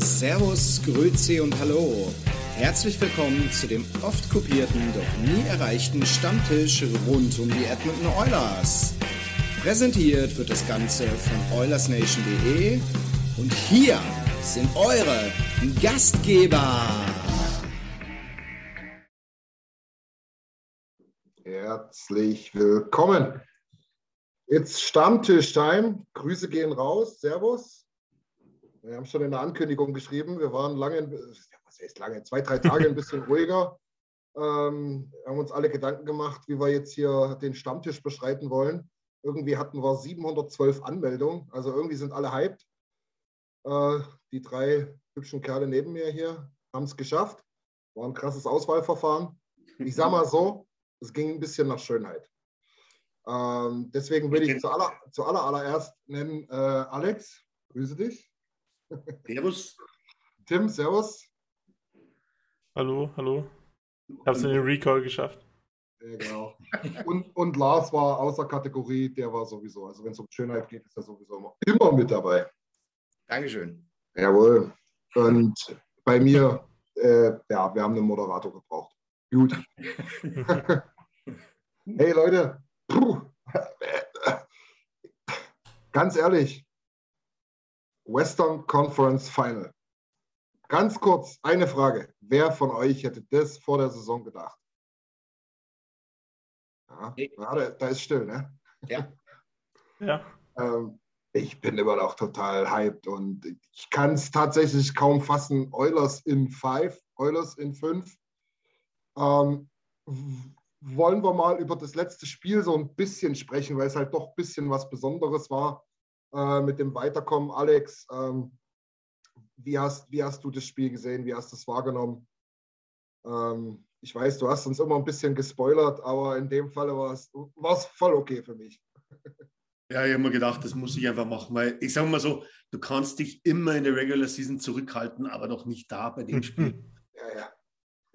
Servus, Grüezi und Hallo. Herzlich willkommen zu dem oft kopierten, doch nie erreichten Stammtisch rund um die Edmonton Oilers. Präsentiert wird das Ganze von OilersNation.de und hier sind eure Gastgeber. Herzlich willkommen. Jetzt Stammtisch-Time. Grüße gehen raus. Servus. Wir haben schon in der Ankündigung geschrieben, wir waren lange, was heißt lange, zwei, drei Tage ein bisschen ruhiger. Ähm, haben uns alle Gedanken gemacht, wie wir jetzt hier den Stammtisch beschreiten wollen. Irgendwie hatten wir 712 Anmeldungen, also irgendwie sind alle hyped. Äh, die drei hübschen Kerle neben mir hier haben es geschafft. War ein krasses Auswahlverfahren. Ich sag mal so, es ging ein bisschen nach Schönheit. Ähm, deswegen würde ich zuallererst zu aller, allererst nennen äh, Alex, grüße dich. Servus. Tim, servus. Hallo, hallo. Es in den Recall geschafft. Ja, genau. Und, und Lars war außer Kategorie, der war sowieso. Also wenn es um Schönheit geht, ist er sowieso immer, immer mit dabei. Dankeschön. Jawohl. Und bei mir, äh, ja, wir haben einen Moderator gebraucht. Gut. hey Leute, Puh. ganz ehrlich, Western Conference Final. Ganz kurz, eine Frage. Wer von euch hätte das vor der Saison gedacht? Ja, ja da, da, ist still, ne? Ja. ja. Ähm, ich bin immer noch total hyped und ich kann es tatsächlich kaum fassen. Oilers in 5, Oilers in 5. Ähm, wollen wir mal über das letzte Spiel so ein bisschen sprechen, weil es halt doch ein bisschen was Besonderes war äh, mit dem Weiterkommen. Alex, ähm, wie, hast, wie hast du das Spiel gesehen? Wie hast du es wahrgenommen? Ähm, ich weiß, du hast uns immer ein bisschen gespoilert, aber in dem Fall war es voll okay für mich. Ja, ich habe mir gedacht, das muss ich einfach machen, weil ich sage mal so, du kannst dich immer in der Regular Season zurückhalten, aber noch nicht da bei dem Spiel. ja, ja.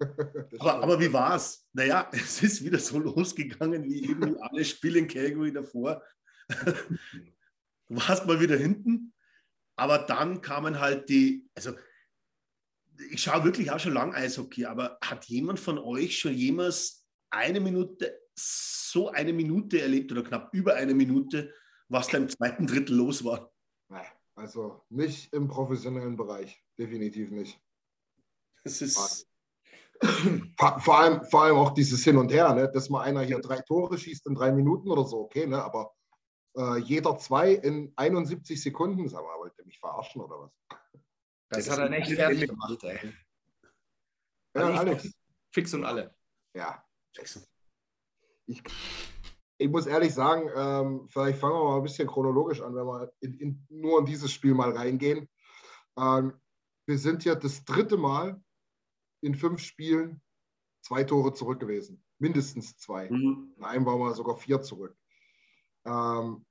aber, aber, wie war es? Naja, es ist wieder so losgegangen wie irgendwie alle Spiele in Calgary davor. Du warst mal wieder hinten, aber dann kamen halt die, also ich schaue wirklich auch schon lang Eishockey, aber hat jemand von euch schon jemals eine Minute, so eine Minute erlebt oder knapp über eine Minute, was da im zweiten Drittel los war? Also nicht im professionellen Bereich, definitiv nicht. Das ist. Vor allem, vor allem auch dieses Hin und Her, ne? dass mal einer hier drei Tore schießt in drei Minuten oder so, okay, ne? aber äh, jeder zwei in 71 Sekunden, sag mal, wollt ihr mich verarschen oder was? Das, das hat er echt fertig gemacht, ey. Ja, also Alex. Fix und alle. Ja. Ich, ich muss ehrlich sagen, ähm, vielleicht fangen wir mal ein bisschen chronologisch an, wenn wir in, in, nur in dieses Spiel mal reingehen. Ähm, wir sind ja das dritte Mal in fünf Spielen zwei Tore zurück gewesen. Mindestens zwei. Mhm. In einem waren wir sogar vier zurück. Ähm,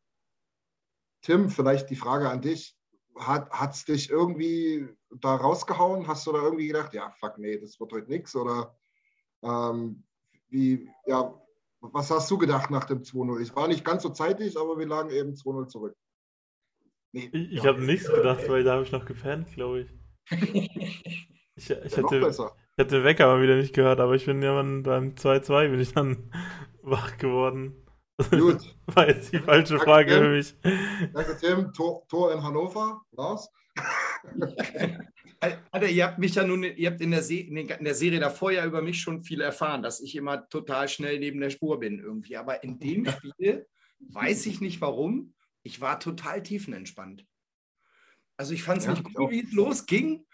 Tim, vielleicht die Frage an dich. Hat es dich irgendwie da rausgehauen? Hast du da irgendwie gedacht, ja, fuck, nee, das wird heute nichts? Oder ähm, wie, ja, was hast du gedacht nach dem 2-0? Ich war nicht ganz so zeitig, aber wir lagen eben 2-0 zurück. Nee, ich ich ja. habe nichts gedacht, weil da habe ich noch gepennt, glaube ich. Ich, ich, ja, hatte, ich hatte den Wecker aber wieder nicht gehört, aber ich bin ja beim 2-2 bin ich dann wach geworden. Gut. War jetzt die falsche Frage Danke, für mich. Danke, Tim. Tor, Tor in Hannover. Lars? Alter, ihr habt mich ja nun, ihr habt in der, in der, Serie davor ja über mich schon viel erfahren, dass ich immer total schnell neben der Spur bin irgendwie. Aber in dem Spiel weiß ich nicht warum. Ich war total tiefenentspannt. Also ich fand es ja, nicht gut, wie es losging,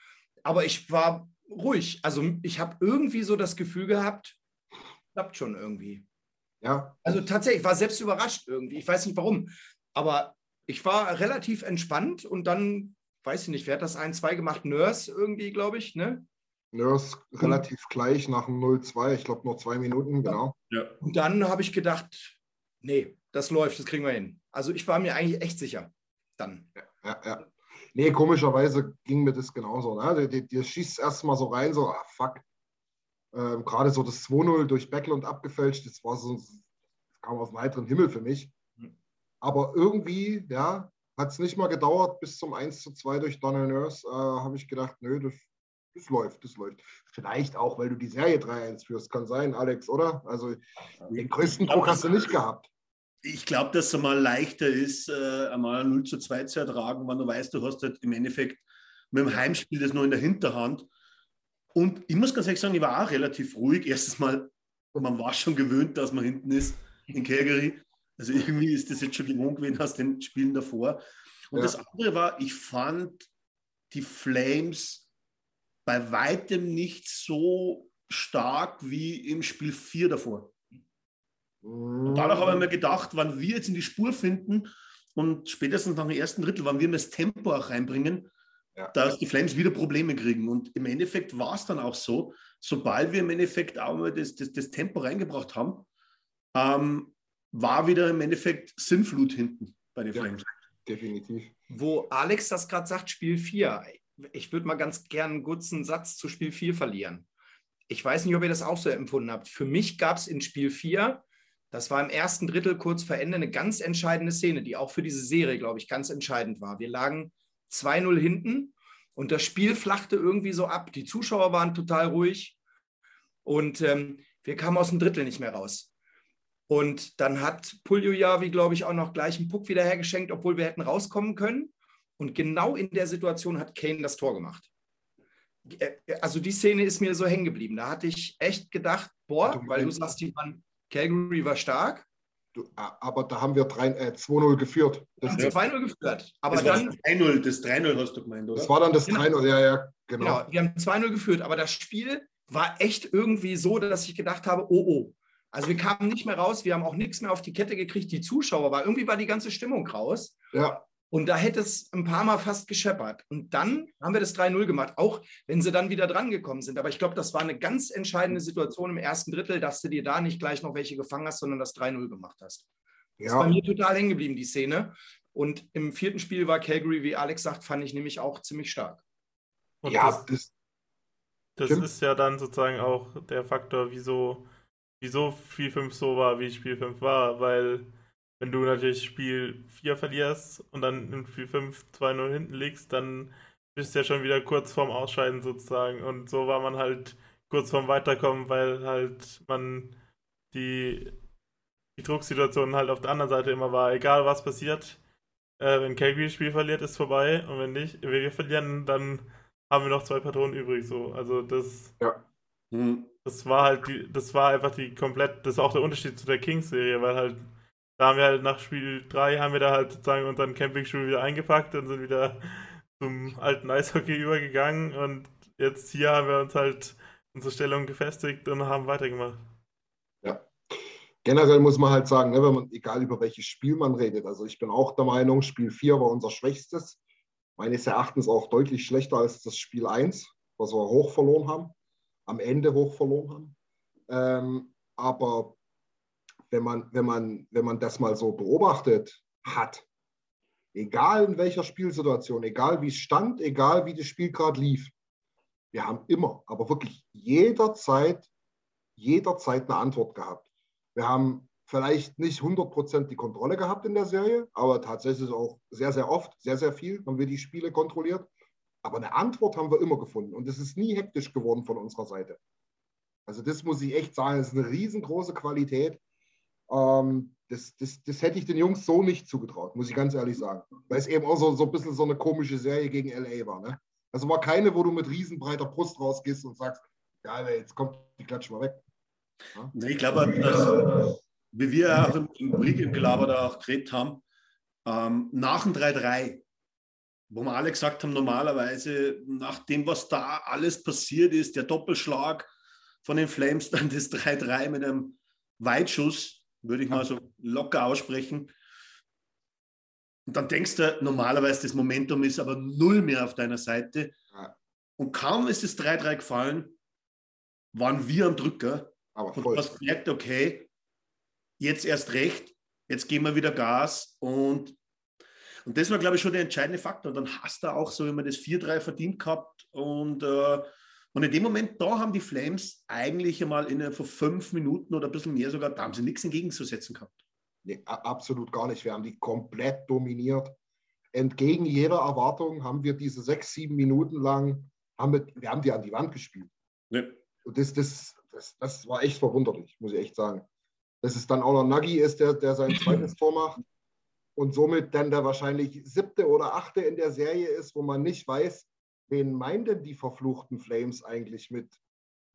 aber ich war ruhig. Also ich habe irgendwie so das Gefühl gehabt, klappt schon irgendwie. Ja. Also tatsächlich, ich war selbst überrascht irgendwie. Ich weiß nicht warum. Aber ich war relativ entspannt und dann, weiß ich nicht, wer hat das 1-2 gemacht? Nurse irgendwie, glaube ich, ne? Nurse relativ gleich nach dem 0-2, ich glaube nur zwei Minuten, genau. Ja. Und dann habe ich gedacht, nee, das läuft, das kriegen wir hin. Also ich war mir eigentlich echt sicher dann. Ja, ja, ja. Nee, komischerweise ging mir das genauso. Ne? Die, die, schießt erstmal so rein, so, ah, fuck. Ähm, Gerade so das 2-0 durch Backlund abgefälscht, das war so, das kam aus dem heiteren Himmel für mich. Aber irgendwie, ja, hat es nicht mal gedauert, bis zum 1 zu 2 durch Donald Nurse, äh, habe ich gedacht, nö, das, das läuft, das läuft. Vielleicht auch, weil du die Serie 3-1 führst, kann sein, Alex, oder? Also den größten Druck hast du nicht gehabt. Ich glaube, dass es einmal leichter ist, äh, einmal 0 zu 2 zu ertragen, wenn du weißt, du hast halt im Endeffekt mit dem Heimspiel das noch in der Hinterhand. Und ich muss ganz ehrlich sagen, ich war auch relativ ruhig. Erstens mal, man war schon gewöhnt, dass man hinten ist in Calgary. Also irgendwie ist das jetzt schon gewohnt gewesen aus den Spielen davor. Und ja. das andere war, ich fand die Flames bei weitem nicht so stark wie im Spiel 4 davor. Und dadurch habe ich mir gedacht, wenn wir jetzt in die Spur finden und spätestens nach dem ersten Drittel, wenn wir das Tempo auch reinbringen, ja. dass die Flames wieder Probleme kriegen. Und im Endeffekt war es dann auch so, sobald wir im Endeffekt auch mal das, das, das Tempo reingebracht haben, ähm, war wieder im Endeffekt Sinnflut hinten bei den Flames. Ja, definitiv. Wo Alex das gerade sagt, Spiel 4. Ich würde mal ganz gern einen kurzen Satz zu Spiel 4 verlieren. Ich weiß nicht, ob ihr das auch so empfunden habt. Für mich gab es in Spiel 4, das war im ersten Drittel kurz vor Ende, eine ganz entscheidende Szene, die auch für diese Serie, glaube ich, ganz entscheidend war. Wir lagen 2-0 hinten und das Spiel flachte irgendwie so ab. Die Zuschauer waren total ruhig und ähm, wir kamen aus dem Drittel nicht mehr raus. Und dann hat Puljujavi, glaube ich, auch noch gleich einen Puck wieder hergeschenkt, obwohl wir hätten rauskommen können. Und genau in der Situation hat Kane das Tor gemacht. Äh, also die Szene ist mir so hängen geblieben. Da hatte ich echt gedacht, boah, weil du sagst, die waren, Calgary war stark. Du, aber da haben wir äh, 2-0 geführt. Das 2-0 geführt. Aber das dann. 3-0, das 3-0 hast du gemeint, oder? Das war dann das genau. 3-0, ja, ja, genau. genau. Wir haben 2-0 geführt, aber das Spiel war echt irgendwie so, dass ich gedacht habe, oh, oh, also wir kamen nicht mehr raus, wir haben auch nichts mehr auf die Kette gekriegt, die Zuschauer war, irgendwie war die ganze Stimmung raus. Ja. Und da hätte es ein paar Mal fast gescheppert. Und dann haben wir das 3-0 gemacht, auch wenn sie dann wieder dran gekommen sind. Aber ich glaube, das war eine ganz entscheidende Situation im ersten Drittel, dass du dir da nicht gleich noch welche gefangen hast, sondern das 3-0 gemacht hast. Ja. Das ist bei mir total hängen geblieben, die Szene. Und im vierten Spiel war Calgary, wie Alex sagt, fand ich nämlich auch ziemlich stark. Und ja, das, das, das ist ja dann sozusagen auch der Faktor, wieso wieso Spiel 5 so war, wie Spiel 5 war, weil wenn du natürlich Spiel 4 verlierst und dann in Spiel 5 2-0 hinten liegst, dann bist du ja schon wieder kurz vorm Ausscheiden sozusagen. Und so war man halt kurz vorm Weiterkommen, weil halt man die, die Drucksituation halt auf der anderen Seite immer war, egal was passiert. Äh, wenn Calgary das Spiel verliert, ist vorbei. Und wenn nicht, wenn wir verlieren, dann haben wir noch zwei Patronen übrig. So. Also das. Ja. Hm das war halt die, das war einfach die komplett, das ist auch der Unterschied zu der Kings-Serie, weil halt, da haben wir halt nach Spiel 3 haben wir da halt sozusagen unseren Campingstuhl wieder eingepackt und sind wieder zum alten Eishockey übergegangen und jetzt hier haben wir uns halt unsere Stellung gefestigt und haben weitergemacht. Ja. Generell muss man halt sagen, ne, wenn man, egal über welches Spiel man redet, also ich bin auch der Meinung, Spiel 4 war unser schwächstes, meines Erachtens auch deutlich schlechter als das Spiel 1, was wir hoch verloren haben am Ende hoch verloren haben. Ähm, aber wenn man, wenn, man, wenn man das mal so beobachtet hat, egal in welcher Spielsituation, egal wie es stand, egal wie das Spiel gerade lief, wir haben immer, aber wirklich jederzeit, jederzeit eine Antwort gehabt. Wir haben vielleicht nicht 100% die Kontrolle gehabt in der Serie, aber tatsächlich auch sehr, sehr oft, sehr, sehr viel haben wir die Spiele kontrolliert. Aber eine Antwort haben wir immer gefunden und es ist nie hektisch geworden von unserer Seite. Also das muss ich echt sagen, das ist eine riesengroße Qualität. Ähm, das, das, das hätte ich den Jungs so nicht zugetraut, muss ich ganz ehrlich sagen. Weil es eben auch so, so ein bisschen so eine komische Serie gegen LA war. Ne? Also war keine, wo du mit riesenbreiter Brust rausgehst und sagst, ja, jetzt kommt die Klatsche mal weg. Ja? Ich glaube, dass, wie wir auch im, im Briefgelaber da auch geredet haben, ähm, nach dem 3-3, wo wir alle gesagt haben, normalerweise nach dem, was da alles passiert ist, der Doppelschlag von den Flames, dann das 3-3 mit einem Weitschuss, würde ich mal so locker aussprechen. Und dann denkst du, normalerweise das Momentum ist aber null mehr auf deiner Seite. Und kaum ist das 3-3 gefallen, waren wir am Drücker. Aber voll. Und du hast gemerkt, okay, jetzt erst recht, jetzt geben wir wieder Gas. Und, und das war, glaube ich, schon der entscheidende Faktor. Und dann hast du auch so, wenn man das 4-3 verdient gehabt und äh, und in dem Moment, da haben die Flames eigentlich einmal innerhalb von fünf Minuten oder ein bisschen mehr sogar, da haben sie nichts entgegenzusetzen gehabt. Nee, absolut gar nicht. Wir haben die komplett dominiert. Entgegen jeder Erwartung haben wir diese sechs, sieben Minuten lang, haben wir, wir haben die an die Wand gespielt. Ja. Und das, das, das, das war echt verwunderlich, muss ich echt sagen. Dass es dann auch noch Nagi ist, der, der sein zweites Tor macht und somit dann der wahrscheinlich siebte oder achte in der Serie ist, wo man nicht weiß, wen meinen denn die verfluchten Flames eigentlich mit,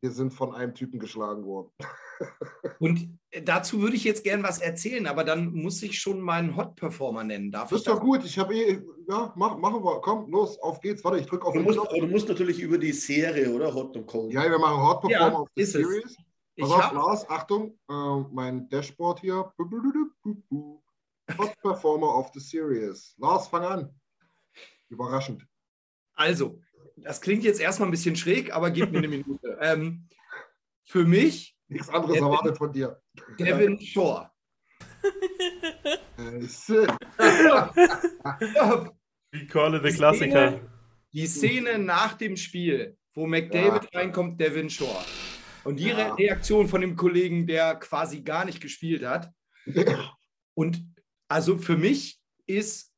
wir sind von einem Typen geschlagen worden? Und dazu würde ich jetzt gern was erzählen, aber dann muss ich schon meinen Hot-Performer nennen. Darf das ist doch gut. Ich habe eh, ja, mach, machen wir. Komm, los, auf geht's. Warte, ich drücke auf du den musst, Knopf. Du musst natürlich über die Serie, oder? Hot und Cold. Ja, wir machen Hot-Performer ja, auf die Series. Pass auf, Lars, Achtung, äh, mein Dashboard hier. Hot-Performer of the Series. Lars, fang an. Überraschend. Also, das klingt jetzt erstmal ein bisschen schräg, aber gib mir eine Minute. Ähm, für mich. Nichts anderes Devin, erwartet von dir. Devin Shore. Wie Call the Klassiker. Die Szene nach dem Spiel, wo McDavid ja. reinkommt, Devin Shore. Und die ja. Reaktion von dem Kollegen, der quasi gar nicht gespielt hat. Und also für mich ist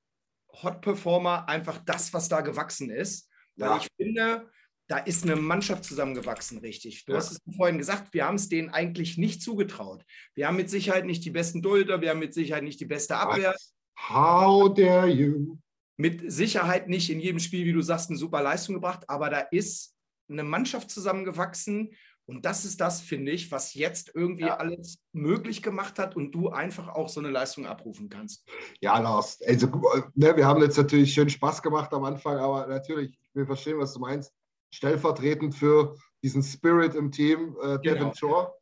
Hot Performer einfach das, was da gewachsen ist. Weil ja. ich finde, da ist eine Mannschaft zusammengewachsen, richtig. Du ja. hast es vorhin gesagt, wir haben es denen eigentlich nicht zugetraut. Wir haben mit Sicherheit nicht die besten Dulder, wir haben mit Sicherheit nicht die beste Abwehr. How dare you? Mit Sicherheit nicht in jedem Spiel, wie du sagst, eine super Leistung gebracht, aber da ist eine Mannschaft zusammengewachsen und das ist das, finde ich, was jetzt irgendwie ja. alles möglich gemacht hat und du einfach auch so eine Leistung abrufen kannst. Ja, Lars, also ne, wir haben jetzt natürlich schön Spaß gemacht am Anfang, aber natürlich, ich will verstehen, was du meinst. Stellvertretend für diesen Spirit im Team, äh, Devin genau. Shore.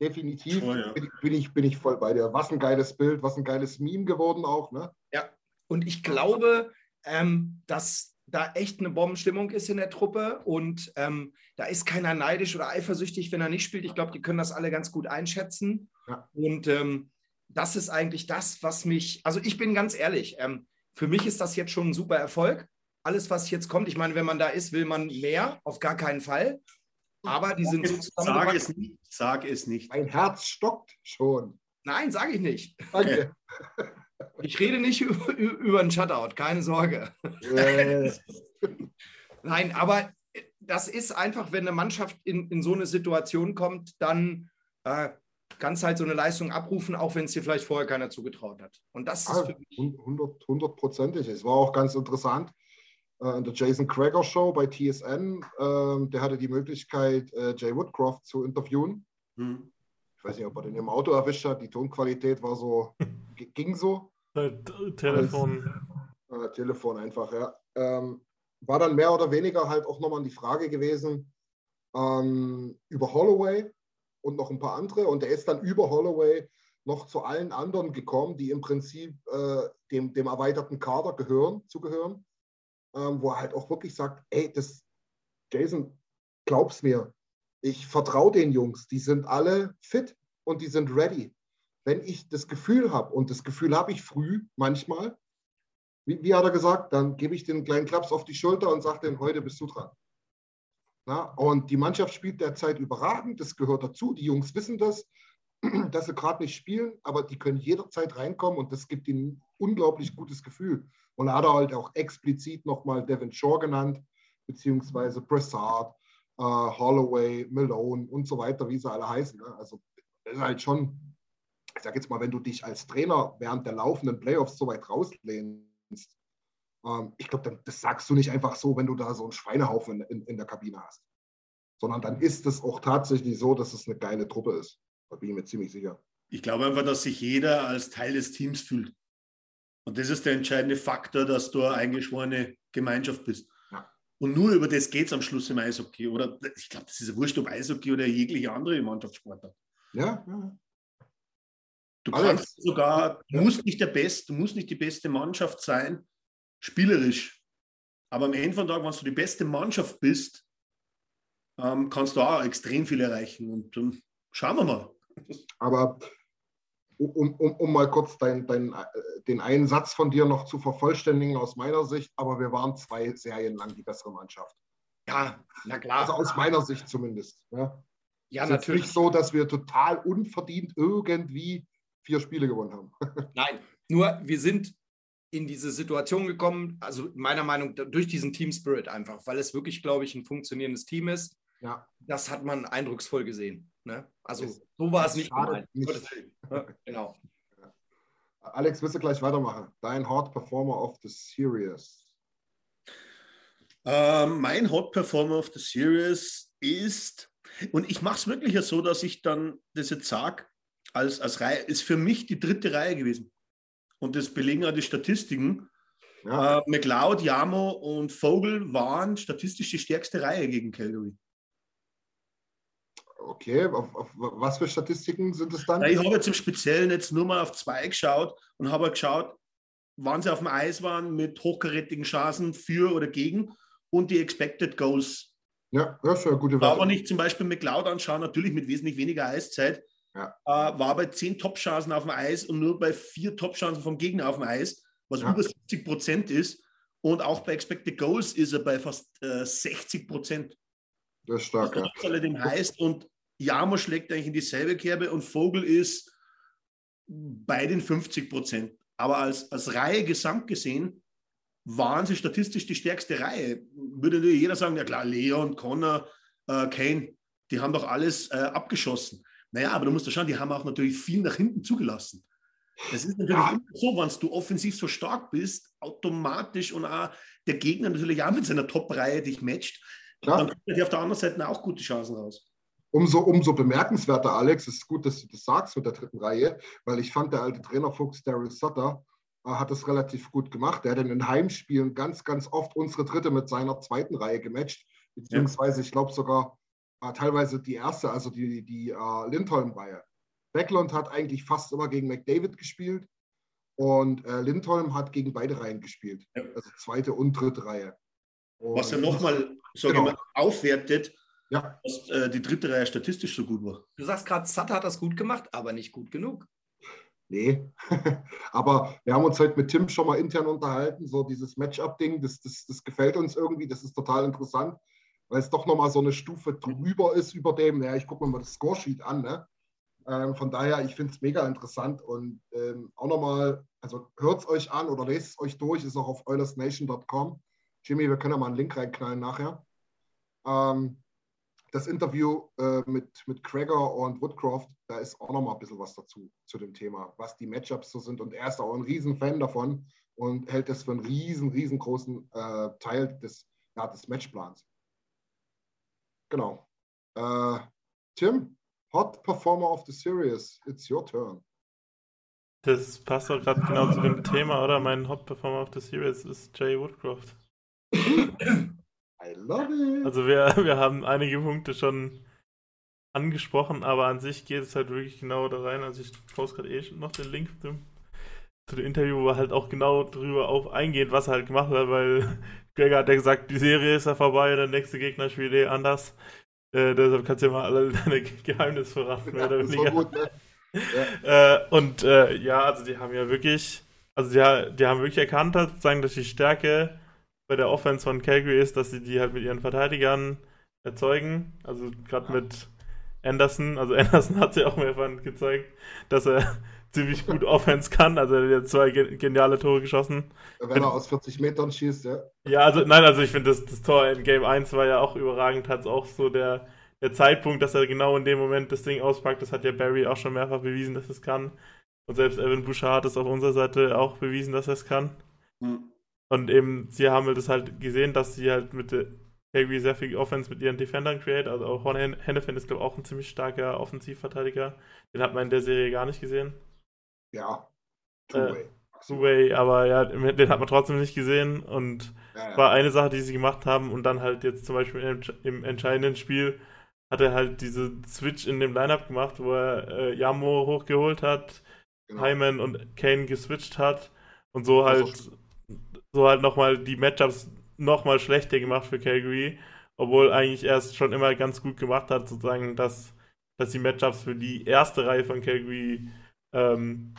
Definitiv oh, ja. bin, bin, ich, bin ich voll bei dir. Was ein geiles Bild, was ein geiles Meme geworden auch. Ne? Ja, und ich glaube, ähm, dass da echt eine Bombenstimmung ist in der Truppe und ähm, da ist keiner neidisch oder eifersüchtig, wenn er nicht spielt. Ich glaube, die können das alle ganz gut einschätzen. Ja. Und ähm, das ist eigentlich das, was mich, also ich bin ganz ehrlich, ähm, für mich ist das jetzt schon ein super Erfolg. Alles, was jetzt kommt, ich meine, wenn man da ist, will man mehr, auf gar keinen Fall. Aber die sind so Sag es nicht. Sag es nicht. Mein Herz stockt schon. Nein, sage ich nicht. Danke. Ich rede nicht über, über einen Shutout, keine Sorge. Äh. Nein, aber das ist einfach, wenn eine Mannschaft in, in so eine Situation kommt, dann äh, kannst halt so eine Leistung abrufen, auch wenn es dir vielleicht vorher keiner zugetraut hat. Und das ist ah, 100%ig. Es war auch ganz interessant. Äh, in der Jason Crager Show bei TSN, äh, der hatte die Möglichkeit, äh, Jay Woodcroft zu interviewen. Hm. Ich weiß nicht, ob er den im Auto erwischt hat. Die Tonqualität war so, ging so. Telefon. Äh, Telefon einfach, ja. Ähm, war dann mehr oder weniger halt auch nochmal die Frage gewesen ähm, über Holloway und noch ein paar andere. Und er ist dann über Holloway noch zu allen anderen gekommen, die im Prinzip äh, dem, dem erweiterten Kader gehören, zugehören, ähm, wo er halt auch wirklich sagt, ey, das, Jason, glaub's mir, ich vertraue den Jungs, die sind alle fit und die sind ready wenn ich das Gefühl habe, und das Gefühl habe ich früh manchmal, wie, wie, hat er gesagt, dann gebe ich den kleinen Klaps auf die Schulter und sage den, heute bist du dran. Na, und die Mannschaft spielt derzeit überragend, das gehört dazu, die Jungs wissen das, dass sie gerade nicht spielen, aber die können jederzeit reinkommen und das gibt ihnen ein unglaublich gutes Gefühl. Und er hat halt auch explizit nochmal Devin Shore genannt, beziehungsweise Brassard, äh, Holloway, Malone und so weiter, wie sie alle heißen. Ne? Also das ist halt schon ich sage jetzt mal, wenn du dich als Trainer während der laufenden Playoffs so weit rauslehnst, ähm, ich glaube, das sagst du nicht einfach so, wenn du da so einen Schweinehaufen in, in, in der Kabine hast. Sondern dann ist es auch tatsächlich so, dass es eine geile Truppe ist. Da bin ich mir ziemlich sicher. Ich glaube einfach, dass sich jeder als Teil des Teams fühlt. Und das ist der entscheidende Faktor, dass du eine eingeschworene Gemeinschaft bist. Ja. Und nur über das geht es am Schluss im Eishockey. Oder ich glaube, das ist ja wurscht, ob Eishockey oder jegliche andere Mannschaftssportart. Ja, ja. Du Alles. kannst sogar, du musst nicht der Beste, du musst nicht die beste Mannschaft sein, spielerisch. Aber am Ende von Tag, wenn du die beste Mannschaft bist, ähm, kannst du auch extrem viel erreichen. Und um, schauen wir mal. Aber um, um, um mal kurz dein, dein, äh, den einen Satz von dir noch zu vervollständigen aus meiner Sicht, aber wir waren zwei Serien lang die bessere Mannschaft. Ja, na klar. Also aus meiner Sicht zumindest. Ja, ja es natürlich. Ist nicht so, dass wir total unverdient irgendwie vier Spiele gewonnen haben. Nein, nur wir sind in diese Situation gekommen, also meiner Meinung nach durch diesen Team Spirit einfach, weil es wirklich, glaube ich, ein funktionierendes Team ist. Ja. Das hat man eindrucksvoll gesehen. Ne? Also so war es nicht. nicht. Ja, genau. Alex, willst du gleich weitermachen? Dein Hot Performer of the Series. Ähm, mein Hot Performer of the Series ist, und ich mache es wirklich so, dass ich dann das jetzt sage, als, als Reihe, ist für mich die dritte Reihe gewesen. Und das belegen auch die Statistiken. Ja. Äh, McLeod, Jamo und Vogel waren statistisch die stärkste Reihe gegen Calgary. Okay, auf, auf, was für Statistiken sind es dann? Ich habe jetzt im Speziellen jetzt nur mal auf zwei geschaut und habe geschaut, wann sie auf dem Eis waren mit hochkarätigen Chancen für oder gegen und die Expected Goals. Ja, das ist eine gute Werte. Aber nicht zum Beispiel McLeod anschauen, natürlich mit wesentlich weniger Eiszeit, ja. äh, war bei zehn Top-Chancen auf dem Eis und nur bei vier Top-Chancen vom Gegner auf dem Eis, was ja. über 70 Prozent ist. Und auch bei Expected Goals ist er bei fast äh, 60 Prozent. Das ist stark, was ja. alledem heißt. Und Jamo schlägt eigentlich in dieselbe Kerbe und Vogel ist bei den 50 Prozent. Aber als, als Reihe gesamt gesehen waren sie statistisch die stärkste Reihe. Würde jeder sagen, ja klar, Leon, Connor, äh, Kane, die haben doch alles äh, abgeschossen. Naja, aber du musst ja schauen, die haben auch natürlich viel nach hinten zugelassen. Es ist natürlich ja. so, wenn du offensiv so stark bist, automatisch und auch der Gegner natürlich auch mit seiner Top-Reihe dich matcht, Klar. dann kommt er auf der anderen Seite auch gute Chancen raus. Umso, umso bemerkenswerter, Alex, ist gut, dass du das sagst mit der dritten Reihe, weil ich fand, der alte Trainer Fuchs, Daryl Sutter, äh, hat das relativ gut gemacht. Der hat in den Heimspielen ganz, ganz oft unsere dritte mit seiner zweiten Reihe gematcht, beziehungsweise ja. ich glaube sogar äh, teilweise die erste, also die, die äh, Lindholm-Reihe. Backlund hat eigentlich fast immer gegen McDavid gespielt und äh, Lindholm hat gegen beide Reihen gespielt, ja. also zweite und dritte Reihe. Und Was ja nochmal so genau. aufwertet, ja. dass äh, die dritte Reihe statistisch so gut war. Du sagst gerade, Sutter hat das gut gemacht, aber nicht gut genug. Nee, aber wir haben uns heute mit Tim schon mal intern unterhalten, so dieses Matchup-Ding, das, das, das gefällt uns irgendwie, das ist total interessant weil es doch nochmal so eine Stufe drüber ist über dem, ja, ich gucke mir mal das Scoresheet an, ne? Ähm, von daher, ich finde es mega interessant und ähm, auch nochmal, also hört es euch an oder lest es euch durch, ist auch auf oilersnation.com. Jimmy, wir können ja mal einen Link reinknallen nachher. Ähm, das Interview äh, mit, mit Gregor und Woodcroft, da ist auch nochmal ein bisschen was dazu, zu dem Thema, was die Matchups so sind. Und er ist auch ein Riesenfan davon und hält das für einen riesen, riesengroßen äh, Teil des, ja, des Matchplans. Genau. Äh, Tim, Hot Performer of the Series, it's your turn. Das passt doch gerade genau zu dem Thema, oder? Mein Hot Performer of the Series ist Jay Woodcroft. Also wir, wir haben einige Punkte schon angesprochen, aber an sich geht es halt wirklich genau da rein. Also ich poste gerade eh noch den Link zu dem, zu dem Interview, wo er halt auch genau drüber auf eingeht, was er halt gemacht hat, weil Gregor hat ja gesagt, die Serie ist ja vorbei, der nächste Gegner spielt eh anders. Äh, deshalb kannst du ja mal alle deine Geheimnisse verraten, mehr oder weniger. Gut, ne? ja. äh, und äh, ja, also die haben ja wirklich, also die, die haben wirklich erkannt, sozusagen, dass die Stärke bei der Offense von Calgary ist, dass sie die halt mit ihren Verteidigern erzeugen. Also gerade ja. mit Anderson, also Anderson hat ja auch mehrfach gezeigt, dass er ziemlich gut Offense kann. Also er hat zwei geniale Tore geschossen. Wenn er aus 40 Metern schießt, ja. Ja, also nein, also ich finde das, das Tor in Game 1 war ja auch überragend, hat es auch so der, der Zeitpunkt, dass er genau in dem Moment das Ding auspackt, das hat ja Barry auch schon mehrfach bewiesen, dass es kann. Und selbst Evan Bouchard hat es auf unserer Seite auch bewiesen, dass er es kann. Mhm. Und eben, sie haben das halt gesehen, dass sie halt mit der irgendwie sehr viel Offense mit ihren Defendern create. Also auch Horn Hennefin ist, glaube ich, auch ein ziemlich starker Offensivverteidiger. Den hat man in der Serie gar nicht gesehen. Ja. Two-Way. Äh, Two-Way, aber ja, den hat man trotzdem nicht gesehen. Und ja, ja. war eine Sache, die sie gemacht haben. Und dann halt jetzt zum Beispiel im, im entscheidenden Spiel hat er halt diese Switch in dem Lineup gemacht, wo er äh, Yamo hochgeholt hat, genau. Hyman und Kane geswitcht hat und so halt so halt nochmal die Matchups nochmal schlechter gemacht für Calgary, obwohl eigentlich er es schon immer ganz gut gemacht hat, sozusagen, dass, dass die Matchups für die erste Reihe von Calgary ähm,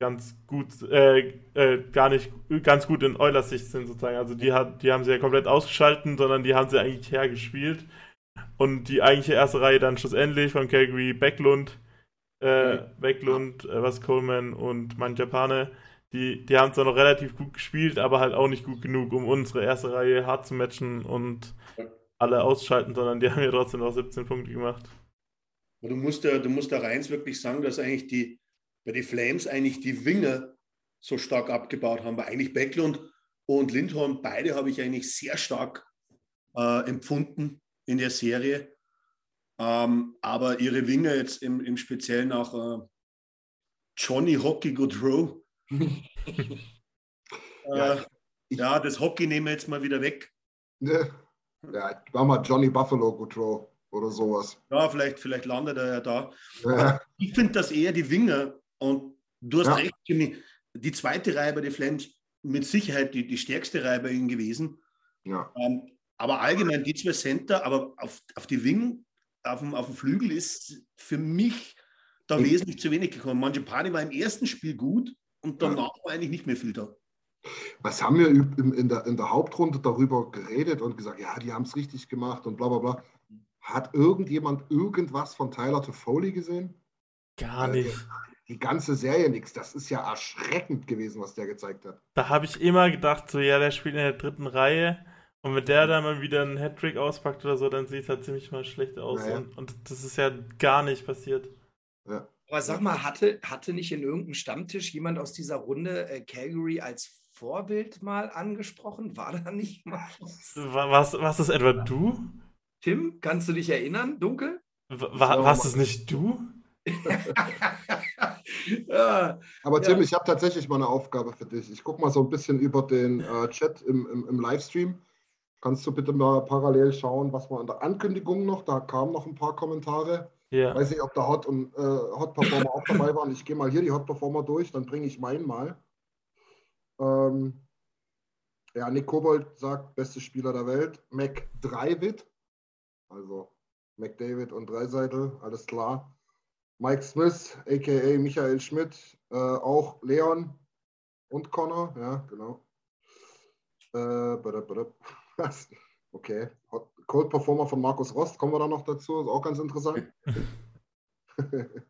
ganz gut, äh, äh, gar nicht ganz gut in Eulers Sicht sind, sozusagen. Also die, hat, die haben sie ja komplett ausgeschalten, sondern die haben sie eigentlich hergespielt. Und die eigentliche erste Reihe dann schlussendlich von Calgary, Backlund, äh, Backlund, äh, was Coleman und Manjapane die, die haben zwar noch relativ gut gespielt, aber halt auch nicht gut genug, um unsere erste Reihe hart zu matchen und alle ausschalten, sondern die haben ja trotzdem noch 17 Punkte gemacht. Du musst ja, du musst da reins wirklich sagen, dass eigentlich die, bei den Flames eigentlich die Winger so stark abgebaut haben, weil eigentlich Backlund und Lindholm, beide habe ich eigentlich sehr stark äh, empfunden in der Serie. Ähm, aber ihre Winger jetzt im, im Speziellen auch äh, Johnny Hockey Goodrow, ja, äh, ja, das Hockey nehmen wir jetzt mal wieder weg. Ne? Ja, war mal Johnny Buffalo Goodrow oder sowas. Ja, vielleicht, vielleicht landet er ja da. Ja. Ich finde das eher die Winger und du hast ja. recht, Jimmy. Die zweite Reihe bei den Flames mit Sicherheit die, die stärkste Reihe bei ihnen gewesen. Ja. Ähm, aber allgemein die zwei Center, aber auf, auf die Wing, auf dem, auf dem Flügel ist für mich da ich, wesentlich zu wenig gekommen. Manche Party war im ersten Spiel gut, und danach war eigentlich nicht mehr viel da. Was haben wir in der, in der Hauptrunde darüber geredet und gesagt, ja, die haben es richtig gemacht und bla bla bla. Hat irgendjemand irgendwas von Tyler Toffoli gesehen? Gar nicht. Die, die ganze Serie nichts. Das ist ja erschreckend gewesen, was der gezeigt hat. Da habe ich immer gedacht, so ja, der spielt in der dritten Reihe und wenn der dann mal wieder einen Hattrick auspackt oder so, dann sieht es halt ziemlich mal schlecht aus. Naja. Und, und, das ist ja gar nicht passiert. Ja. Aber sag mal, hatte, hatte nicht in irgendeinem Stammtisch jemand aus dieser Runde äh, Calgary als Vorbild mal angesprochen? War da nicht mal was? Was, was ist etwa du? Tim, kannst du dich erinnern, dunkel? War, warst es nicht du? ja, Aber Tim, ja. ich habe tatsächlich mal eine Aufgabe für dich. Ich gucke mal so ein bisschen über den äh, Chat im, im, im, Livestream. Kannst du bitte mal parallel schauen, was war in der Ankündigung noch? Da kamen noch ein paar Kommentare. Ja. Weiß nicht, ob der Hot und äh, Hot Performer auch dabei waren. Ich gehe mal hier die Hot Performer durch, dann bringe ich meinen mal. Ähm, ja, Nick Kobold sagt, beste Spieler der Welt. McDrivid, also McDavid und Dreiseitel, alles klar. Mike Smith, a.k.a. Michael Schmidt, äh, auch Leon und Connor, ja, genau. Äh, okay, Hot, Cold Performer von Markus Rost, kommen wir da noch dazu, ist auch ganz interessant.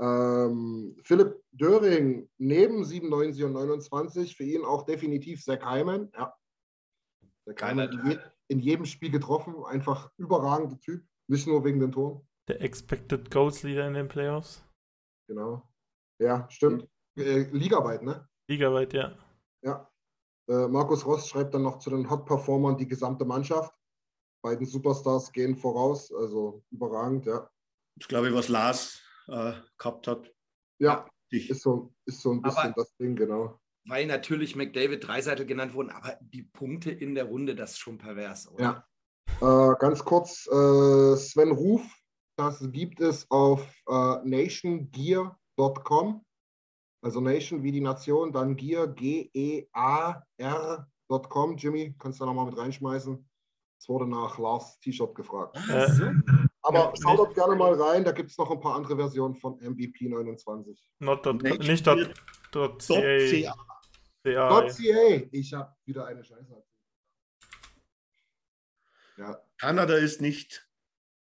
ähm, Philipp Döring neben 97 und 29, für ihn auch definitiv Zach Hyman. Ja. Zach Hyman in, je, in jedem Spiel getroffen, einfach überragender Typ, nicht nur wegen den Toren. Der Expected Goals Leader in den Playoffs. Genau. Ja, stimmt. Mhm. Ligaweit, ne? Ligaweit, ja. Ja. Äh, Markus Rost schreibt dann noch zu den Hot Performern die gesamte Mannschaft beiden Superstars gehen voraus, also überragend, ja. Das glaube ich, was Lars äh, gehabt hat. Ja, ist so, ist so ein bisschen aber, das Ding, genau. Weil natürlich McDavid Dreiseitel genannt wurden, aber die Punkte in der Runde, das ist schon pervers, oder? Ja. Äh, ganz kurz, äh, Sven Ruf, das gibt es auf äh, nationgear.com. Also Nation wie die Nation, dann Gear, G-E-A-R.com. Jimmy, kannst du da nochmal mit reinschmeißen? Es wurde nach Lars T-Shirt gefragt. Äh, Aber schaut dort gerne mal rein, da gibt es noch ein paar andere Versionen von MVP 29. Not dot, nicht dot, dot CA. Dot CA. Ich habe wieder eine Scheiße. Ja. Kanada ist nicht.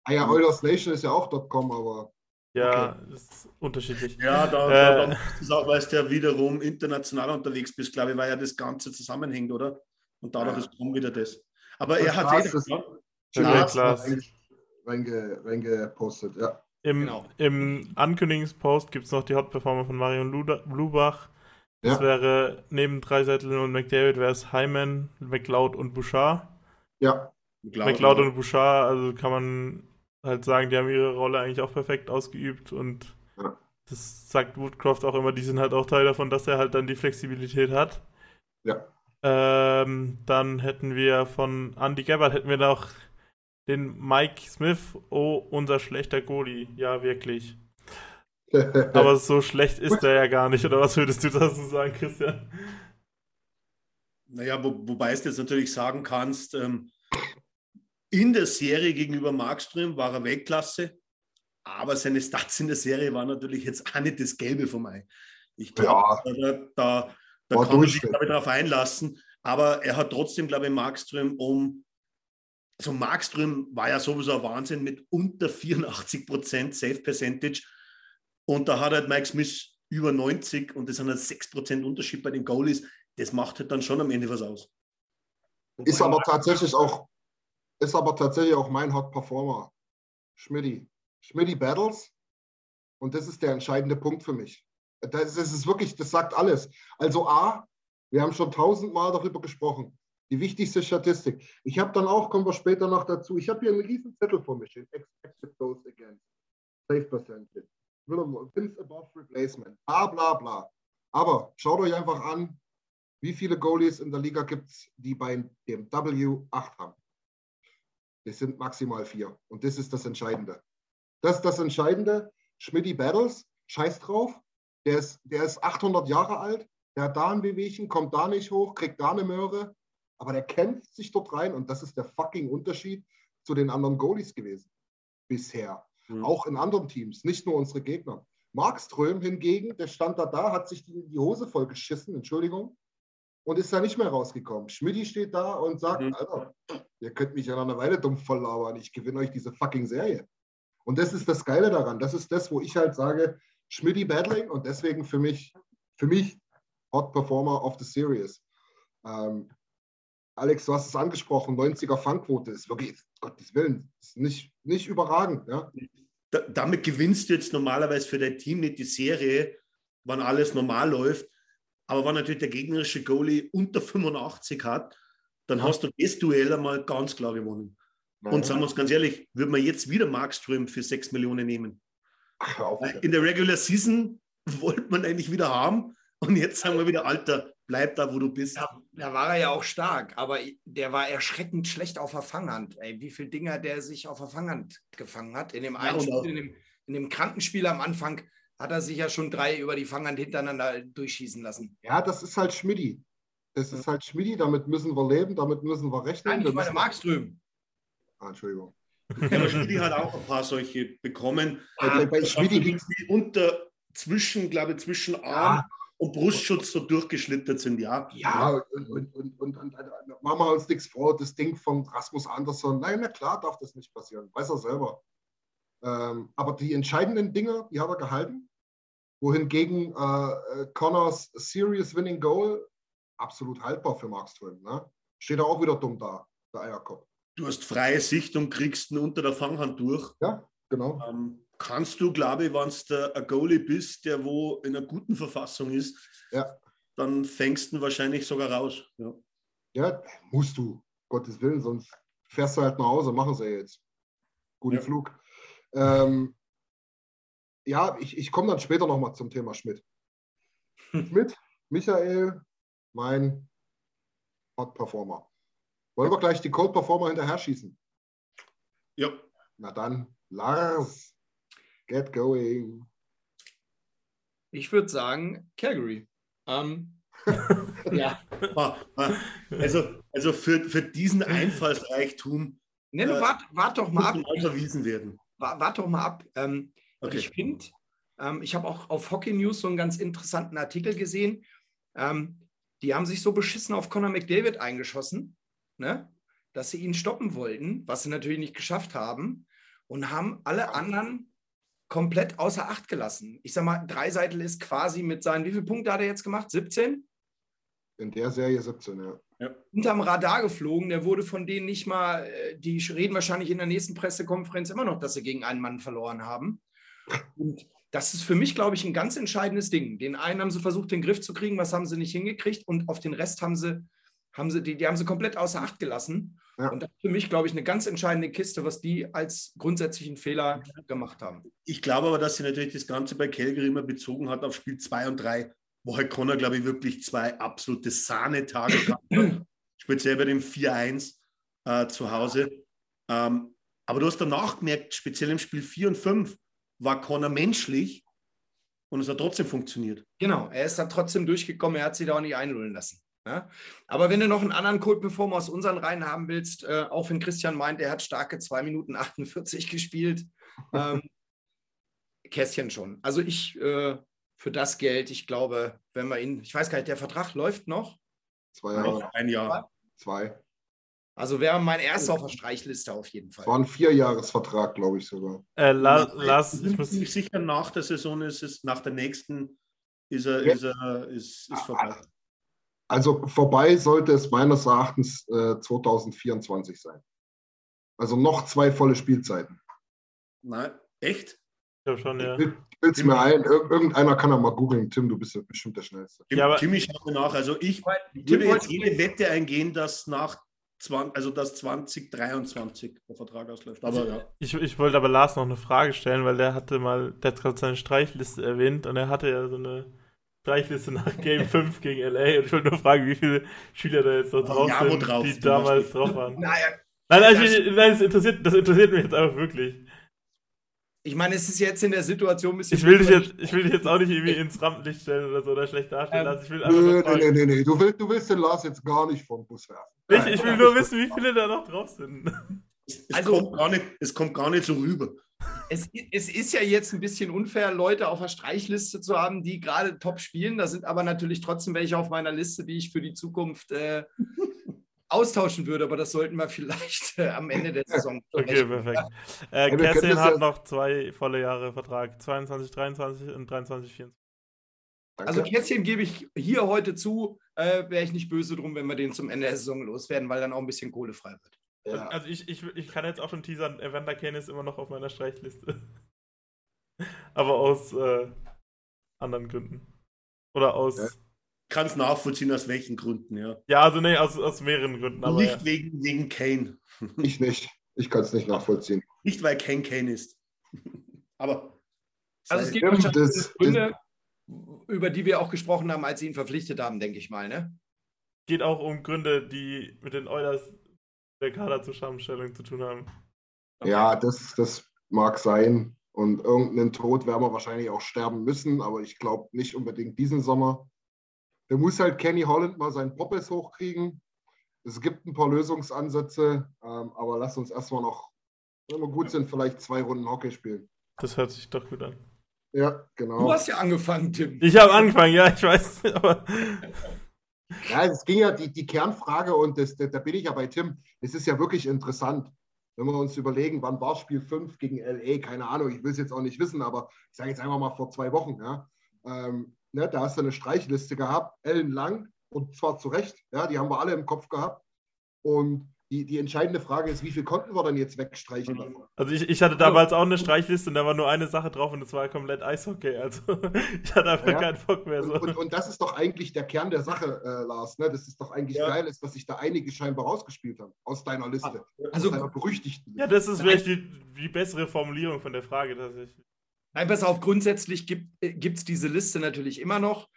Ah ja, Oilers Nation ist ja auch .com, aber. Ja, okay. das ist unterschiedlich. Ja, da, äh, da, da auch, weil du ja wiederum international unterwegs bist, glaube ich, weil ja das Ganze zusammenhängt, oder? Und dadurch ja. ist wieder das. Aber er hat jeder. Ist, reingepostet, ja. Im, genau. im Ankündigungspost gibt es noch die Hot-Performer von Marion Blubach. Das ja. wäre neben Dreisettel und McDavid wäre es Hyman, McLeod und Bouchard. Ja. McLeod, McLeod und Bouchard, also kann man halt sagen, die haben ihre Rolle eigentlich auch perfekt ausgeübt und ja. das sagt Woodcroft auch immer, die sind halt auch Teil davon, dass er halt dann die Flexibilität hat. Ja. Ähm, dann hätten wir von Andy Gabbard hätten wir noch den Mike Smith, oh, unser schlechter Goalie. Ja, wirklich. Aber so schlecht ist er ja gar nicht, oder was würdest du dazu sagen, Christian? Naja, wo, wobei du jetzt natürlich sagen kannst, ähm, in der Serie gegenüber Markström war er Weltklasse, aber seine Stats in der Serie waren natürlich jetzt auch nicht das Gelbe vom Ei. Ich glaube, ja. da, da, kann man sich darauf einlassen, aber er hat trotzdem, glaube ich, Markström um also Markström war ja sowieso ein Wahnsinn mit unter 84 Prozent Safe Percentage. Und da hat halt Mike Smith über 90 und das sind halt 6 Prozent Unterschied bei den Goalies. Das macht halt dann schon am Ende was aus. ist aber tatsächlich auch, ist aber tatsächlich auch mein Hot Performer. Schmidti. Schmidti Battles. Und das ist der entscheidende Punkt für mich. Das, das ist wirklich, das sagt alles. Also A, wir haben schon tausendmal darüber gesprochen. Die wichtigste Statistik. Ich habe dann auch, kommen wir später noch dazu, ich habe hier einen riesen Zettel vor mir stehen. Expected Goals Against. Safe Percentage. Wins above replacement. Bla bla bla. Aber schaut euch einfach an, wie viele Goalies in der Liga gibt es, die bei dem W8 haben. Das sind maximal vier. Und das ist das Entscheidende. Das ist das Entscheidende. Schmidti Battles, scheiß drauf. Der ist, der ist 800 Jahre alt. Der hat da ein Wehwehchen, kommt da nicht hoch, kriegt da eine Möhre aber der kämpft sich dort rein und das ist der fucking Unterschied zu den anderen Goalies gewesen. Bisher. Mhm. Auch in anderen Teams, nicht nur unsere Gegner. Markström hingegen, der stand da da, hat sich die, die Hose voll geschissen, Entschuldigung, und ist da nicht mehr rausgekommen. Schmidti steht da und sagt, mhm. Alter, ihr könnt mich ja nach einer Weile dumm voll labern, ich gewinne euch diese fucking Serie. Und das ist das Geile daran. Das ist das, wo ich halt sage, Schmidti Battling und deswegen für mich, für mich Hot Performer of the Series. Ähm, Alex, du hast es angesprochen, 90er Fangquote ist wirklich, Gottes Willen, ist nicht, nicht überragend. Ja? Da, damit gewinnst du jetzt normalerweise für dein Team nicht die Serie, wann alles normal läuft. Aber wenn natürlich der gegnerische Goalie unter 85 hat, dann ja. hast du das Duell einmal ganz klar gewonnen. Nein. Und sagen wir es ganz ehrlich, würde man jetzt wieder Markström für 6 Millionen nehmen? Ach, auf, In der Regular Season wollte man eigentlich wieder haben. Und jetzt sagen wir wieder, Alter, bleib da, wo du bist. Ja, da war er ja auch stark, aber der war erschreckend schlecht auf der Fanghand. Ey, wie viele Dinger der sich auf der Fanghand gefangen hat. In dem einen ja, Spiel, in dem, in dem Krankenspiel am Anfang hat er sich ja schon drei über die Fanghand hintereinander durchschießen lassen. Ja, das ist halt Schmidti. Das ist halt Schmidti, damit müssen wir leben, damit müssen wir rechnen. Nein, ich meine Markström. Ah, Entschuldigung. Ja, Schmidti hat auch ein paar solche bekommen. Ah, bei es unter zwischen, glaube ich, zwischen Arm ja und Brustschutz so durchgeschlittert sind, ja. Ja, und, und, und, und, und machen wir uns nichts vor, das Ding von Rasmus Andersson, nein, na klar darf das nicht passieren, weiß er selber. Ähm, aber die entscheidenden Dinge, die hat er gehalten, wohingegen äh, Connors Serious Winning Goal absolut haltbar für Markström. Ne? Steht er auch wieder dumm da, der Eierkopf. Du hast freie Sicht und kriegst ihn unter der Fanghand durch. Ja, genau. Ähm, kannst du, glaube ich, wenn du ein Goalie bist, der wo in einer guten Verfassung ist, ja. dann fängst du ihn wahrscheinlich sogar raus. Ja. ja, musst du, Gottes Willen, sonst fährst du halt nach Hause, machen sie jetzt. Guten ja. Flug. Ähm, ja, ich, ich komme dann später nochmal zum Thema Schmidt. Schmidt, Michael, mein Hot Performer. Wollen wir gleich die Cold Performer hinterher schießen? Ja. Na dann, Lars. Get going. Ich würde sagen Calgary. Ähm, ja. Ah, ah. Also, also für, für diesen Einfallsreichtum. Ne, du wart, wart doch mal ab. Verwiesen werden. Wart, wart doch mal ab. Ähm, okay. Ich finde, ähm, ich habe auch auf Hockey News so einen ganz interessanten Artikel gesehen. Ähm, die haben sich so beschissen auf Conor McDavid eingeschossen, ne? dass sie ihn stoppen wollten, was sie natürlich nicht geschafft haben, und haben alle anderen komplett außer Acht gelassen. Ich sag mal, Dreiseitel ist quasi mit seinen, wie viele Punkte hat er jetzt gemacht? 17? In der Serie 17, ja. ja. Unterm Radar geflogen, der wurde von denen nicht mal, äh, die reden wahrscheinlich in der nächsten Pressekonferenz immer noch, dass sie gegen einen Mann verloren haben. Und das ist für mich, glaube ich, ein ganz entscheidendes Ding. Den einen haben sie versucht, den Griff zu kriegen, was haben sie nicht hingekriegt und auf den Rest haben sie, haben sie, die, die haben sie komplett außer Acht gelassen. Ja. Und das ist für mich, glaube ich, eine ganz entscheidende Kiste, was die als grundsätzlichen Fehler gemacht haben. Ich glaube aber, dass sie natürlich das Ganze bei Calgary immer bezogen hat auf Spiel 2 und 3, wo halt Connor, glaube ich, wirklich zwei absolute Sahnetage hatte. speziell bei dem 4-1 äh, zu Hause. Ähm, aber du hast danach gemerkt, speziell im Spiel 4 und 5, war Connor menschlich und es hat trotzdem funktioniert. Genau, er ist dann trotzdem durchgekommen, er hat sich da auch nicht einlullen lassen. Ja? Aber wenn du noch einen anderen Code-Performer aus unseren Reihen haben willst, äh, auch wenn Christian meint, er hat starke 2 Minuten 48 gespielt, ähm, Kästchen schon. Also ich äh, für das Geld, ich glaube, wenn wir ihn, ich weiß gar nicht, der Vertrag läuft noch. Zwei Jahre. Ein Jahr. Zwei. Also wäre mein erster auf der Streichliste auf jeden Fall. War ein Vierjahresvertrag, glaube ich sogar. Äh, la, lass, ich muss sicher, nach der Saison ist es, nach der nächsten ist er, ja. ist, er ist, ist vorbei. Also vorbei sollte es meines Erachtens äh, 2024 sein. Also noch zwei volle Spielzeiten. Nein, echt? Ich glaube schon, ja. Ich will mir ein. Ir irgendeiner kann er mal googeln. Tim, du bist bestimmt der Schnellste. Ja, aber Timmy schaut mir nach. Also ich würde jetzt jede Wette eingehen, dass nach 20, also dass 2023 der Vertrag ausläuft. Aber ja. Ich, ich wollte aber Lars noch eine Frage stellen, weil der hatte mal, der hat gerade seine Streichliste erwähnt und er hatte ja so eine Streichliste nach Game 5 gegen LA und ich wollte nur fragen, wie viele Schüler da jetzt noch drauf ja, sind, drauf, die damals drauf waren. Naja, nein, also, nein, das, interessiert, das interessiert mich jetzt einfach wirklich. Ich meine, es ist jetzt in der Situation ein bisschen. Ich will, dich jetzt, ich will dich jetzt auch nicht irgendwie ins Rampenlicht stellen oder so oder schlecht darstellen lassen. Ich will einfach nö, nee, nee, nee, Du willst, du willst den Lars jetzt gar nicht vom Bus werfen. Ich, ich will nur wissen, wie viele da noch drauf sind. Es, also, kommt, gar nicht, es kommt gar nicht so rüber. Es, es, ist ja jetzt ein bisschen unfair, Leute auf der Streichliste zu haben, die gerade top spielen. Da sind aber natürlich trotzdem welche auf meiner Liste, die ich für die Zukunft äh, austauschen würde, aber das sollten wir vielleicht äh, am Ende der Saison. okay, perfekt. Äh, Kerstin hat noch zwei volle Jahre Vertrag, 22, 23 und 23, 24. Also Kästchen gebe ich hier heute zu, äh, wäre ich nicht böse drum, wenn wir den zum Ende der Saison loswerden, weil dann auch ein bisschen Kohle frei wird. Ja. Also ich, ich, ich kann jetzt auch schon teasern, Evander Kane ist immer noch auf meiner Streichliste. Aber aus äh, anderen Gründen. Oder aus ja kann es nachvollziehen, aus welchen Gründen, ja. Ja, also nee, aus, aus mehreren Gründen. Aber nicht ja. wegen, wegen Kane. Ich nicht. Ich kann es nicht nachvollziehen. Nicht, weil Kane Kane ist. aber. Also es gibt wahrscheinlich Gründe, über die wir auch gesprochen haben, als sie ihn verpflichtet haben, denke ich mal, ne? Geht auch um Gründe, die mit den Oilers der Kaderzusammenstellung zu tun haben. Okay. Ja, das, das mag sein. Und irgendeinen Tod werden wir wahrscheinlich auch sterben müssen, aber ich glaube nicht unbedingt diesen Sommer. Da muss halt Kenny Holland mal seinen Poppes hochkriegen. Es gibt ein paar Lösungsansätze, ähm, aber lass uns erstmal noch, wenn wir gut sind, vielleicht zwei Runden Hockey spielen. Das hört sich doch gut an. Ja, genau. Du hast ja angefangen, Tim. Ich habe angefangen, ja, ich weiß. Aber ja, es ging ja die, die Kernfrage und das, da, da bin ich ja bei Tim. Es ist ja wirklich interessant, wenn wir uns überlegen, wann war Spiel 5 gegen LA, keine Ahnung, ich will es jetzt auch nicht wissen, aber ich sage jetzt einfach mal vor zwei Wochen. Ja. Ähm, Ne, da hast du eine Streichliste gehabt, ellenlang und zwar zu Recht. Ja, die haben wir alle im Kopf gehabt. Und die, die entscheidende Frage ist, wie viel konnten wir dann jetzt wegstreichen? Davon? Also ich, ich hatte damals auch eine Streichliste und da war nur eine Sache drauf und das war komplett Eishockey. Also ich hatte einfach ja, keinen Bock mehr. So. Und, und, und, das ist doch eigentlich der Kern der Sache, äh, Lars. Ne? Das ist doch eigentlich ja. geil, ist, dass sich da einige scheinbar rausgespielt haben aus deiner Liste. Also aus deiner berüchtigten. Ja, das ist vielleicht die, die bessere Formulierung von der Frage tatsächlich. Nein, pass auf, grundsätzlich gibt es äh, diese Liste natürlich immer noch.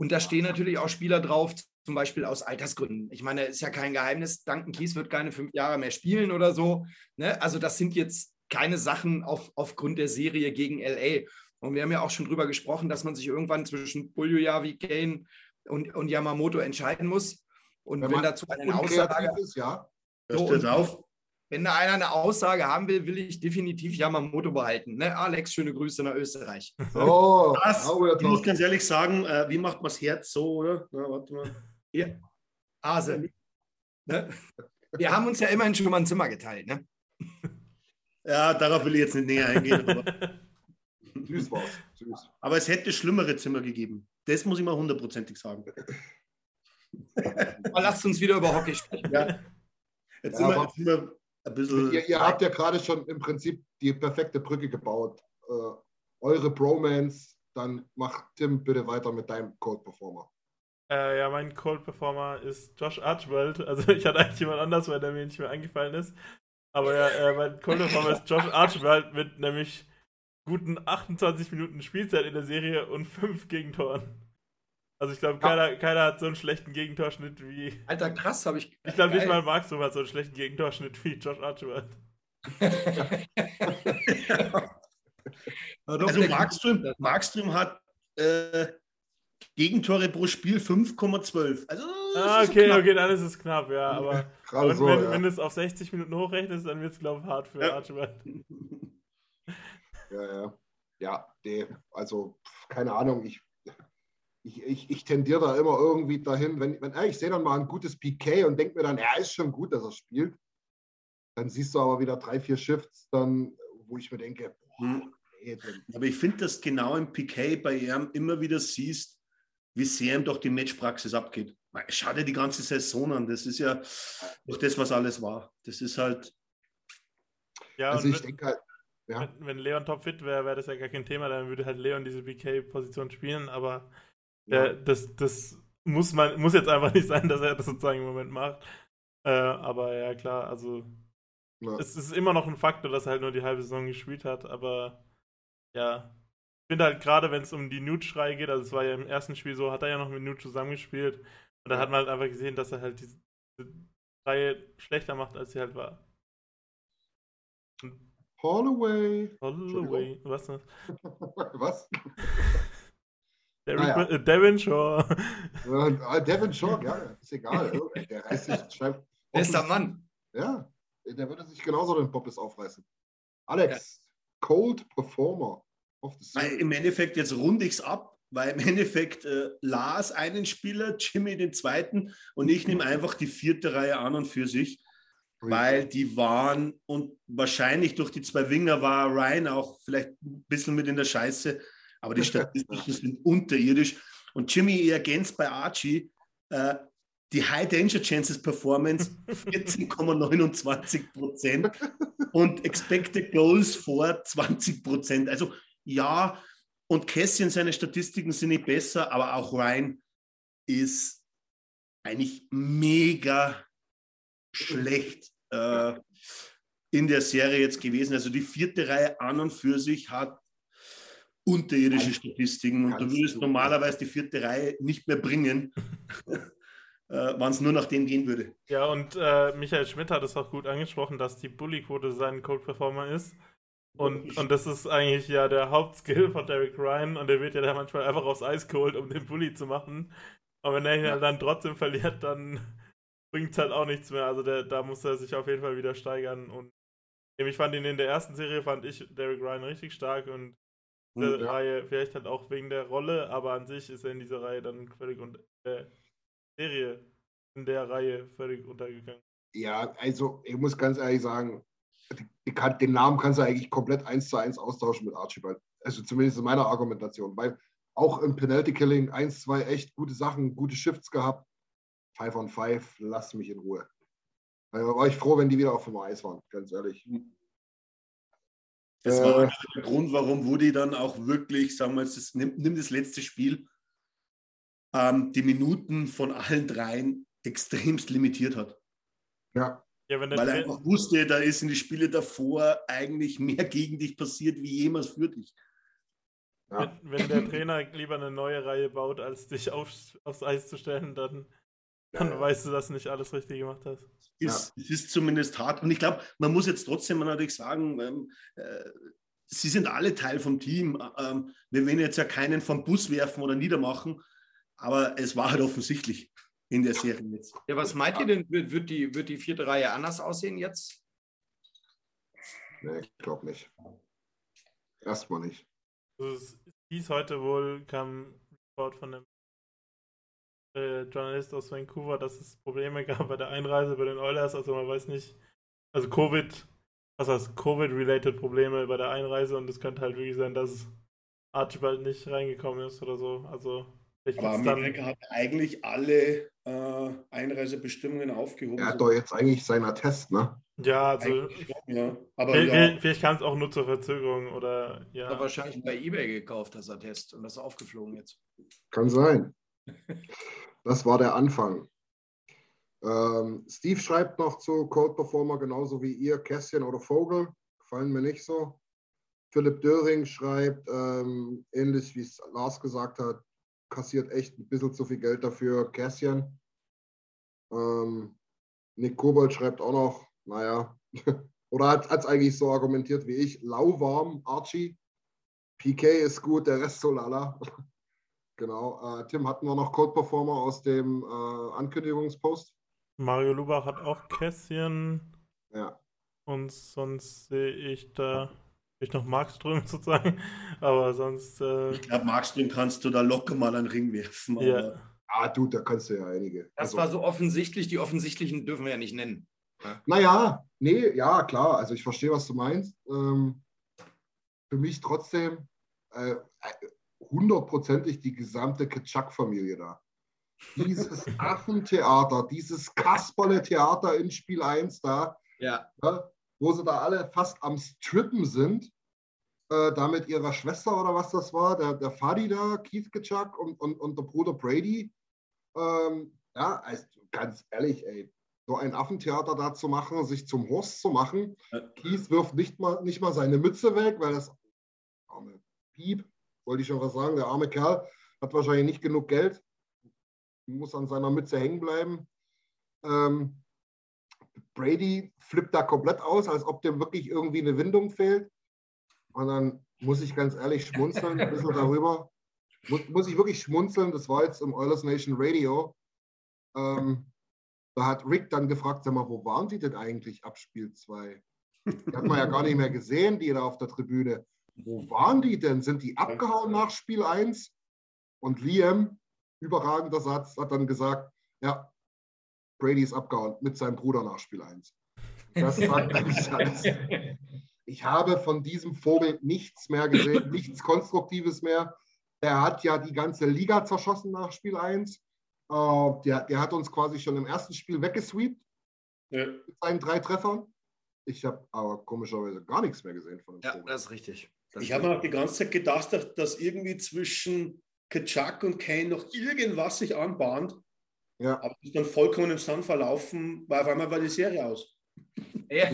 Und da stehen natürlich auch Spieler drauf, zum Beispiel aus Altersgründen. Ich meine, ist ja kein Geheimnis, Duncan Kies wird keine fünf Jahre mehr spielen oder so. Ne? Also das sind jetzt keine Sachen auf, aufgrund der Serie gegen LA. Und wir haben ja auch schon drüber gesprochen, dass man sich irgendwann zwischen Buljojavi, Kane und, und Yamamoto entscheiden muss. Und wenn, wenn dazu eine Aussage ist, ja. So, und, auf. Wenn da einer eine Aussage haben will, will ich definitiv Yamamoto behalten. Ne? Alex, schöne Grüße nach Österreich. Oh, das, ich muss ganz ehrlich sagen, äh, wie macht man das Herz so, oder? Na, warte mal. Ja. Hase. Ne? Wir haben uns ja immerhin schon mal ein Zimmer geteilt, ne? Ja, darauf will ich jetzt nicht näher eingehen. Aber, Süß war's. Süß. aber es hätte schlimmere Zimmer gegeben. Das muss ich mal hundertprozentig sagen. Aber lasst uns wieder über Hockey sprechen. Ja. Jetzt, ja, sind wir, jetzt sind wir ein bisschen. Ihr, ihr habt ja gerade schon im Prinzip die perfekte Brücke gebaut. Äh, eure Bromance, dann mach Tim bitte weiter mit deinem Code Performer. Äh, ja, mein Cold Performer ist Josh Archibald. Also ich hatte eigentlich jemand anders, weil der mir nicht mehr eingefallen ist. Aber ja, äh, mein Cold Performer ist Josh Archibald mit nämlich guten 28 Minuten Spielzeit in der Serie und 5 Gegentoren. Also ich glaube, keiner, keiner hat so einen schlechten Gegentorschnitt wie. Alter, krass, habe ich. Ich glaube nicht mal Markstrom hat so einen schlechten Gegentorschnitt wie Josh Archibald. also Markström, Markström hat äh, Gegentore pro Spiel 5,12. Also, ah, okay, so okay, dann ist es knapp, ja. Aber wenn, so, wenn, ja. wenn du es auf 60 Minuten hochrechnest, dann wird es, glaube ich, hart für ja. Archibald. Ja, ja. Ja, nee, also, keine Ahnung, ich, ich, ich, ich tendiere da immer irgendwie dahin, wenn, wenn ich sehe dann mal ein gutes PK und denke mir dann, ja, ist schon gut, dass er spielt. Dann siehst du aber wieder drei, vier Shifts, dann, wo ich mir denke, boah, hm. nee, Aber ich finde, dass genau im PK bei ihm immer wieder siehst, wie sehr ihm doch die Matchpraxis abgeht. Schau dir die ganze Saison an. Das ist ja doch das, was alles war. Das ist halt. Ja, also ich denke halt, ja. wenn, wenn, Leon topfit wäre, wäre das ja gar kein Thema. Dann würde halt Leon diese BK-Position spielen. Aber ja. äh, das, das muss, man, muss jetzt einfach nicht sein, dass er das sozusagen im Moment macht. Äh, aber ja, klar, also. Ja. Es ist immer noch ein Faktor, dass er halt nur die halbe Saison gespielt hat. Aber ja, finde halt gerade, wenn es um die Nude-Schrei geht, also es war ja im ersten Spiel so, hat er ja noch mit Nude zusammengespielt. Und da hat man halt einfach gesehen, dass er halt diese, diese Reihe schlechter macht, als sie halt war. Holloway. Holloway. Was? Was? Derek, naja. äh, Devin Shaw. Äh, Devin Shaw, ja, ist egal. Der reißt sich, schreibt. Der Mann? Ja, der würde sich genauso den Poppes aufreißen. Alex, ja. Cold Performer. Im Endeffekt, jetzt runde ich es ab, weil im Endeffekt äh, Lars einen Spieler, Jimmy den zweiten und ich nehme einfach die vierte Reihe an und für sich, weil die waren und wahrscheinlich durch die zwei Winger war Ryan auch vielleicht ein bisschen mit in der Scheiße, aber die Statistiken sind unterirdisch. Und Jimmy ergänzt bei Archie, äh, die High Danger Chances Performance 14,29 Prozent und Expected Goals vor 20 Prozent. Also ja, und Cassian, seine Statistiken sind nicht besser, aber auch Ryan ist eigentlich mega schlecht äh, in der Serie jetzt gewesen. Also die vierte Reihe an und für sich hat unterirdische Statistiken und du würdest normalerweise die vierte Reihe nicht mehr bringen, äh, wenn es nur nach dem gehen würde. Ja, und äh, Michael Schmidt hat es auch gut angesprochen, dass die Bully-Quote sein Cold Performer ist. Und, und das ist eigentlich ja der Hauptskill von Derek Ryan und der wird ja da manchmal einfach aufs Eis geholt, um den Bully zu machen. Aber wenn er ihn ja. dann trotzdem verliert, dann bringt es halt auch nichts mehr. Also der, da muss er sich auf jeden Fall wieder steigern. Und ich fand ihn in der ersten Serie, fand ich Derek Ryan richtig stark und der ja. Reihe vielleicht halt auch wegen der Rolle, aber an sich ist er in dieser Reihe dann völlig unter äh, Serie in der Reihe völlig untergegangen. Ja, also ich muss ganz ehrlich sagen, die, kann, den Namen kannst du eigentlich komplett eins zu eins austauschen mit Archibald. Also zumindest in meiner Argumentation. Weil auch im Penalty Killing 1, 2 echt gute Sachen, gute Shifts gehabt. 5 on 5, lass mich in Ruhe. Da war ich froh, wenn die wieder auf dem Eis waren, ganz ehrlich. Das war äh, der Grund, warum Woody dann auch wirklich, sagen wir jetzt, das, nimm, nimm das letzte Spiel, ähm, die Minuten von allen dreien extremst limitiert hat. Ja. Ja, Weil er einfach wusste, da ist in die Spiele davor eigentlich mehr gegen dich passiert wie jemals für dich. Ja. Wenn, wenn, der Trainer lieber eine neue Reihe baut, als dich aufs, aufs Eis zu stellen, dann, dann ja, weißt du, dass du nicht alles richtig gemacht hast. Ist, Es ist zumindest hart. Und ich glaube, man muss jetzt trotzdem natürlich sagen, ähm, äh, sie sind alle Teil vom Team. Ähm, wir werden jetzt ja keinen vom Bus werfen oder niedermachen, aber es war halt offensichtlich in der Serie jetzt. Ja, was meint ihr denn? Wird, wird, die, wird die vierte Reihe anders aussehen jetzt? Nee, ich glaube nicht. Erstmal nicht. Also es hieß heute wohl, kam Report von einem äh, Journalist aus Vancouver, dass es Probleme gab bei der Einreise bei den Oilers. Also man weiß nicht, also Covid, was heißt Covid-related Probleme bei der Einreise und es könnte halt wirklich sein, dass Archibald nicht reingekommen ist oder so. Also Aber Amerika hat eigentlich alle äh, Einreisebestimmungen aufgehoben. Er hat doch jetzt eigentlich seinen Attest, ne? Ja, also. Ja. Aber vielleicht, ja. vielleicht kann es auch nur zur Verzögerung oder ja. Hat wahrscheinlich bei Ebay gekauft, das Attest, und das ist aufgeflogen jetzt. Kann sein. Das war der Anfang. Ähm, Steve schreibt noch zu Cold Performer genauso wie ihr, Kästchen oder Vogel. Gefallen mir nicht so. Philipp Döring schreibt, ähm, ähnlich wie es Lars gesagt hat, kassiert echt ein bisschen zu viel Geld dafür. Cassian. Ähm, Nick Kobold schreibt auch noch, naja, oder hat es eigentlich so argumentiert wie ich, lauwarm, Archie. PK ist gut, der Rest so lala. genau. Äh, Tim, hatten wir noch Code Performer aus dem äh, Ankündigungspost? Mario Lubach hat auch Kässchen. Ja. Und sonst sehe ich da ich noch Markström sozusagen, aber sonst. Äh... Ich glaube, Markström kannst du da locker mal einen Ring werfen. Ja. Ah, du, da kannst du ja einige. Das also, war so offensichtlich, die offensichtlichen dürfen wir ja nicht nennen. Ja. Naja, nee, ja, klar, also ich verstehe, was du meinst. Ähm, für mich trotzdem äh, hundertprozentig die gesamte Kitschak-Familie da. Dieses Affentheater, dieses Kasperle-Theater in Spiel 1 da. Ja. ja wo sie da alle fast am Strippen sind, äh, da mit ihrer Schwester oder was das war, der, der Fadi da, Keith Kitschak und, und, und der Bruder Brady. Ähm, ja, also ganz ehrlich, ey, so ein Affentheater da zu machen, sich zum Horst zu machen. Ja. Keith wirft nicht mal, nicht mal seine Mütze weg, weil das arme Piep, wollte ich schon was sagen, der arme Kerl hat wahrscheinlich nicht genug Geld, muss an seiner Mütze hängen bleiben. Ähm, Brady flippt da komplett aus, als ob dem wirklich irgendwie eine Windung fehlt. Und dann muss ich ganz ehrlich schmunzeln, ein bisschen darüber. Muss, muss ich wirklich schmunzeln, das war jetzt im Oilers Nation Radio. Ähm, da hat Rick dann gefragt, sag mal, wo waren die denn eigentlich ab Spiel 2? Die hat man ja gar nicht mehr gesehen, die da auf der Tribüne. Wo waren die denn? Sind die abgehauen nach Spiel 1? Und Liam, überragender Satz, hat dann gesagt, ja, Brady ist abgehauen mit seinem Bruder nach Spiel 1. Das sagt eigentlich alles. Ich habe von diesem Vogel nichts mehr gesehen, nichts Konstruktives mehr. Der hat ja die ganze Liga zerschossen nach Spiel 1. Uh, äh, der, der, hat uns quasi schon im ersten Spiel weggesweept ja. mit seinen drei Treffern. Ich habe aber komischerweise gar nichts mehr gesehen von dem Ja, Vogel. das ist richtig. Das ich habe mir auch die ganze Zeit gedacht, dass irgendwie zwischen Kaczak und Kane noch irgendwas sich anbahnt. Ja. Aber es ist dann vollkommen im Sand verlaufen, weil auf einmal war die Serie aus. Ja,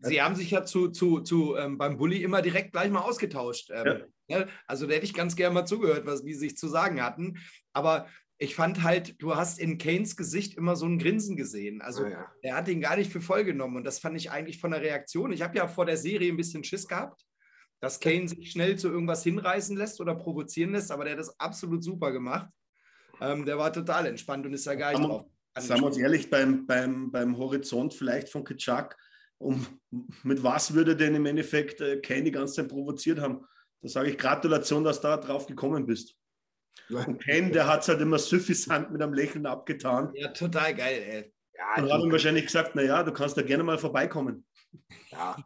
sie haben sich ja zu, zu, zu ähm, beim Bulli immer direkt gleich mal ausgetauscht. Ähm, ja. Ja, also da hätte ich ganz gerne mal zugehört, was die sich zu sagen hatten. Aber ich fand halt, du hast in Kanes Gesicht immer so ein Grinsen gesehen. Also ja, ja. er hat ihn gar nicht für voll genommen. Und das fand ich eigentlich von der Reaktion. Ich habe ja vor der Serie ein bisschen Schiss gehabt, dass Kane sich schnell zu irgendwas hinreißen lässt oder provozieren lässt, aber der hat das absolut super gemacht. Ähm, der war total entspannt und ist da gar nicht drauf. Sagen wir uns ehrlich, beim, beim, beim Horizont vielleicht von Kitschak, um, mit was würde denn im Endeffekt äh, Kane die ganze Zeit provoziert haben? Da sage ich Gratulation, dass du da drauf gekommen bist. Und Kane, der hat es halt immer suffisant mit einem Lächeln abgetan. Ja, total geil, ey. Ja, und hat ihm wahrscheinlich gesagt, naja, du kannst da gerne mal vorbeikommen. Ja,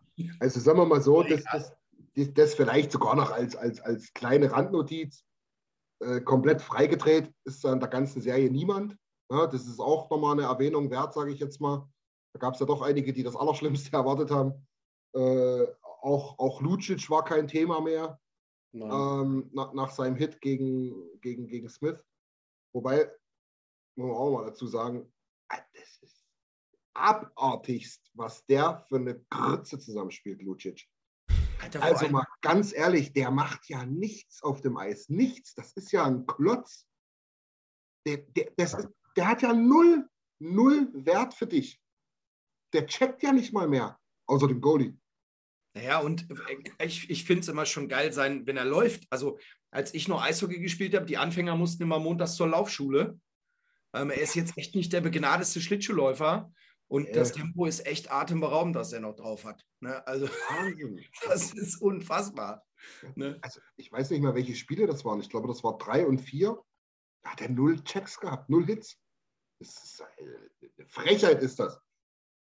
also sagen wir mal so, das, das, das, vielleicht sogar noch als, als, als kleine Randnotiz. Äh, komplett freigedreht ist an der ganzen Serie niemand. Ja, das ist auch nochmal eine Erwähnung wert, sage ich jetzt mal. Da gab es ja doch einige, die das Allerschlimmste erwartet haben. Äh, auch, auch Lucic war kein Thema mehr ähm, nach, nach, seinem Hit gegen, gegen, gegen Smith. Wobei, muss man auch mal dazu sagen, ah, das ist abartigst, was der für eine Grütze zusammenspielt, Lucic. Alter, also mal ganz ehrlich, der macht ja nichts auf dem Eis. Nichts. Das ist ja ein Klotz. Der, der, ist, der hat ja null, null Wert für dich. Der checkt ja nicht mal mehr, außer dem Goalie. Naja, und ich, ich finde es immer schon geil sein, wenn er läuft. Also, als ich noch Eishockey gespielt habe, die Anfänger mussten immer montags zur Laufschule. Ähm, er ist jetzt echt nicht der begnadeste Schlittschuhläufer. Und äh. das Tempo ist echt atemberaubend, das er noch drauf hat. Ne? Also, das ist unfassbar. Ne? Also, ich weiß nicht mehr, welche Spiele das waren. Ich glaube, das war drei und vier. Da hat er null Checks gehabt, null Hits. Das ist, eine Frechheit ist das.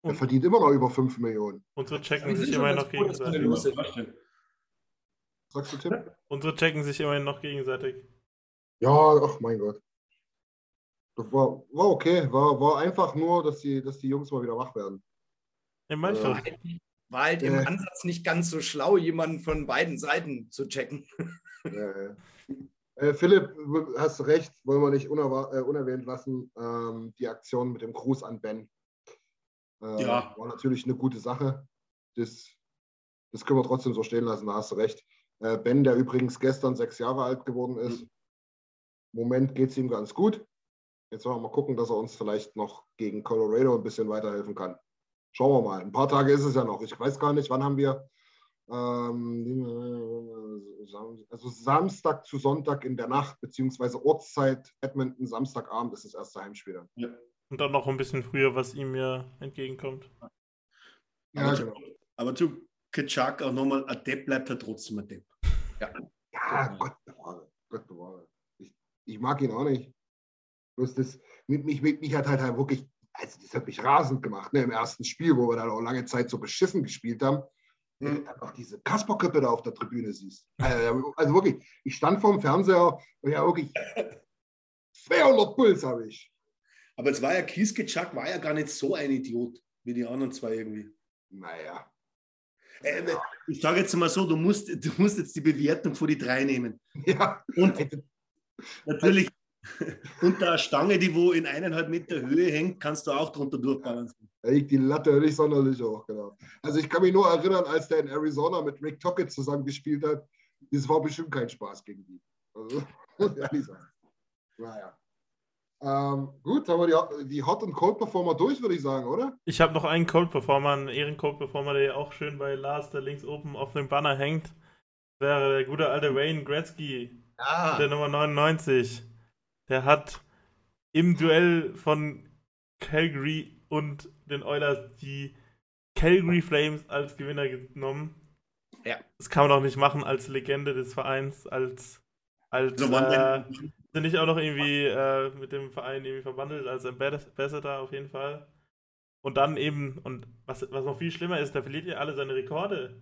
Und er verdient immer noch über 5 Millionen. Unsere checken sich immerhin noch gegenseitig. Sagst du, Tim? Unsere checken sich immerhin noch gegenseitig. Ja, ach mein Gott. Das war, war okay. War, war einfach nur, dass die, dass die Jungs mal wieder wach werden. Ja, manchmal. Äh, war halt im äh, Ansatz nicht ganz so schlau, jemanden von beiden Seiten zu checken. Äh, äh, Philipp, hast du recht, wollen wir nicht äh, unerwähnt lassen. Ähm, die Aktion mit dem Gruß an Ben. Äh, ja. War natürlich eine gute Sache. Das, das können wir trotzdem so stehen lassen, da hast du recht. Äh, ben, der übrigens gestern sechs Jahre alt geworden ist. Mhm. Im Moment geht es ihm ganz gut. Jetzt wollen wir mal gucken, dass er uns vielleicht noch gegen Colorado ein bisschen weiterhelfen kann. Schauen wir mal. Ein paar Tage ist es ja noch. Ich weiß gar nicht, wann haben wir. Ähm, also Samstag zu Sonntag in der Nacht, beziehungsweise Ortszeit Edmonton, Samstagabend ist das erste Heimspiel. Ja. Und dann noch ein bisschen früher, was ihm ja entgegenkommt. Ja, aber, genau. aber zu Kitschak auch nochmal, ein Depp bleibt er trotzdem ein Depp. Ja, ja Gott bewahre. Gott bewahre. Ich, ich mag ihn auch nicht. Bloß das, mit mich, mit mich hat halt, halt wirklich, also das hat mich rasend gemacht, ne, im ersten Spiel, wo wir dann auch lange Zeit so beschissen gespielt haben. Wenn du dann auch diese Kasperköppe da auf der Tribüne siehst. Also, also wirklich, ich stand vorm Fernseher und ja wirklich 200 Puls habe ich. Aber es war ja, Kieske Chuck war ja gar nicht so ein Idiot wie die anderen zwei irgendwie. Naja. Äh, ich sage jetzt mal so, du musst, du musst jetzt die Bewertung von die drei nehmen. Ja. Und natürlich unter einer Stange, die wo in eineinhalb Meter Höhe hängt, kannst du auch drunter durchbalancieren. Da liegt die Latte nicht sonderlich hoch, genau. Also ich kann mich nur erinnern, als der in Arizona mit Rick Tockett zusammen gespielt hat, das war bestimmt kein Spaß gegen die. Also, ehrlich sagen. Naja. Ähm, gut, haben wir die, die Hot- und Cold-Performer durch, würde ich sagen, oder? Ich habe noch einen Cold-Performer, einen Ehren-Cold-Performer, der auch schön bei Lars, der links oben auf dem Banner hängt. Das wäre der gute alte Wayne Gretzky, ah. der Nummer 99 der hat im Duell von Calgary und den Oilers die Calgary Flames als Gewinner genommen. Ja. Das kann man auch nicht machen als Legende des Vereins, als, als so, äh, sind nicht auch noch irgendwie äh, mit dem Verein irgendwie verwandelt als Ambassador auf jeden Fall. Und dann eben, und was, was noch viel schlimmer ist, da verliert ihr alle seine Rekorde.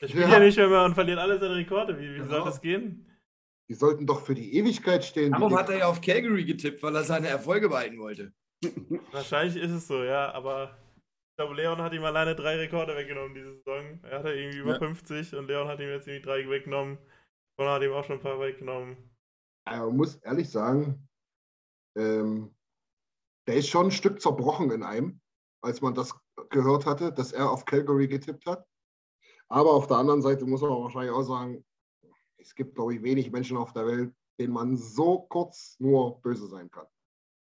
Der spielt ja, ja nicht mehr und verliert alle seine Rekorde. Wie, wie genau. soll das gehen? Die sollten doch für die Ewigkeit stehen. Warum hat er ja auf Calgary getippt, weil er seine Erfolge behalten wollte? Wahrscheinlich ist es so, ja, aber ich glaube, Leon hat ihm alleine drei Rekorde weggenommen diese Saison. Er hatte irgendwie über ja. 50 und Leon hat ihm jetzt irgendwie drei weggenommen. Und hat ihm auch schon ein paar weggenommen. Aber man muss ehrlich sagen, ähm, der ist schon ein Stück zerbrochen in einem, als man das gehört hatte, dass er auf Calgary getippt hat. Aber auf der anderen Seite muss man wahrscheinlich auch sagen, es gibt, glaube ich, wenig Menschen auf der Welt, denen man so kurz nur böse sein kann.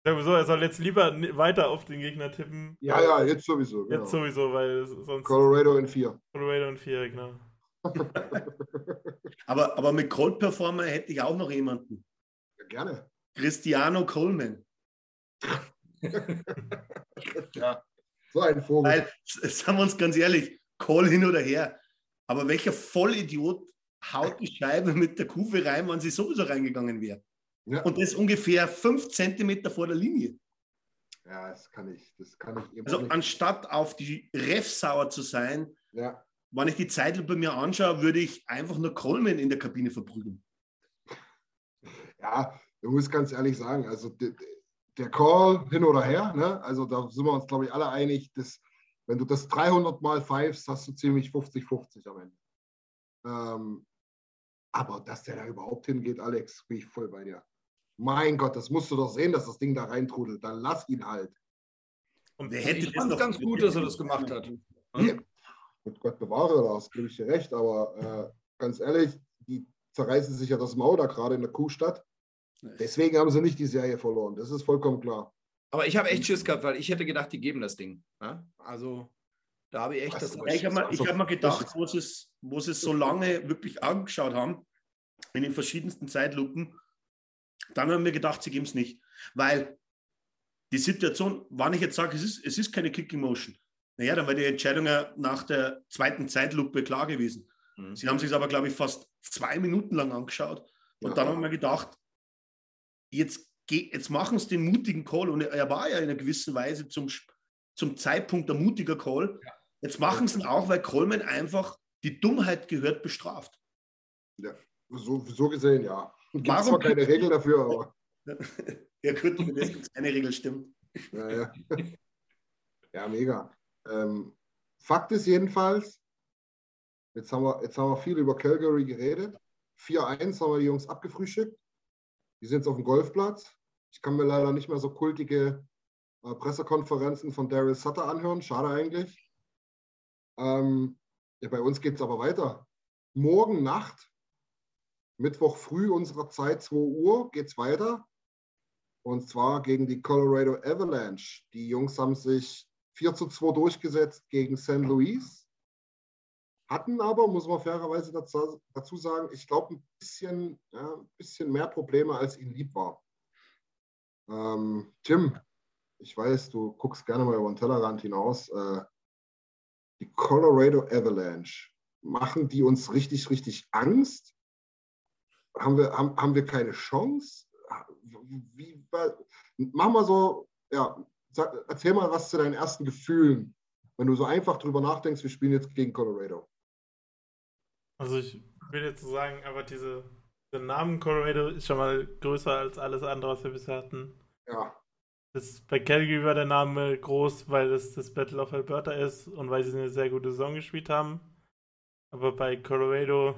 Sowieso, er soll jetzt lieber weiter auf den Gegner tippen. Ja, ja, jetzt sowieso. Genau. Jetzt sowieso, weil sonst. Colorado in 4. Colorado in 4, genau. aber, aber mit Cold Performer hätte ich auch noch jemanden. Ja, gerne. Cristiano Coleman. ja, so ein Vogel. Weil, sagen wir uns ganz ehrlich, Call hin oder her. Aber welcher Vollidiot haut die Scheibe mit der Kufe rein, wenn sie sowieso reingegangen wäre. Ja. Und das ungefähr fünf Zentimeter vor der Linie. Ja, das kann ich. Das kann ich also nicht. anstatt auf die Ref sauer zu sein, ja. wenn ich die Zeitlupe mir anschaue, würde ich einfach nur Coleman in der Kabine verprügeln. Ja, ich muss ganz ehrlich sagen, also der, der Call hin oder her, ne? also da sind wir uns, glaube ich, alle einig, dass wenn du das 300 Mal pfeifst, hast du ziemlich 50-50 am Ende. Ähm, aber dass der da überhaupt hingeht, Alex, bin ich voll bei dir. Mein Gott, das musst du doch sehen, dass das Ding da reintrudelt. Dann lass ihn halt. Und der hätte ich fand ganz gut, dass er das gemacht hat. Ja. Mit Gott bewahre, da hast gebe ich dir recht. Aber äh, ganz ehrlich, die zerreißen sich ja das Maul da gerade in der Kuhstadt. Deswegen haben sie nicht die Serie verloren. Das ist vollkommen klar. Aber ich habe echt Schiss gehabt, weil ich hätte gedacht, die geben das Ding. Ja? Also da habe ich echt das. Ich habe mir, hab mir gedacht, wo sie, es, wo sie es so lange wirklich angeschaut haben, in den verschiedensten Zeitlupen, dann haben wir gedacht, sie geben es nicht. Weil die Situation, wann ich jetzt sage, es ist, es ist keine Kicking Motion, naja, dann wäre die Entscheidung ja nach der zweiten Zeitlupe klar gewesen. Mhm. Sie haben sich aber, glaube ich, fast zwei Minuten lang angeschaut. Und ja. dann haben wir gedacht, jetzt, jetzt machen sie den mutigen Call. Und er war ja in einer gewissen Weise zum, zum Zeitpunkt der mutiger Call. Ja. Jetzt machen sie ihn auch, weil Coleman einfach die Dummheit gehört bestraft. Ja, so, so gesehen, ja. Gibt zwar keine Regel dafür, aber. ja, gut, es keine Regel stimmt. Ja, ja. ja mega. Ähm, Fakt ist jedenfalls, jetzt haben, wir, jetzt haben wir viel über Calgary geredet. 4-1 haben wir die Jungs abgefrühstückt. Die sind jetzt auf dem Golfplatz. Ich kann mir leider nicht mehr so kultige äh, Pressekonferenzen von Daryl Sutter anhören. Schade eigentlich. Ähm, ja, bei uns geht es aber weiter. Morgen Nacht, Mittwoch früh unserer Zeit, 2 Uhr, geht es weiter. Und zwar gegen die Colorado Avalanche. Die Jungs haben sich 4 zu 2 durchgesetzt gegen St. Louis. Hatten aber, muss man fairerweise dazu, dazu sagen, ich glaube, ein bisschen, ja, ein bisschen mehr Probleme, als ihnen lieb war. Ähm, Tim, ich weiß, du guckst gerne mal über den Tellerrand hinaus. Äh, die Colorado Avalanche, machen die uns richtig, richtig Angst? Haben wir, haben, haben wir keine Chance? Wie, mach mal so, ja, sag, erzähl mal was zu deinen ersten Gefühlen, wenn du so einfach drüber nachdenkst, wir spielen jetzt gegen Colorado. Also ich will jetzt so sagen, aber diese, der Name Colorado ist schon mal größer als alles andere, was wir bisher hatten. Ja. Das, bei Calgary war der Name groß, weil es das Battle of Alberta ist und weil sie eine sehr gute Saison gespielt haben. Aber bei Colorado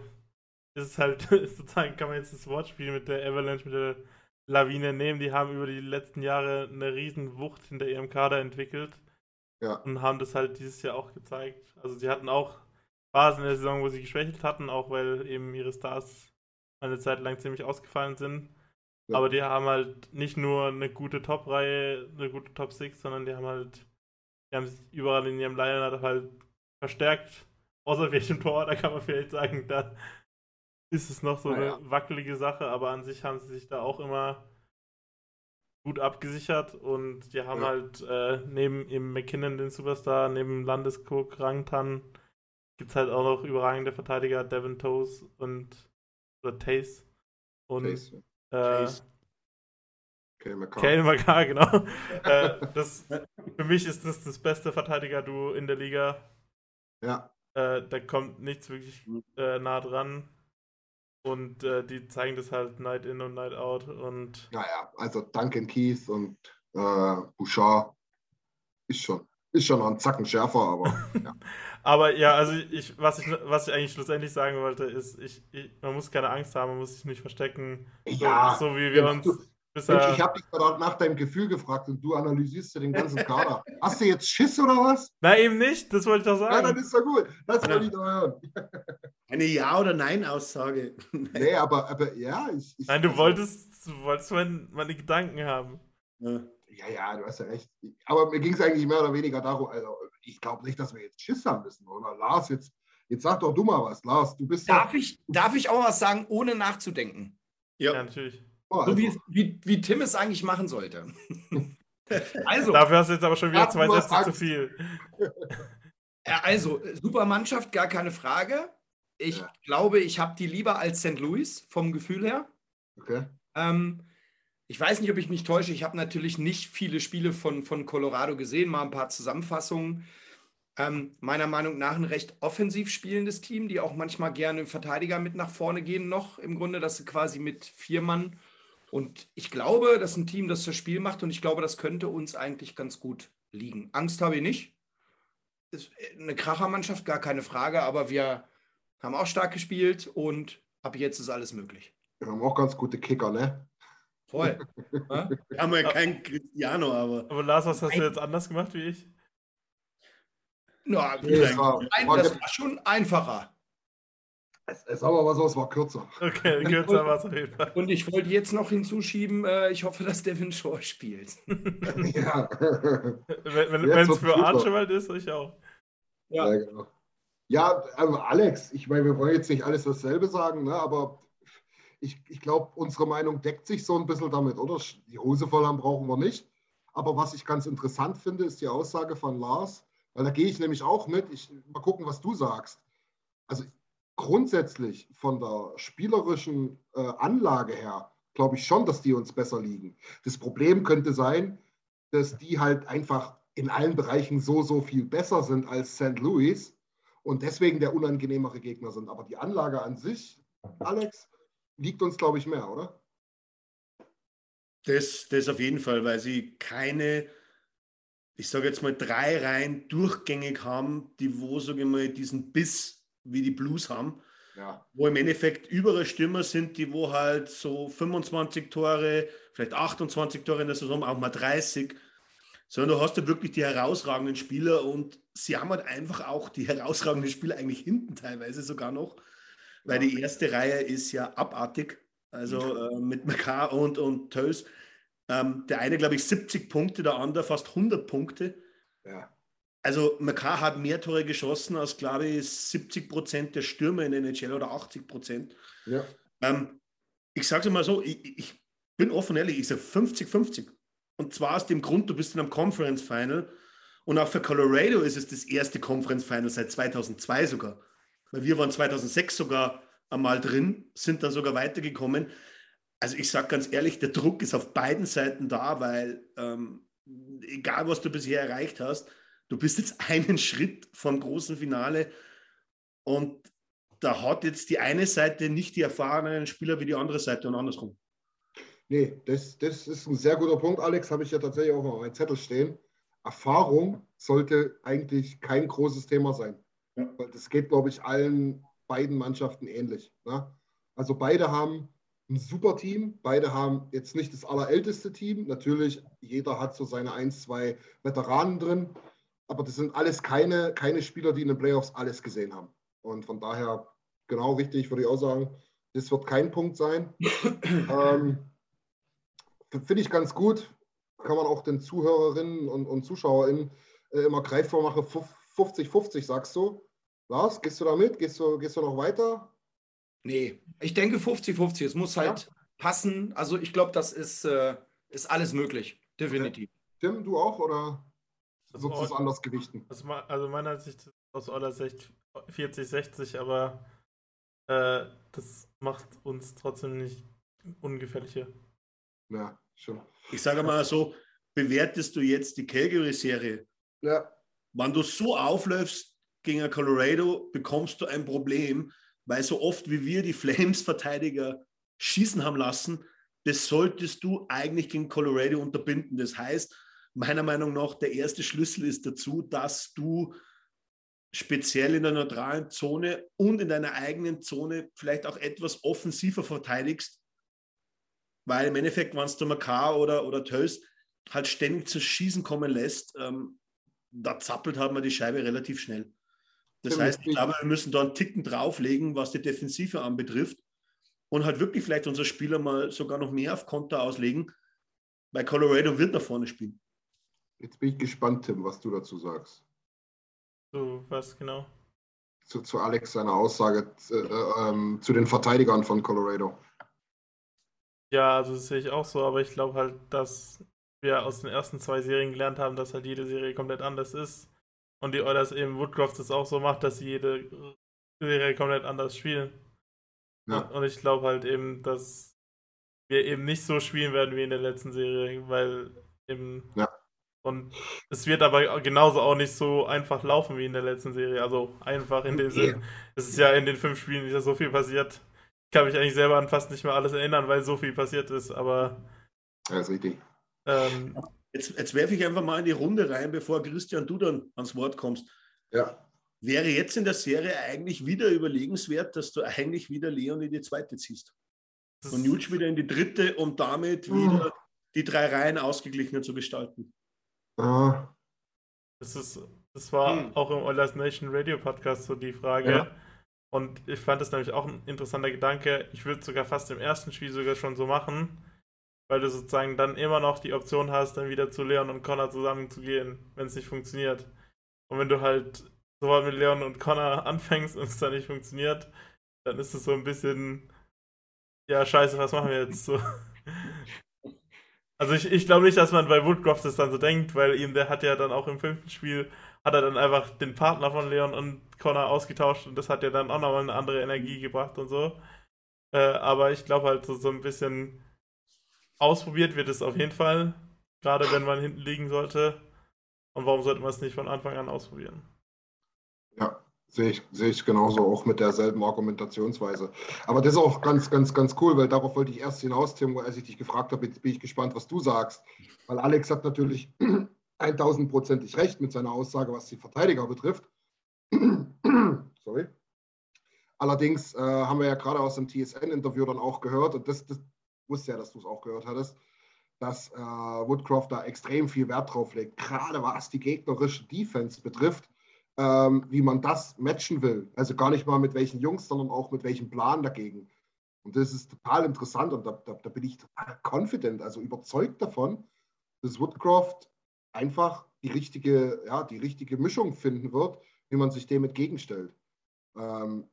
ist es halt sozusagen, kann man jetzt das Wortspiel mit der Avalanche, mit der Lawine nehmen. Die haben über die letzten Jahre eine riesen Wucht hinter ihrem Kader entwickelt. Ja. Und haben das halt dieses Jahr auch gezeigt. Also sie hatten auch Phasen in der Saison, wo sie geschwächelt hatten, auch weil eben ihre Stars eine Zeit lang ziemlich ausgefallen sind. Aber die haben halt nicht nur eine gute Top-Reihe, eine gute Top 6, sondern die haben halt, die haben sich überall in ihrem Line halt verstärkt. Außer welchem Tor, da kann man vielleicht sagen, da ist es noch so naja. eine wackelige Sache, aber an sich haben sie sich da auch immer gut abgesichert und die haben ja. halt äh, neben im McKinnon den Superstar, neben Landeskog, Rangtan, gibt es halt auch noch überragende Verteidiger, Devin Toes und oder Tace. Und Tace. Äh, Kale McCarr, genau. äh, das, für mich ist das das beste Verteidiger-Duo in der Liga. Ja. Äh, da kommt nichts wirklich äh, nah dran. Und äh, die zeigen das halt Night in und Night out. Und naja, also Duncan Keith und äh, Bouchard ist schon, ist schon noch ein Zacken schärfer, aber ja. Aber ja, also ich, was ich, was ich eigentlich schlussendlich sagen wollte, ist, ich, ich man muss keine Angst haben, man muss sich nicht verstecken. Ja, so, so wie wir uns. Du, bisher... ich habe dich gerade nach deinem Gefühl gefragt und du analysierst ja den ganzen Kader. Hast du jetzt Schiss oder was? Nein, eben nicht, das wollte ich doch sagen. Ja, dann ist doch gut. Das ja. wollte ich doch hören. Eine Ja- oder Nein-Aussage. nee, aber, aber ja. Ich, ich Nein, du wolltest, du wolltest meine, meine Gedanken haben. Ja. Ja, ja, du hast ja recht. Aber mir ging es eigentlich mehr oder weniger darum, also ich glaube nicht, dass wir jetzt Schiss haben müssen, oder? Lars, jetzt, jetzt sag doch du mal was. Lars, du bist darf Ich, darf ich auch was sagen, ohne nachzudenken? Ja, ja natürlich. Oh, also. So wie, wie, wie Tim es eigentlich machen sollte. also, Dafür hast du jetzt aber schon wieder zwei Sätze zu viel. also, super Mannschaft, gar keine Frage. Ich ja. glaube, ich habe die lieber als St. Louis vom Gefühl her. Okay. Ähm, ich weiß nicht, ob ich mich täusche. Ich habe natürlich nicht viele Spiele von, von Colorado gesehen, mal ein paar Zusammenfassungen. Ähm, meiner Meinung nach ein recht offensiv spielendes Team, die auch manchmal gerne Verteidiger mit nach vorne gehen, noch im Grunde, dass sie quasi mit vier Mann. Und ich glaube, das ist ein Team, das das Spiel macht und ich glaube, das könnte uns eigentlich ganz gut liegen. Angst habe ich nicht. Ist eine Krachermannschaft, gar keine Frage, aber wir haben auch stark gespielt und ab jetzt ist alles möglich. Wir haben auch ganz gute Kicker, ne? Voll. Wir haben ja keinen Cristiano, aber. Aber Lars, was hast du jetzt anders gemacht wie ich? Na, das, war, ein, das war schon einfacher. Es, es aber was, es war kürzer. Okay, kürzer war es auf jeden Fall. Und ich wollte jetzt noch hinzuschieben, äh, ich hoffe, dass Devin Shore spielt. ja. Wenn es für Archibald ist, ich auch. Ja, ja genau. Ja, also Alex, ich meine, wir wollen jetzt nicht alles dasselbe sagen, ne, aber ich, ich glaube, unsere Meinung deckt sich so ein bisschen damit, oder? Die Hose voll haben brauchen wir nicht. Aber was ich ganz interessant finde, ist die Aussage von Lars, weil da gehe ich nämlich auch mit. Ich, mal gucken, was du sagst. Also grundsätzlich von der spielerischen äh, Anlage her glaube ich schon, dass die uns besser liegen. Das Problem könnte sein, dass die halt einfach in allen Bereichen so, so viel besser sind als St. Louis und deswegen der unangenehmere Gegner sind. Aber die Anlage an sich, Alex, liegt uns, glaube ich, mehr, oder? Das, das auf jeden Fall, weil sie keine, ich sage jetzt mal, drei Reihen durchgängig haben, die wo, sage ich mal, diesen Biss wie die Blues haben. Ja. Wo im Endeffekt überall Stürmer sind, die wo halt so 25 Tore, vielleicht 28 Tore in der Saison, auch mal 30 sondern du hast ja wirklich die herausragenden Spieler und sie haben halt einfach auch die herausragenden Spieler eigentlich hinten teilweise sogar noch, weil die erste Reihe ist ja abartig, also äh, mit McCarr und, und Tös. Ähm, der eine, glaube ich, 70 Punkte, der andere fast 100 Punkte. Ja. Also McCarr hat mehr Tore geschossen als, glaube ich, 70 Prozent der Stürmer in der NHL oder 80 Prozent. Ja. Ähm, ich sage es mal so, ich, ich bin offen ehrlich, ich sage 50-50. Und zwar aus dem Grund, du bist in einem Conference Final und auch für Colorado ist es das erste Conference Final seit 2002 sogar. Weil wir waren 2006 sogar einmal drin, sind dann sogar weitergekommen. Also ich sage ganz ehrlich, der Druck ist auf beiden Seiten da, weil ähm, egal was du bisher erreicht hast, du bist jetzt einen Schritt vom großen Finale und da hat jetzt die eine Seite nicht die erfahrenen Spieler wie die andere Seite und andersrum. Nee, das, das ist ein sehr guter Punkt, Alex. Habe ich ja tatsächlich auch auf meinem Zettel stehen. Erfahrung sollte eigentlich kein großes Thema sein. Ja. Weil das geht, glaube ich, allen beiden Mannschaften ähnlich. Ne? Also beide haben ein super Team. Beide haben jetzt nicht das allerälteste Team. Natürlich, jeder hat so seine ein, zwei Veteranen drin. Aber das sind alles keine, keine Spieler, die in den Playoffs alles gesehen haben. Und von daher, genau richtig, würde ich auch sagen, das wird kein Punkt sein. ähm, finde ich ganz gut. Kann man auch den Zuhörerinnen und, und ZuschauerInnen äh, immer greifbar machen. 50-50 sagst du. Lars, gehst du da mit? Gehst du, gehst du noch weiter? Nee, ich denke 50-50. Es muss halt ja. passen. Also ich glaube, das ist, äh, ist alles möglich. Definitiv. Okay. Tim, du auch oder also du es anders gewichten? Also meiner Sicht aus eurer Sicht 40-60, aber äh, das macht uns trotzdem nicht ungefährlicher. Ja, schon. Ich sage mal so, bewertest du jetzt die Calgary-Serie? Ja. Wenn du so aufläufst gegen Colorado, bekommst du ein Problem, weil so oft wie wir die Flames-Verteidiger schießen haben lassen, das solltest du eigentlich gegen Colorado unterbinden. Das heißt, meiner Meinung nach, der erste Schlüssel ist dazu, dass du speziell in der neutralen Zone und in deiner eigenen Zone vielleicht auch etwas offensiver verteidigst, weil im Endeffekt, wenn der Makar oder, oder Tös halt ständig zu Schießen kommen lässt, ähm, da zappelt hat man die Scheibe relativ schnell. Das heißt, ich glaube, wir müssen da einen Ticken drauflegen, was die Defensive anbetrifft und halt wirklich vielleicht unser Spieler mal sogar noch mehr auf Konter auslegen, weil Colorado wird nach vorne spielen. Jetzt bin ich gespannt, Tim, was du dazu sagst. So, was genau? Zu, zu Alex seiner Aussage äh, ähm, zu den Verteidigern von Colorado. Ja, also das sehe ich auch so, aber ich glaube halt, dass wir aus den ersten zwei Serien gelernt haben, dass halt jede Serie komplett anders ist. Und die Oilers eben Woodcroft das auch so macht, dass sie jede Serie komplett anders spielen. Ja. Und, und ich glaube halt eben, dass wir eben nicht so spielen werden wie in der letzten Serie, weil eben. Ja. Und es wird aber genauso auch nicht so einfach laufen wie in der letzten Serie. Also einfach in dem Sinn. Es ist ja in den fünf Spielen nicht so viel passiert kann mich eigentlich selber an fast nicht mehr alles erinnern, weil so viel passiert ist, aber. Ja, ist richtig. Ähm, jetzt, jetzt werfe ich einfach mal in die Runde rein, bevor Christian, du dann ans Wort kommst. Ja. Wäre jetzt in der Serie eigentlich wieder überlegenswert, dass du eigentlich wieder Leon in die zweite ziehst? Und Jutsch wieder in die dritte, um damit mhm. wieder die drei Reihen ausgeglichener zu gestalten. Ah. Das, ist, das war hm. auch im Oilers Nation Radio Podcast so die Frage. Ja. Und ich fand das nämlich auch ein interessanter Gedanke. Ich würde sogar fast im ersten Spiel sogar schon so machen, weil du sozusagen dann immer noch die Option hast, dann wieder zu Leon und Connor zusammenzugehen, wenn es nicht funktioniert. Und wenn du halt so mit Leon und Connor anfängst und es dann nicht funktioniert, dann ist es so ein bisschen, ja, scheiße, was machen wir jetzt so? Also ich, ich glaube nicht, dass man bei Woodcroft das dann so denkt, weil ihm der hat ja dann auch im fünften Spiel hat er dann einfach den Partner von Leon und Connor ausgetauscht und das hat ja dann auch nochmal eine andere Energie gebracht und so. Äh, aber ich glaube halt so, so ein bisschen ausprobiert wird es auf jeden Fall, gerade wenn man hinten liegen sollte. Und warum sollte man es nicht von Anfang an ausprobieren? Ja, Sehe ich, sehe ich genauso, auch mit derselben Argumentationsweise. Aber das ist auch ganz, ganz, ganz cool, weil darauf wollte ich erst hinaus, Tim, als ich dich gefragt habe, jetzt bin ich gespannt, was du sagst. Weil Alex hat natürlich 1000-prozentig recht mit seiner Aussage, was die Verteidiger betrifft. Sorry. Allerdings äh, haben wir ja gerade aus dem TSN-Interview dann auch gehört, und das, das wusste ja, dass du es auch gehört hattest, dass äh, Woodcroft da extrem viel Wert drauf legt, gerade was die gegnerische Defense betrifft ähm, wie man das matchen will. Also gar nicht mal mit welchen Jungs, sondern auch mit welchem Plan dagegen. Und das ist total interessant und da, da, da bin ich total confident, also überzeugt davon, dass Woodcroft einfach die richtige, ja, die richtige Mischung finden wird, wie man sich dem entgegenstellt. Ähm,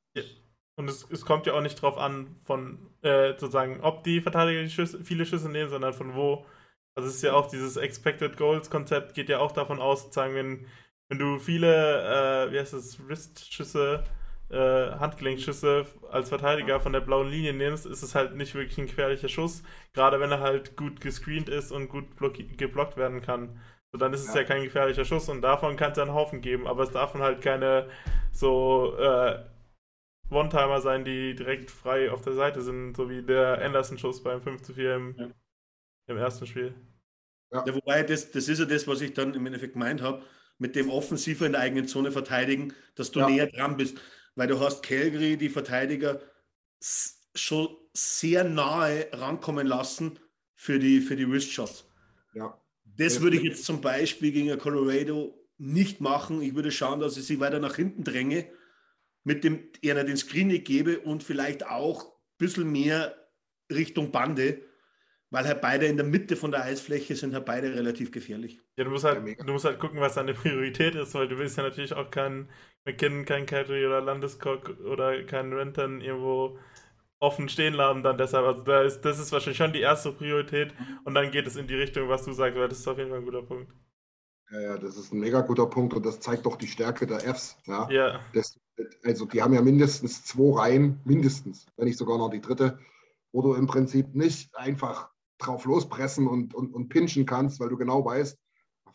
und es, es, kommt ja auch nicht darauf an, von äh, sozusagen, ob die Verteidiger Schüsse, viele Schüsse nehmen, sondern von wo. Also es ist ja auch dieses Expected Goals Konzept geht ja auch davon aus, sozusagen, wenn wenn du viele, äh, wie heißt es, Wristschüsse, äh, Handgelenkschüsse als Verteidiger von der blauen Linie nimmst, ist es halt nicht wirklich ein gefährlicher Schuss. Gerade wenn er halt gut gescreent ist und gut geblockt werden kann. So, dann ist es ja. ja kein gefährlicher Schuss und davon kann es einen Haufen geben, aber es darf halt keine so äh, One-Timer sein, die direkt frei auf der Seite sind, so wie der Anderson-Schuss beim 5 zu 4 im, ja. im ersten Spiel. Ja. ja, wobei, das, das ist ja das, was ich dann im Endeffekt gemeint habe mit dem Offensiver in der eigenen Zone verteidigen, dass du ja. näher dran bist. Weil du hast Calgary, die Verteidiger, schon sehr nahe rankommen lassen für die, für die Wristshots. Ja. Das würde ich jetzt zum Beispiel gegen Colorado nicht machen. Ich würde schauen, dass ich sie weiter nach hinten dränge, mit dem eher den Screen gebe und vielleicht auch ein bisschen mehr Richtung Bande, weil halt beide in der Mitte von der Eisfläche sind halt beide relativ gefährlich. Ja, du musst halt, du musst halt gucken, was deine Priorität ist, weil du willst ja natürlich auch keinen McKinnon, keinen Cadry oder Landeskog oder keinen Renton irgendwo offen stehen lassen dann deshalb. Also da ist, das ist wahrscheinlich schon die erste Priorität und dann geht es in die Richtung, was du sagst, weil das ist auf jeden Fall ein guter Punkt. Ja, ja, das ist ein mega guter Punkt und das zeigt doch die Stärke der Fs. Ja. ja. Das, also die haben ja mindestens zwei Reihen, mindestens, wenn nicht sogar noch die dritte, wo du im Prinzip nicht einfach drauf lospressen und, und, und pinchen kannst, weil du genau weißt,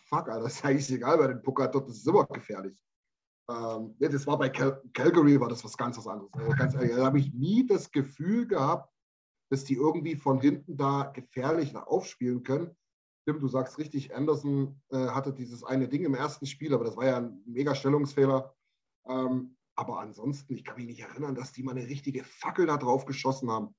fuck, Alter, das ist eigentlich egal bei den Pucker das ist immer gefährlich. Ähm, das war bei Cal Calgary, war das was ganz was anderes. Also ganz ehrlich, da habe ich nie das Gefühl gehabt, dass die irgendwie von hinten da gefährlich aufspielen können. Stimmt, du sagst richtig, Anderson äh, hatte dieses eine Ding im ersten Spiel, aber das war ja ein mega Stellungsfehler. Ähm, aber ansonsten, ich kann mich nicht erinnern, dass die mal eine richtige Fackel da drauf geschossen haben.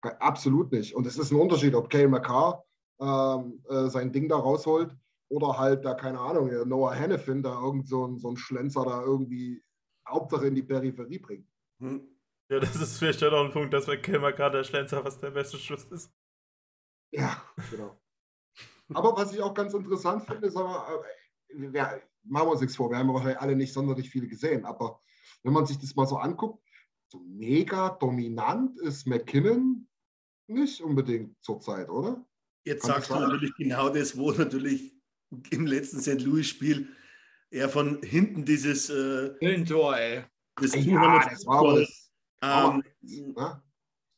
Absolut nicht. Und es ist ein Unterschied, ob Kale McCarr ähm, äh, sein Ding da rausholt oder halt da, keine Ahnung, Noah Hennefin da irgend so ein, so ein Schlenzer da irgendwie Hauptsache in die Peripherie bringt. Hm. Ja, das ist vielleicht auch ein Punkt, dass bei Kale McCarr der Schlenzer was der beste Schuss ist. Ja, genau. aber was ich auch ganz interessant finde, ist aber, äh, ja, machen wir uns nichts vor, wir haben wahrscheinlich alle nicht sonderlich viele gesehen, aber wenn man sich das mal so anguckt, so mega dominant ist McKinnon nicht unbedingt zurzeit, oder? Jetzt Kann sagst du natürlich genau das, wo natürlich im letzten St. Louis-Spiel er von hinten dieses äh, Tor, ey. Das ja, das war aber das. Ähm, ne?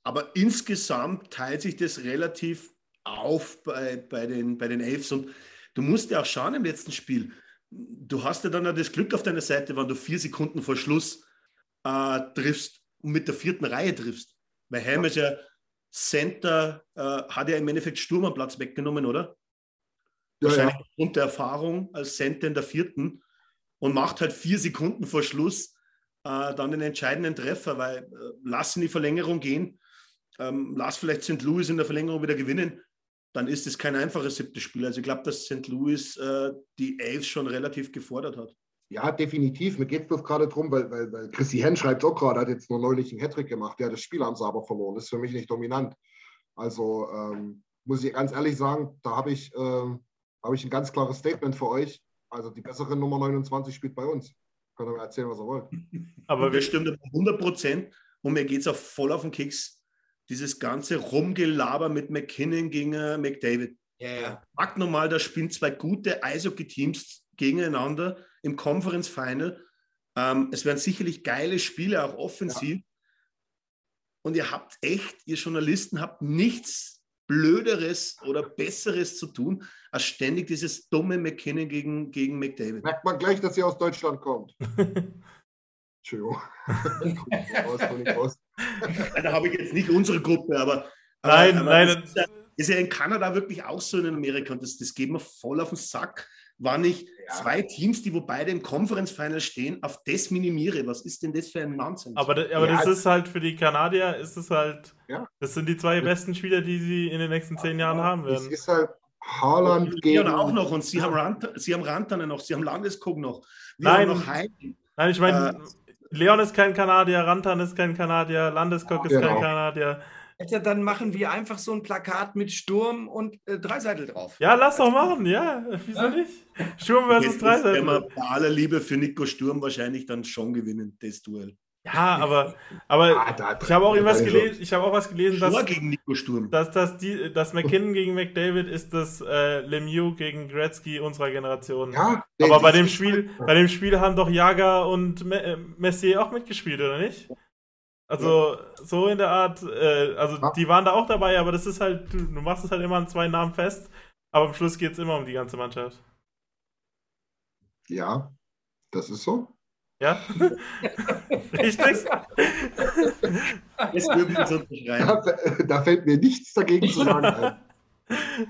aber insgesamt teilt sich das relativ auf bei, bei, den, bei den Elfs und du musst ja auch schauen im letzten Spiel. Du hast ja dann auch das Glück auf deiner Seite, wenn du vier Sekunden vor Schluss äh, triffst und mit der vierten Reihe triffst. Weil Helm ist ja Center, äh, hat ja im Endeffekt Sturm am Platz weggenommen, oder? Ja, Wahrscheinlich ja. aufgrund der Erfahrung als Center in der vierten und macht halt vier Sekunden vor Schluss äh, dann den entscheidenden Treffer, weil äh, lass in die Verlängerung gehen, ähm, lass vielleicht St. Louis in der Verlängerung wieder gewinnen, dann ist es kein einfaches siebtes Spiel. Also ich glaube, dass St. Louis äh, die Elves schon relativ gefordert hat. Ja, definitiv. Mir geht es bloß gerade darum, weil, weil, weil Chrissy Henn schreibt auch gerade, hat jetzt nur neulich einen Hattrick gemacht. Der hat das Spiel haben sie aber verloren. Das ist für mich nicht dominant. Also ähm, muss ich ganz ehrlich sagen, da habe ich, äh, hab ich ein ganz klares Statement für euch. Also die bessere Nummer 29 spielt bei uns. Könnt ihr mir erzählen, was ihr wollt. Aber wir stimmen 100 Prozent und mir geht es auch voll auf den Keks. Dieses ganze Rumgelaber mit McKinnon gegen äh, McDavid. Yeah. Fakt normal, da spielen zwei gute Eishockey-Teams gegeneinander im Conference Final. Ähm, es werden sicherlich geile Spiele, auch offensiv. Ja. Und ihr habt echt, ihr Journalisten habt nichts Blöderes oder Besseres zu tun, als ständig dieses dumme McKinnon gegen, gegen McDavid. Merkt man gleich, dass ihr aus Deutschland kommt. Entschuldigung. da habe ich jetzt nicht unsere Gruppe, aber. Nein, aber, nein. Das ist, ja, ist ja in Kanada wirklich auch so in Amerika und das, das geht mir voll auf den Sack, wann ich ja. zwei Teams, die wo beide im Conference Final stehen, auf das minimiere. Was ist denn das für ein Nonsens? Aber, aber ja, das ist halt für die Kanadier, ist es halt, ja. das sind die zwei besten Spieler, die sie in den nächsten zehn Jahren haben werden. Es ist halt Haaland gegen... auch noch und sie haben, Rant, sie haben Rantanen noch, sie haben Landeskog noch. Wir Nein, noch Heim. Nein, ich meine, äh, Leon ist kein Kanadier, Rantan ist kein Kanadier, Landeskog ist genau. kein Kanadier. Ja, dann machen wir einfach so ein Plakat mit Sturm und äh, Dreiseitel drauf. Ja, lass doch machen, ja. Wieso ja? nicht? Sturm versus Dreiseitel. Wenn wir bei aller Liebe für Nico Sturm wahrscheinlich dann schon gewinnen, das Duell. Ja, aber, aber ah, ich habe auch irgendwas gelesen, ich habe auch was gelesen, dass, gegen Nico Sturm. dass, dass, die, dass McKinnon gegen McDavid ist das äh, Lemieux gegen Gretzky unserer Generation. Ja, aber bei dem Spiel, bei dem Spiel haben doch Jager und äh, Messier auch mitgespielt, oder nicht? Also ja. so in der Art, äh, also ja. die waren da auch dabei, aber das ist halt, du, du machst es halt immer an zwei Namen fest, aber am Schluss geht es immer um die ganze Mannschaft. Ja, das ist so. Ja? Richtig? Jetzt dürfen Da, da fällt mir nichts dagegen zu sagen.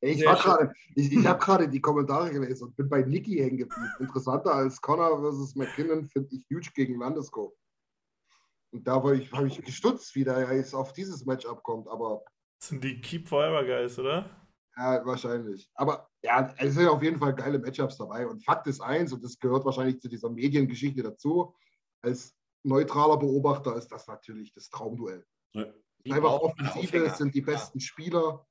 Ich, ich, ich habe gerade die Kommentare gelesen und bin bei Niki hängen geblieben. Interessanter als Connor versus McKinnon finde ich huge gegen Landeskog. Und da habe ich, hab ich gestutzt, wie der jetzt auf dieses Matchup kommt. Aber das sind die Keep Forever Guys, oder? Ja, wahrscheinlich. Aber ja, es sind auf jeden Fall geile Matchups dabei. Und Fakt ist eins, und das gehört wahrscheinlich zu dieser Mediengeschichte dazu, als neutraler Beobachter ist das natürlich das Traumduell. Ja. Einfach Offensive sind die besten Spieler,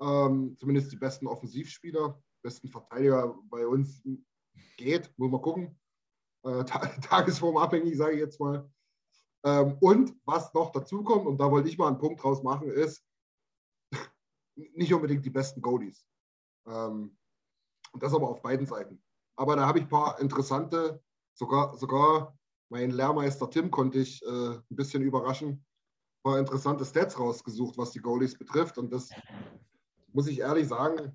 ähm, zumindest die besten Offensivspieler, besten Verteidiger bei uns geht, muss man gucken. Äh, tagesformabhängig, sage ich jetzt mal. Ähm, und was noch dazu kommt, und da wollte ich mal einen Punkt draus machen, ist, nicht unbedingt die besten Goalies. Ähm, und das aber auf beiden Seiten. Aber da habe ich ein paar interessante, sogar, sogar mein Lehrmeister Tim konnte ich äh, ein bisschen überraschen, ein paar interessante Stats rausgesucht, was die Goalies betrifft. Und das muss ich ehrlich sagen,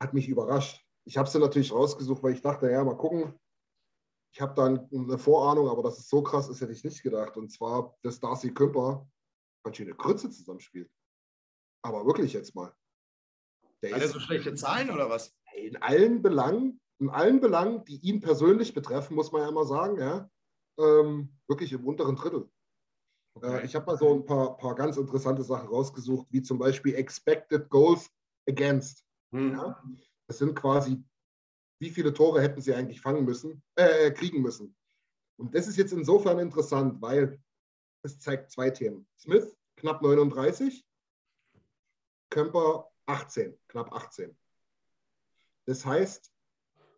hat mich überrascht. Ich habe sie natürlich rausgesucht, weil ich dachte, ja, mal gucken. Ich habe dann eine Vorahnung, aber dass es so krass ist, hätte ich nicht gedacht. Und zwar, dass Darcy Kümper ganz schön eine Krütze zusammenspielt. Aber wirklich jetzt mal. Der Hat er so schlechte Zahlen oder was? In allen Belangen, in allen Belangen, die ihn persönlich betreffen, muss man ja immer sagen, ja, ähm, wirklich im unteren Drittel. Okay. Äh, ich habe mal so ein paar, paar ganz interessante Sachen rausgesucht, wie zum Beispiel Expected Goals Against. Hm. Ja? Das sind quasi, wie viele Tore hätten sie eigentlich fangen müssen, äh, kriegen müssen. Und das ist jetzt insofern interessant, weil es zeigt zwei Themen. Smith knapp 39 Kemper 18, knapp 18. Das heißt,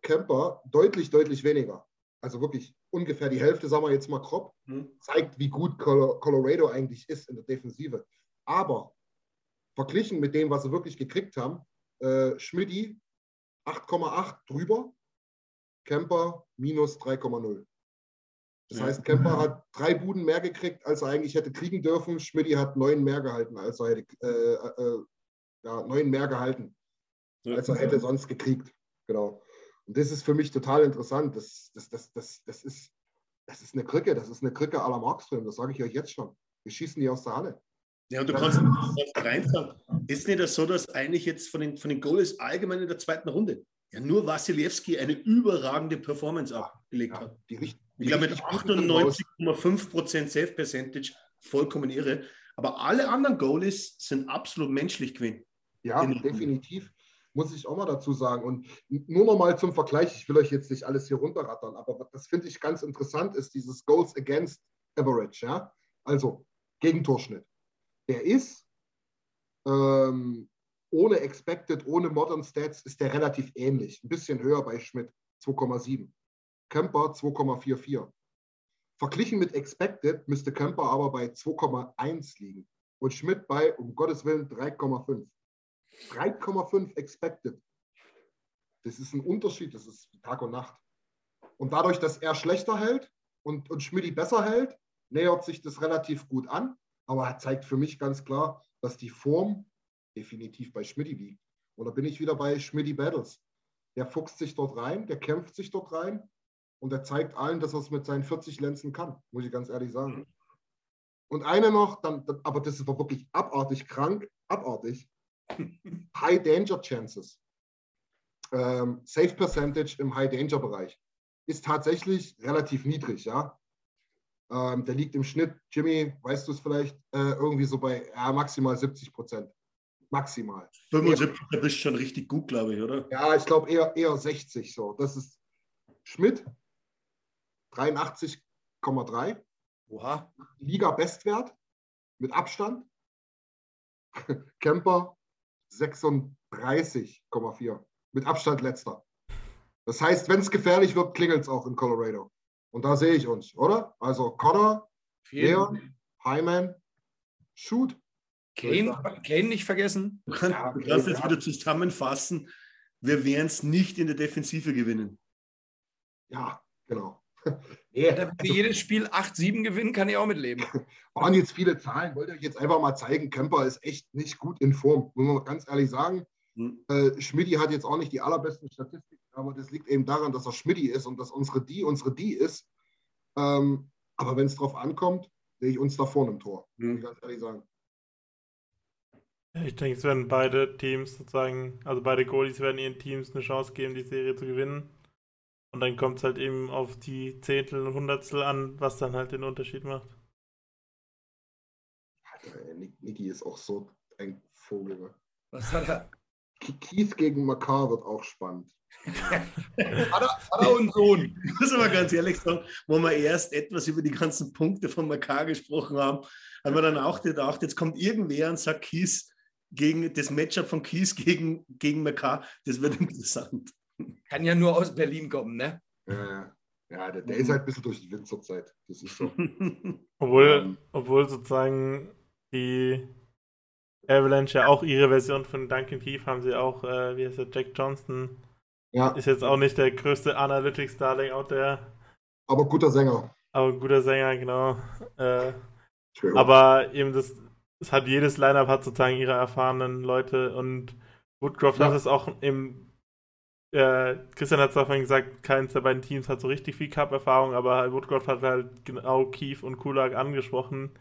Kemper deutlich, deutlich weniger. Also wirklich ungefähr die Hälfte, sagen wir jetzt mal grob, hm. zeigt, wie gut Colorado eigentlich ist in der Defensive. Aber verglichen mit dem, was sie wirklich gekriegt haben, äh, Schmidti 8,8 drüber, Kemper minus 3,0. Das ja. heißt, Kemper hat drei Buden mehr gekriegt, als er eigentlich hätte kriegen dürfen. Schmidti hat neun mehr gehalten, als er hätte, äh, äh, ja, neun mehr gehalten, als er hätte sonst gekriegt. Genau. Und das ist für mich total interessant. Das, das, das, das, das, ist, das ist eine Krücke, das ist eine Krücke la Markström, das sage ich euch jetzt schon. Wir schießen die aus der Halle. Ja, und du kannst, reinfahren. Ist nicht das so, dass eigentlich jetzt von den, von den Goalies allgemein in der zweiten Runde ja nur Wasilewski eine überragende Performance abgelegt ja, hat? Die, die ich glaube mit 98,5% Safe Percentage vollkommen irre. Aber alle anderen Goalies sind absolut menschlich gewesen. Ja, definitiv. Muss ich auch mal dazu sagen. Und nur noch mal zum Vergleich, ich will euch jetzt nicht alles hier runterrattern, aber das finde ich ganz interessant, ist dieses Goals Against Average, ja? Also Gegentorschnitt. Der ist ähm, ohne Expected, ohne Modern Stats, ist der relativ ähnlich. Ein bisschen höher bei Schmidt, 2,7. Kemper 2,44. Verglichen mit Expected müsste Kemper aber bei 2,1 liegen und Schmidt bei, um Gottes Willen, 3,5. 3,5 expected. Das ist ein Unterschied, das ist Tag und Nacht. Und dadurch, dass er schlechter hält und, und Schmidti besser hält, nähert sich das relativ gut an. Aber er zeigt für mich ganz klar, dass die Form definitiv bei Schmidti liegt. Und da bin ich wieder bei Schmidti Battles. Der fuchst sich dort rein, der kämpft sich dort rein. und er zeigt allen, dass er es mit seinen 40 Lenzen kann, muss ich ganz ehrlich sagen. Mhm. Und eine noch, dann, aber das ist wirklich abartig krank, abartig. High Danger Chances. Ähm, Safe Percentage im High Danger Bereich ist tatsächlich relativ niedrig, ja. Ähm, der liegt im Schnitt, Jimmy, weißt du es vielleicht, äh, irgendwie so bei ja, maximal 70 Prozent. Maximal. 75, da bist du schon richtig gut, glaube ich, oder? Ja, ich glaube eher, eher 60 so. Das ist Schmidt, 83,3. Oha. Liga-Bestwert mit Abstand. Kemper 36,4. Mit Abstand letzter. Das heißt, wenn es gefährlich wird, klingelt es auch in Colorado. Und da sehe ich uns, oder? Also Connor, Leon, Hyman, Shoot. Kane, Kane nicht vergessen. Du kannst, ja, jetzt wieder zusammenfassen. Wir werden es nicht in der Defensive gewinnen. Ja, genau. Ja, wenn wir jedes Spiel 8-7 gewinnen, kann ich auch mitleben. Waren jetzt viele Zahlen, wollte ich euch jetzt einfach mal zeigen. Kemper ist echt nicht gut in Form, muss man ganz ehrlich sagen. Hm. Äh, Schmidti hat jetzt auch nicht die allerbesten Statistiken, aber das liegt eben daran, dass er Schmidti ist und dass unsere Die unsere Die ist. Ähm, aber wenn es drauf ankommt, sehe ich uns da vorne im Tor, muss hm. ich ganz ehrlich sagen. Ich denke, es werden beide Teams sozusagen, also beide Goalies werden ihren Teams eine Chance geben, die Serie zu gewinnen. Und dann kommt es halt eben auf die Zehntel und Hundertstel an, was dann halt den Unterschied macht. Alter, Niki ist auch so ein Vogel. Was hat er? Keith gegen Makar wird auch spannend. Vater und Sohn. Ich muss aber ganz ehrlich sagen, wo wir erst etwas über die ganzen Punkte von Makar gesprochen haben, haben wir dann auch gedacht, jetzt kommt irgendwer und sagt Kies gegen das Matchup von Kies gegen, gegen Makar, das wird interessant. Kann ja nur aus Berlin kommen, ne? Ja, ja der, der ist halt ein bisschen durch die Wind zurzeit. Das ist so. obwohl, ähm, obwohl sozusagen die Avalanche ja auch ihre Version von Duncan Keith haben sie auch, äh, wie heißt der, Jack Johnston. Ja. Ist jetzt auch nicht der größte Analytics-Darling out there. Aber guter Sänger. Aber guter Sänger, genau. Äh, aber eben das, das hat jedes Lineup hat sozusagen ihre erfahrenen Leute und Woodcroft ja. hat es auch im äh, Christian hat es vorhin gesagt, keins der beiden Teams hat so richtig viel Cup-Erfahrung, aber Woodcroft hat halt genau Keith und Kulak angesprochen.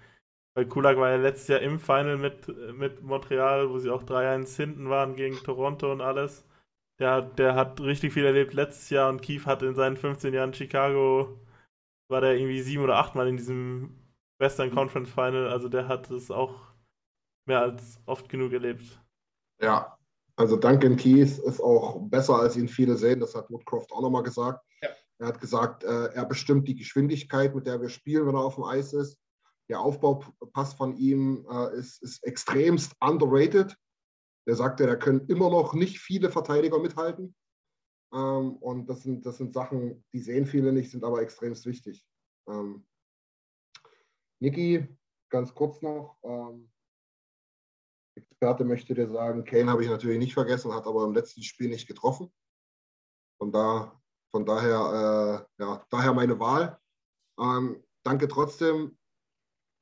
Weil Kulak war ja letztes Jahr im Final mit, mit Montreal, wo sie auch 3-1 hinten waren gegen Toronto und alles. Der, der hat richtig viel erlebt letztes Jahr und Keith hat in seinen 15 Jahren Chicago, war der irgendwie sieben oder achtmal in diesem Western Conference Final. Also der hat es auch mehr als oft genug erlebt. Ja, also Duncan Keith ist auch besser, als ihn viele sehen. Das hat Woodcroft auch nochmal gesagt. Ja. Er hat gesagt, äh, er bestimmt die Geschwindigkeit, mit der wir spielen, wenn er auf dem Eis ist. Der Aufbaupass von ihm äh, ist, ist extremst underrated. Der sagte, da können immer noch nicht viele Verteidiger mithalten. Ähm, und das sind, das sind Sachen, die sehen viele nicht, sind aber extremst wichtig. Ähm, Niki, ganz kurz noch. Ähm, Experte möchte dir sagen, Kane habe ich natürlich nicht vergessen, hat aber im letzten Spiel nicht getroffen. Von, da, von daher, äh, ja, daher meine Wahl. Ähm, danke trotzdem,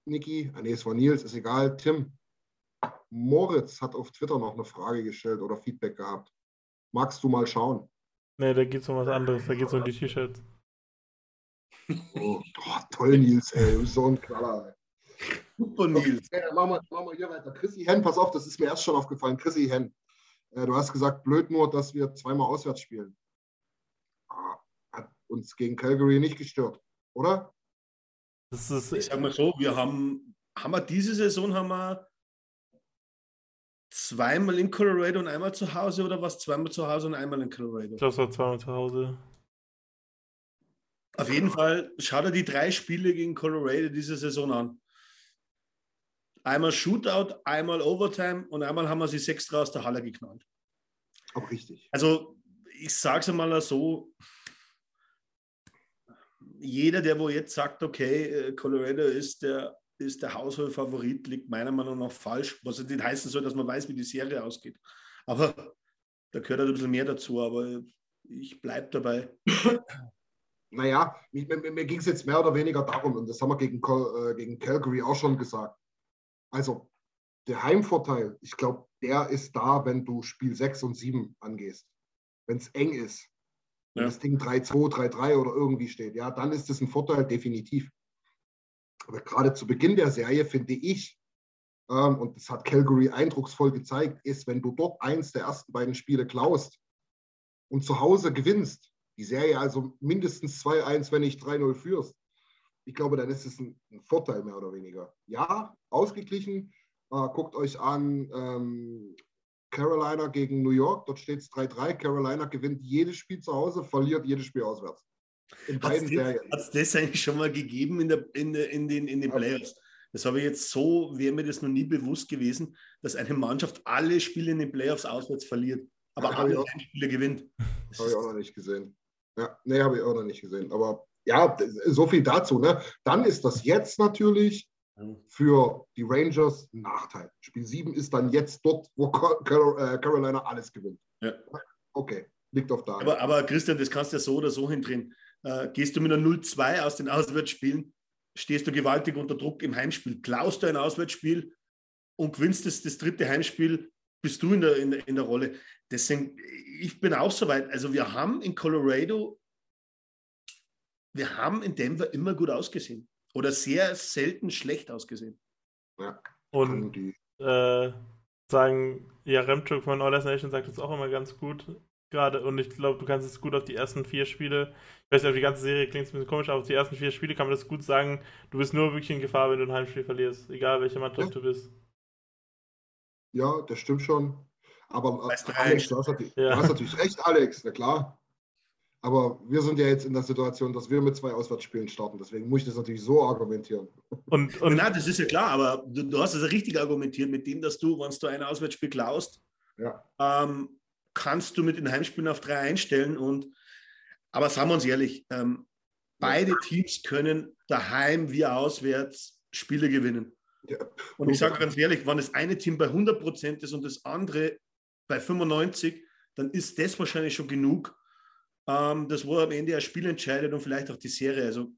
Niki. Ah, nee, es war Nils, ist egal. Tim, Moritz hat auf Twitter noch eine Frage gestellt oder Feedback gehabt. Magst du mal schauen? Nee, da geht es um was anderes. Da geht es um die T-Shirts. Oh, oh, toll, Nils, ey. So ein Knaller, ey. Super, Nils. Okay, dann machen wir, machen wir hier weiter. Chrissy Hen, pass auf, das ist mir erst schon aufgefallen. Chrissy Hen, äh, du hast gesagt, blöd nur, dass wir zweimal auswärts spielen. Ah, hat uns gegen Calgary nicht gestört, oder? Das ist, ich sag mal so, wir haben, haben wir diese Saison haben wir zweimal in Colorado und einmal zu Hause oder was? Zweimal zu Hause und einmal in Colorado. Das war zweimal zu Hause. Auf jeden Fall, schau dir die drei Spiele gegen Colorado diese Saison an. Einmal Shootout, einmal Overtime und einmal haben wir sie sechs aus der Halle geknallt. Auch richtig. Also, ich sage es mal so: jeder, der wo jetzt sagt, okay, äh, Colorado ist der, ist der Hausholfavorit, liegt meiner Meinung nach falsch. Was nicht heißen soll, dass man weiß, wie die Serie ausgeht. Aber da gehört halt ein bisschen mehr dazu, aber ich bleibe dabei. Naja, mir, mir, mir ging es jetzt mehr oder weniger darum, und das haben wir gegen, äh, gegen Calgary auch schon gesagt. Also der Heimvorteil, ich glaube, der ist da, wenn du Spiel 6 und 7 angehst. Wenn es eng ist. Wenn ja. das Ding 3-2, 3-3 oder irgendwie steht, ja, dann ist das ein Vorteil, definitiv. Aber gerade zu Beginn der Serie finde ich, ähm, und das hat Calgary eindrucksvoll gezeigt, ist, wenn du dort eins der ersten beiden Spiele klaust und zu Hause gewinnst, die Serie also mindestens 2-1, wenn nicht 3-0 führst, ich glaube, dann ist es ein, ein, Vorteil mehr oder weniger. Ja, ausgeglichen. Äh, guckt euch an ähm, Carolina gegen New York. Dort steht es 3-3. Carolina gewinnt jedes Spiel zu Hause, verliert jedes Spiel auswärts. In beiden Serien. Hat es das eigentlich schon mal gegeben in, der, in, der, in, den, in den Playoffs? Das habe ich jetzt so, wäre mir das noch nie bewusst gewesen, dass eine Mannschaft alle Spiele in den Playoffs auswärts verliert, aber alle Spiele gewinnt. Habe ich auch noch nicht gesehen. Ja, nee, habe ich auch noch nicht gesehen. Aber ja, so viel dazu. Ne? Dann ist das jetzt natürlich für die Rangers ein Nachteil. Spiel 7 ist dann jetzt dort, wo äh, Carolina alles gewinnt. Ja. Okay, liegt auf da. Aber, aber, Christian, das kannst du ja so oder so hindrehen. Äh, gehst du mit einer 0-2 aus den Auswärtsspielen, stehst du gewaltig unter Druck im Heimspiel. Klaust du ein Auswärtsspiel und gewinnst das, das dritte Heimspiel, bist du in der, in, in der Rolle. Deswegen, ich bin auch so weit. Also wir haben in Colorado wir haben in Denver immer gut ausgesehen. Oder sehr selten schlecht ausgesehen. Ja. Und äh, sagen, ja, Remchuk von All Nation sagt das auch immer ganz gut. Gerade, und ich glaube, du kannst es gut auf die ersten vier Spiele, ich weiß nicht, auf die ganze Serie klingt es ein bisschen komisch, aber auf die ersten vier Spiele kann man das gut sagen, du bist nur wirklich in Gefahr, wenn du ein Heimspiel verlierst, egal welche Mannschaft ja. du bist. Ja, das stimmt schon. Aber Alex, du hast, natürlich, ja. du hast natürlich recht, Alex, na klar. Aber wir sind ja jetzt in der Situation, dass wir mit zwei Auswärtsspielen starten. Deswegen muss ich das natürlich so argumentieren. Und, und Na, das ist ja klar, aber du, du hast es ja richtig argumentiert mit dem, dass du, wenn du ein Auswärtsspiel klaust, ja. ähm, kannst du mit den Heimspielen auf drei einstellen. Und, aber sagen wir uns ehrlich, ähm, beide Teams können daheim wie auswärts Spiele gewinnen. Ja. Und ich sage ganz ehrlich, wenn das eine Team bei 100 Prozent ist und das andere bei 95, dann ist das wahrscheinlich schon genug, ähm, das, wo am Ende ein Spiel entscheidet und vielleicht auch die Serie. Also,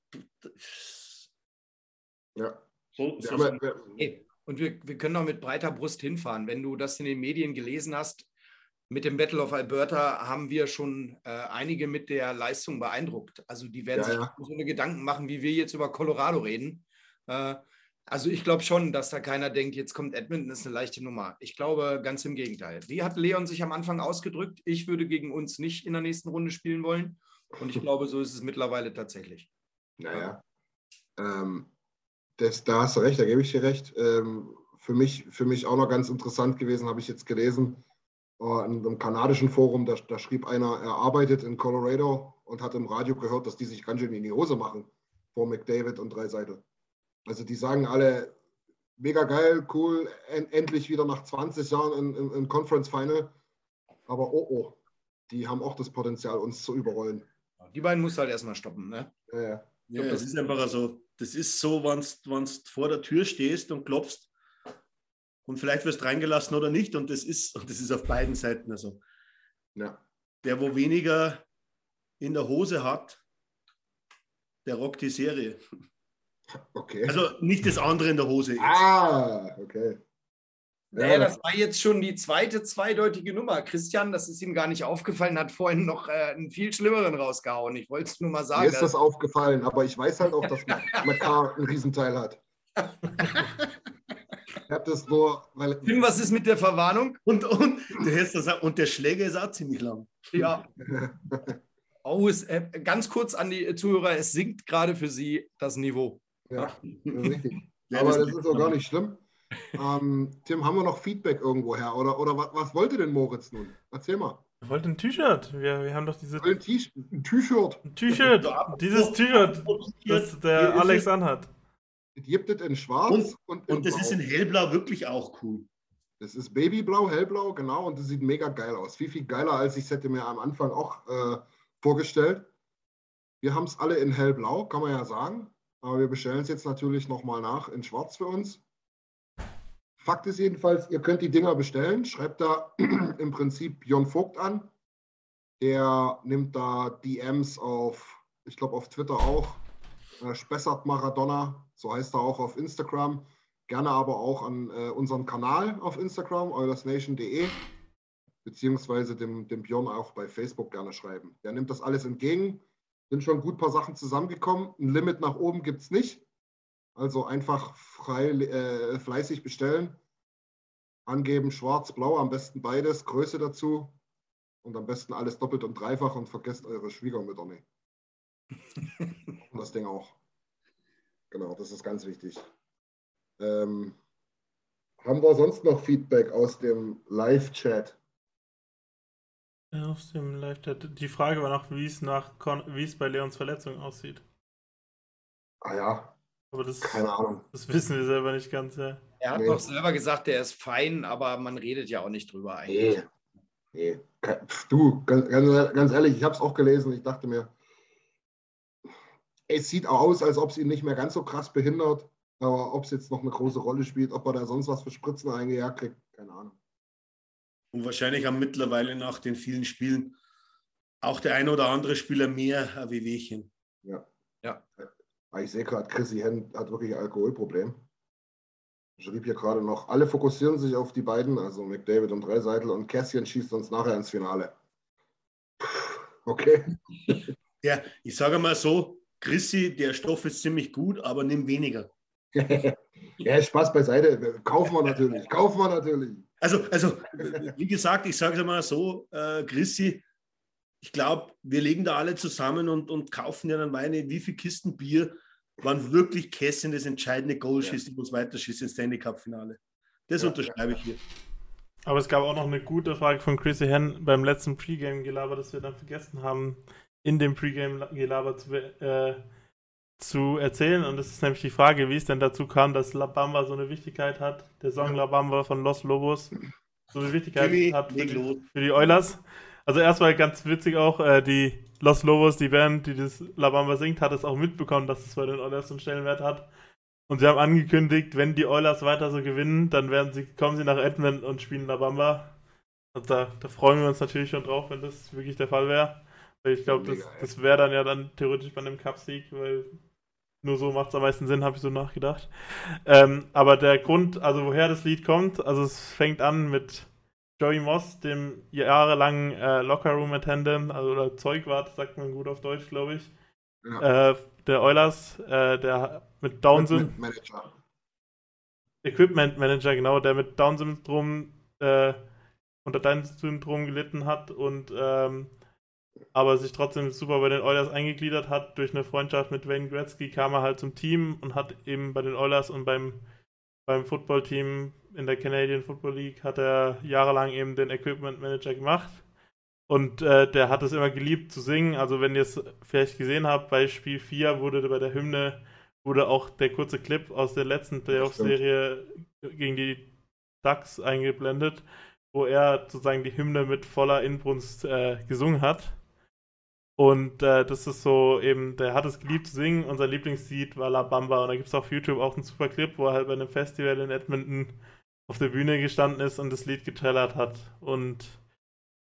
ja. So, so ja, aber, hey, und wir, wir können auch mit breiter Brust hinfahren. Wenn du das in den Medien gelesen hast, mit dem Battle of Alberta haben wir schon äh, einige mit der Leistung beeindruckt. Also die werden ja, sich ja. so eine Gedanken machen, wie wir jetzt über Colorado reden. Äh, also ich glaube schon, dass da keiner denkt, jetzt kommt Edmonton, ist eine leichte Nummer. Ich glaube ganz im Gegenteil. Wie hat Leon sich am Anfang ausgedrückt? Ich würde gegen uns nicht in der nächsten Runde spielen wollen. Und ich glaube, so ist es mittlerweile tatsächlich. Naja, ähm, das, da hast du recht, da gebe ich dir recht. Ähm, für, mich, für mich auch noch ganz interessant gewesen, habe ich jetzt gelesen, äh, in einem kanadischen Forum, da, da schrieb einer, er arbeitet in Colorado und hat im Radio gehört, dass die sich ganz schön in die Hose machen vor McDavid und drei Seiten. Also die sagen alle, mega geil, cool, en endlich wieder nach 20 Jahren im, Conference Final. Aber oh oh, die haben auch das Potenzial, uns zu überrollen. Die beiden musst du halt erstmal stoppen, ne? Ja, ja. ja das ist einfach so. Das ist so, wenn du vor der Tür stehst und klopfst und vielleicht wirst du reingelassen oder nicht. Und das ist, und das ist auf beiden Seiten. Also ja. der, wo weniger in der Hose hat, der rockt die Serie. Okay. Also nicht das andere in der Hose. Jetzt. Ah, okay. Ja, naja, das war jetzt schon die zweite zweideutige Nummer. Christian, das ist ihm gar nicht aufgefallen, hat vorhin noch äh, einen viel schlimmeren rausgehauen. Ich wollte es nur mal sagen. Mir ist das aufgefallen, aber ich weiß halt auch, dass Makar einen Riesenteil hat. ich habe das nur. Weil Tim, was ist mit der Verwarnung? Und, und, der, und der Schläger ist auch ziemlich lang. Ja. oh, es, äh, ganz kurz an die Zuhörer: Es sinkt gerade für Sie das Niveau. Ja, richtig. Aber das ist auch gar nicht schlimm. Ähm, Tim, haben wir noch Feedback irgendwo her? Oder, oder was, was wollte denn Moritz nun? Erzähl mal. Er wollte ein T-Shirt. Wir, wir haben doch diese. Ein T-Shirt. Ein T-Shirt. Dieses T-Shirt, das der Alex anhat. Gibt es in Schwarz und, und, und das Blau. ist in Hellblau wirklich auch cool. Das ist Babyblau, Hellblau, genau, und das sieht mega geil aus. Viel, viel geiler, als ich es hätte mir am Anfang auch äh, vorgestellt. Wir haben es alle in Hellblau, kann man ja sagen. Aber wir bestellen es jetzt natürlich nochmal nach in Schwarz für uns. Fakt ist jedenfalls, ihr könnt die Dinger bestellen. Schreibt da im Prinzip Jon Vogt an. Der nimmt da DMs auf, ich glaube auf Twitter auch. Äh, Spessart Maradona, so heißt er auch auf Instagram. Gerne aber auch an äh, unseren Kanal auf Instagram, eulersnation.de. beziehungsweise dem, dem Björn auch bei Facebook gerne schreiben. Der nimmt das alles entgegen. Sind schon gut ein paar Sachen zusammengekommen. Ein Limit nach oben gibt es nicht. Also einfach frei, äh, fleißig bestellen. Angeben schwarz, blau, am besten beides, Größe dazu. Und am besten alles doppelt und dreifach und vergesst eure Schwiegermütter nicht. und das Ding auch. Genau, das ist ganz wichtig. Ähm, haben wir sonst noch Feedback aus dem Live-Chat? Aus dem Live-Chat. Die Frage war noch, wie es nach wie es bei Leons Verletzung aussieht. Ah ja. Aber das, Keine Ahnung. Das wissen wir selber nicht ganz, ja. Er hat nee. doch selber gesagt, der ist fein, aber man redet ja auch nicht drüber eigentlich. Nee. nee. Du, ganz, ganz ehrlich, ich habe es auch gelesen. Ich dachte mir, es sieht aus, als ob es ihn nicht mehr ganz so krass behindert. Aber ob es jetzt noch eine große Rolle spielt, ob er da sonst was für Spritzen eingejagt kriegt, keine Ahnung. Und wahrscheinlich haben mittlerweile nach den vielen Spielen auch der ein oder andere Spieler mehr Wehwehchen. Ja. ja. Ich sehe gerade, Chrissy Hen hat wirklich ein Alkoholproblem. Ich schrieb hier gerade noch, alle fokussieren sich auf die beiden, also McDavid und Dreiseitel, und Cassian schießt uns nachher ins Finale. Okay. Ja, ich sage mal so, Chrissy, der Stoff ist ziemlich gut, aber nimm weniger. ja, Spaß beiseite. Kaufen wir natürlich. Kaufen wir natürlich. Also, also wie gesagt, ich sage es mal so, äh, Chrissy, ich glaube, wir legen da alle zusammen und, und kaufen ja dann meine, wie viele Kisten Bier waren wirklich Kässchen das entscheidende Goal schießt, die uns weiterschießt ins Stanley Cup-Finale. Das ja, unterschreibe ich hier. Aber es gab auch noch eine gute Frage von Chrissy Hen beim letzten Pre-Game-Gelaber, das wir dann vergessen haben, in dem Pre-Game-Gelaber zu, äh, zu erzählen. Und das ist nämlich die Frage, wie es denn dazu kam, dass La Bamba so eine Wichtigkeit hat. Der Song La Bamba von Los Lobos so eine Wichtigkeit Jimmy, hat für die, für die Oilers. Also erstmal ganz witzig auch, äh, die Los Lobos, die Band, die das La Bamba singt, hat es auch mitbekommen, dass es bei den Oilers einen Stellenwert hat. Und sie haben angekündigt, wenn die Oilers weiter so gewinnen, dann werden sie, kommen sie nach Edmund und spielen La Bamba. Also da, da freuen wir uns natürlich schon drauf, wenn das wirklich der Fall wäre. Ich glaube, das, das wäre dann ja dann theoretisch bei einem Cup-Sieg, weil nur so macht es am meisten Sinn, habe ich so nachgedacht. Ähm, aber der Grund, also woher das Lied kommt, also es fängt an mit Joey Moss, dem jahrelangen äh, Lockerroom-Attendant, also oder Zeugwart, sagt man gut auf Deutsch, glaube ich. Ja. Äh, der Oilers, äh, der mit Down-Syndrom. Equipment Manager. Equipment Manager, genau, der mit Down-Syndrom äh, unter Down-Syndrom gelitten hat und ähm, aber sich trotzdem super bei den Oilers eingegliedert hat. Durch eine Freundschaft mit Wayne Gretzky kam er halt zum Team und hat eben bei den Oilers und beim, beim Footballteam in der Canadian Football League hat er jahrelang eben den Equipment Manager gemacht. Und äh, der hat es immer geliebt zu singen. Also wenn ihr es vielleicht gesehen habt, bei Spiel 4 wurde bei der Hymne wurde auch der kurze Clip aus der letzten Playoff-Serie gegen die Ducks eingeblendet, wo er sozusagen die Hymne mit voller Inbrunst äh, gesungen hat. Und äh, das ist so eben, der hat es geliebt zu singen. Unser Lieblingslied war La Bamba. Und da gibt es auf YouTube auch einen super Clip, wo er halt bei einem Festival in Edmonton auf der Bühne gestanden ist und das Lied getrellert hat. Und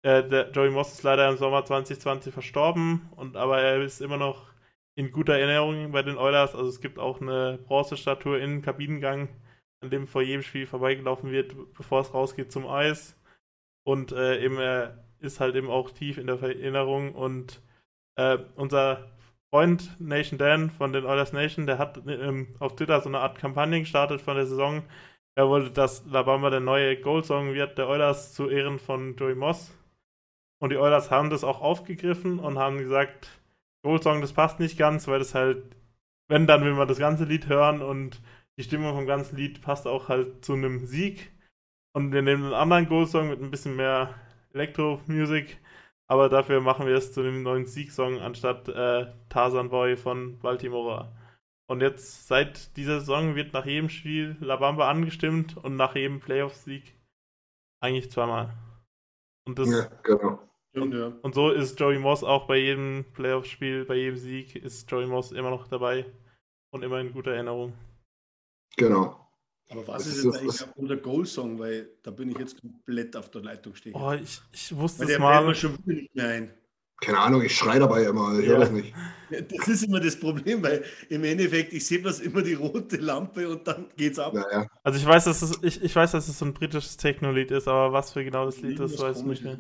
äh, der Joey Moss ist leider im Sommer 2020 verstorben. Und aber er ist immer noch in guter Erinnerung bei den Oilers. Also es gibt auch eine Bronzestatue im Kabinengang, an dem vor jedem Spiel vorbeigelaufen wird, bevor es rausgeht zum Eis. Und äh, eben er ist halt eben auch tief in der Erinnerung und äh, unser Freund Nation Dan von den Oilers Nation, der hat ähm, auf Twitter so eine Art Kampagne gestartet von der Saison. Er wollte, dass La Bamba der neue Goal-Song wird der Oilers zu Ehren von Joey Moss. Und die Oilers haben das auch aufgegriffen und haben gesagt, Goal-Song, das passt nicht ganz, weil das halt, wenn, dann will man das ganze Lied hören und die Stimmung vom ganzen Lied passt auch halt zu einem Sieg. Und wir nehmen einen anderen Goal-Song mit ein bisschen mehr Elektro-Musik aber dafür machen wir es zu dem neuen Sieg-Song anstatt äh, Tarzan Boy von Baltimore. Und jetzt seit dieser Saison wird nach jedem Spiel La Bamba angestimmt und nach jedem Playoff-Sieg eigentlich zweimal. Und das ja, genau. Und, und, so ist Joey Moss auch bei jedem Playoff-Spiel, bei jedem Sieg ist Joey Moss immer noch dabei und immer in guter Erinnerung. Genau. Aber was das ist jetzt eigentlich was... unser Goal-Song? Weil da bin ich jetzt komplett auf der Leitung stehen. Oh, ich, ich wusste es mal. schon nicht mehr ein. Keine Ahnung, ich schreie dabei immer, ich ja. höre das nicht. Das ist immer das Problem, weil im Endeffekt, ich sehe bloß immer die rote Lampe und dann geht's ab. Naja. Also ich weiß, dass es, ich, ich weiß, dass es so ein britisches Techno-Lied ist, aber was für genau das Lied ist, weiß ich nicht mehr.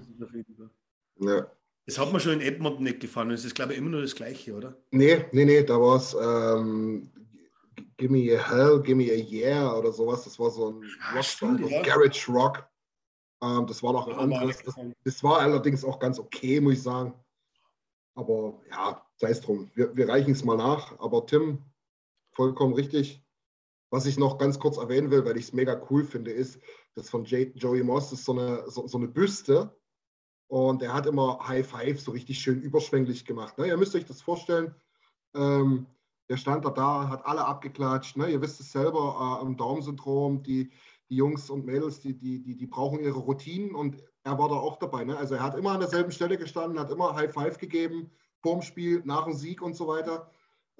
Ja. Das hat mir schon in Edmonton nicht gefallen. Das ist, glaube ich, immer nur das Gleiche, oder? Nee, nee, nee, da war es ähm, Gimme a Hell, Gimme a Yeah oder sowas. Das war so ein ah, Rock stimmt, ja. Garage Rock. Ähm, das war noch ein anderes. Das, das, war allerdings auch ganz okay, muss ich sagen. Aber ja, sei es drum. Wir, wir reichen es mal nach. Aber Tim, vollkommen richtig. Was ich noch ganz kurz erwähnen will, weil ich es mega cool finde, ist, dass von J Joey Moss ist so eine, so, so eine Büste. Und er hat immer High Five so richtig schön überschwänglich gemacht. Ne? Ihr müsst euch das vorstellen. Ähm, der stand da, da, hat alle abgeklatscht. Ne? Ihr wisst es selber, äh, am Daumen-Syndrom, die, die Jungs und Mädels, die, die, die, die brauchen ihre Routinen und er war da auch dabei. Ne? Also er hat immer an derselben Stelle gestanden, hat immer High Five gegeben, vorm Spiel, nach dem Sieg und so weiter.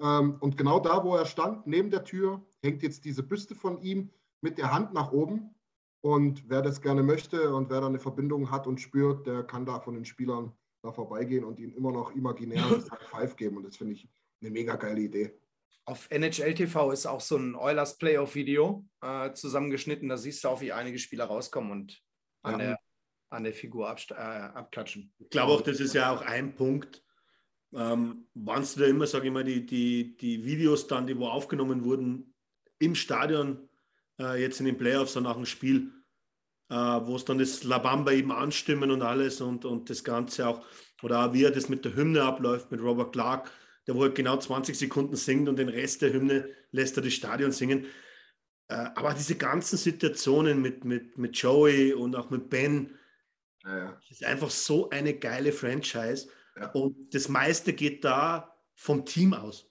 Ähm, und genau da, wo er stand, neben der Tür, hängt jetzt diese Büste von ihm mit der Hand nach oben. Und wer das gerne möchte und wer da eine Verbindung hat und spürt, der kann da von den Spielern da vorbeigehen und ihnen immer noch imaginär das High Five geben. Und das finde ich eine mega geile Idee. Auf NHL TV ist auch so ein Oilers Playoff-Video äh, zusammengeschnitten. Da siehst du auch, wie einige Spieler rauskommen und an, ja. der, an der Figur äh, abklatschen. Ich glaube auch, das ist ja auch ein Punkt. Ähm, Wann du da immer, sage ich mal, die, die, die Videos dann, die wo aufgenommen wurden im Stadion, äh, jetzt in den Playoffs, dann nach dem Spiel, äh, wo es dann das La Bamba eben anstimmen und alles und, und das Ganze auch, oder auch wie er das mit der Hymne abläuft, mit Robert Clark, der wo halt genau 20 Sekunden singt und den Rest der Hymne lässt er das Stadion singen. Äh, aber diese ganzen Situationen mit, mit, mit Joey und auch mit Ben, ja, ja. ist einfach so eine geile Franchise. Ja. Und das meiste geht da vom Team aus.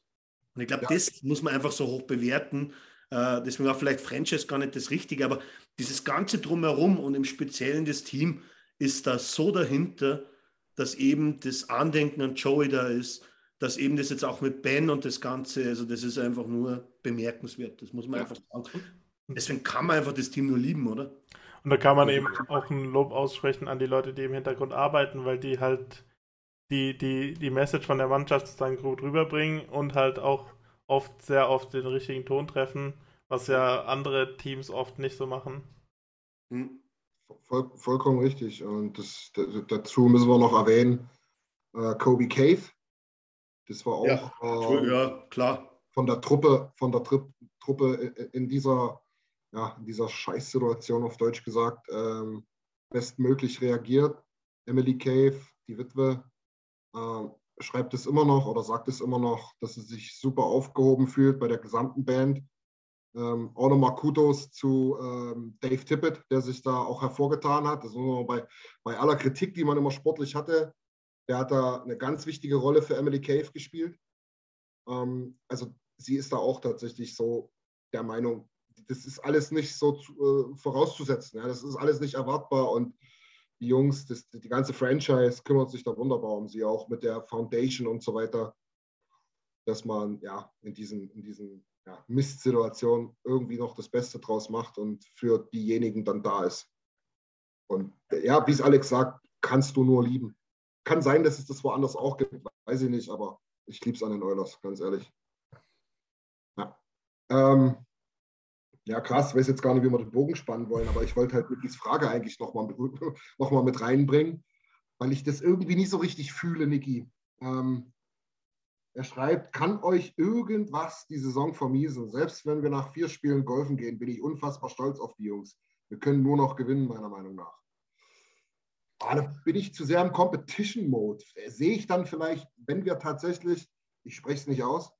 Und ich glaube, das muss man einfach so hoch bewerten. Äh, deswegen war vielleicht Franchise gar nicht das Richtige, aber dieses Ganze drumherum und im Speziellen das Team ist da so dahinter, dass eben das Andenken an Joey da ist, dass eben das jetzt auch mit Ben und das Ganze, also das ist einfach nur bemerkenswert. Das muss man ja. einfach sagen. Deswegen kann man einfach das Team nur lieben, oder? Und da kann man eben auch ein Lob aussprechen an die Leute, die im Hintergrund arbeiten, weil die halt die, die, die Message von der Mannschaft dann gut rüberbringen und halt auch oft sehr oft den richtigen Ton treffen, was ja andere Teams oft nicht so machen. Hm. Voll, vollkommen richtig. Und das, dazu müssen wir noch erwähnen, äh, Kobe Cave, das war auch ja, äh, ja, klar. von der Truppe, von der Tri Truppe in dieser, ja, in dieser Scheißsituation auf Deutsch gesagt, ähm, bestmöglich reagiert. Emily Cave, die Witwe, äh, schreibt es immer noch oder sagt es immer noch, dass sie sich super aufgehoben fühlt bei der gesamten Band. Ähm, auch nochmal Kudos zu ähm, Dave Tippett, der sich da auch hervorgetan hat. Das ist nur bei, bei aller Kritik, die man immer sportlich hatte, der hat da eine ganz wichtige Rolle für Emily Cave gespielt. Ähm, also sie ist da auch tatsächlich so der Meinung, das ist alles nicht so zu, äh, vorauszusetzen. Ja? Das ist alles nicht erwartbar und die Jungs, das, die ganze Franchise kümmert sich da wunderbar um sie, auch mit der Foundation und so weiter, dass man ja in diesen, in diesen ja, Mistsituationen irgendwie noch das Beste draus macht und für diejenigen dann da ist. Und ja, wie es Alex sagt, kannst du nur lieben. Kann sein, dass es das woanders auch gibt, weiß ich nicht, aber ich liebe es an den Oilers, ganz ehrlich. Ja. Ähm, ja, krass, ich weiß jetzt gar nicht, wie wir den Bogen spannen wollen, aber ich wollte halt dieser Frage eigentlich nochmal noch mal mit reinbringen, weil ich das irgendwie nicht so richtig fühle, Niki. Ähm, er schreibt, kann euch irgendwas die Saison vermiesen? Selbst wenn wir nach vier Spielen golfen gehen, bin ich unfassbar stolz auf die Jungs. Wir können nur noch gewinnen, meiner Meinung nach. Ah, da bin ich zu sehr im Competition-Mode. Sehe ich dann vielleicht, wenn wir tatsächlich, ich spreche es nicht aus,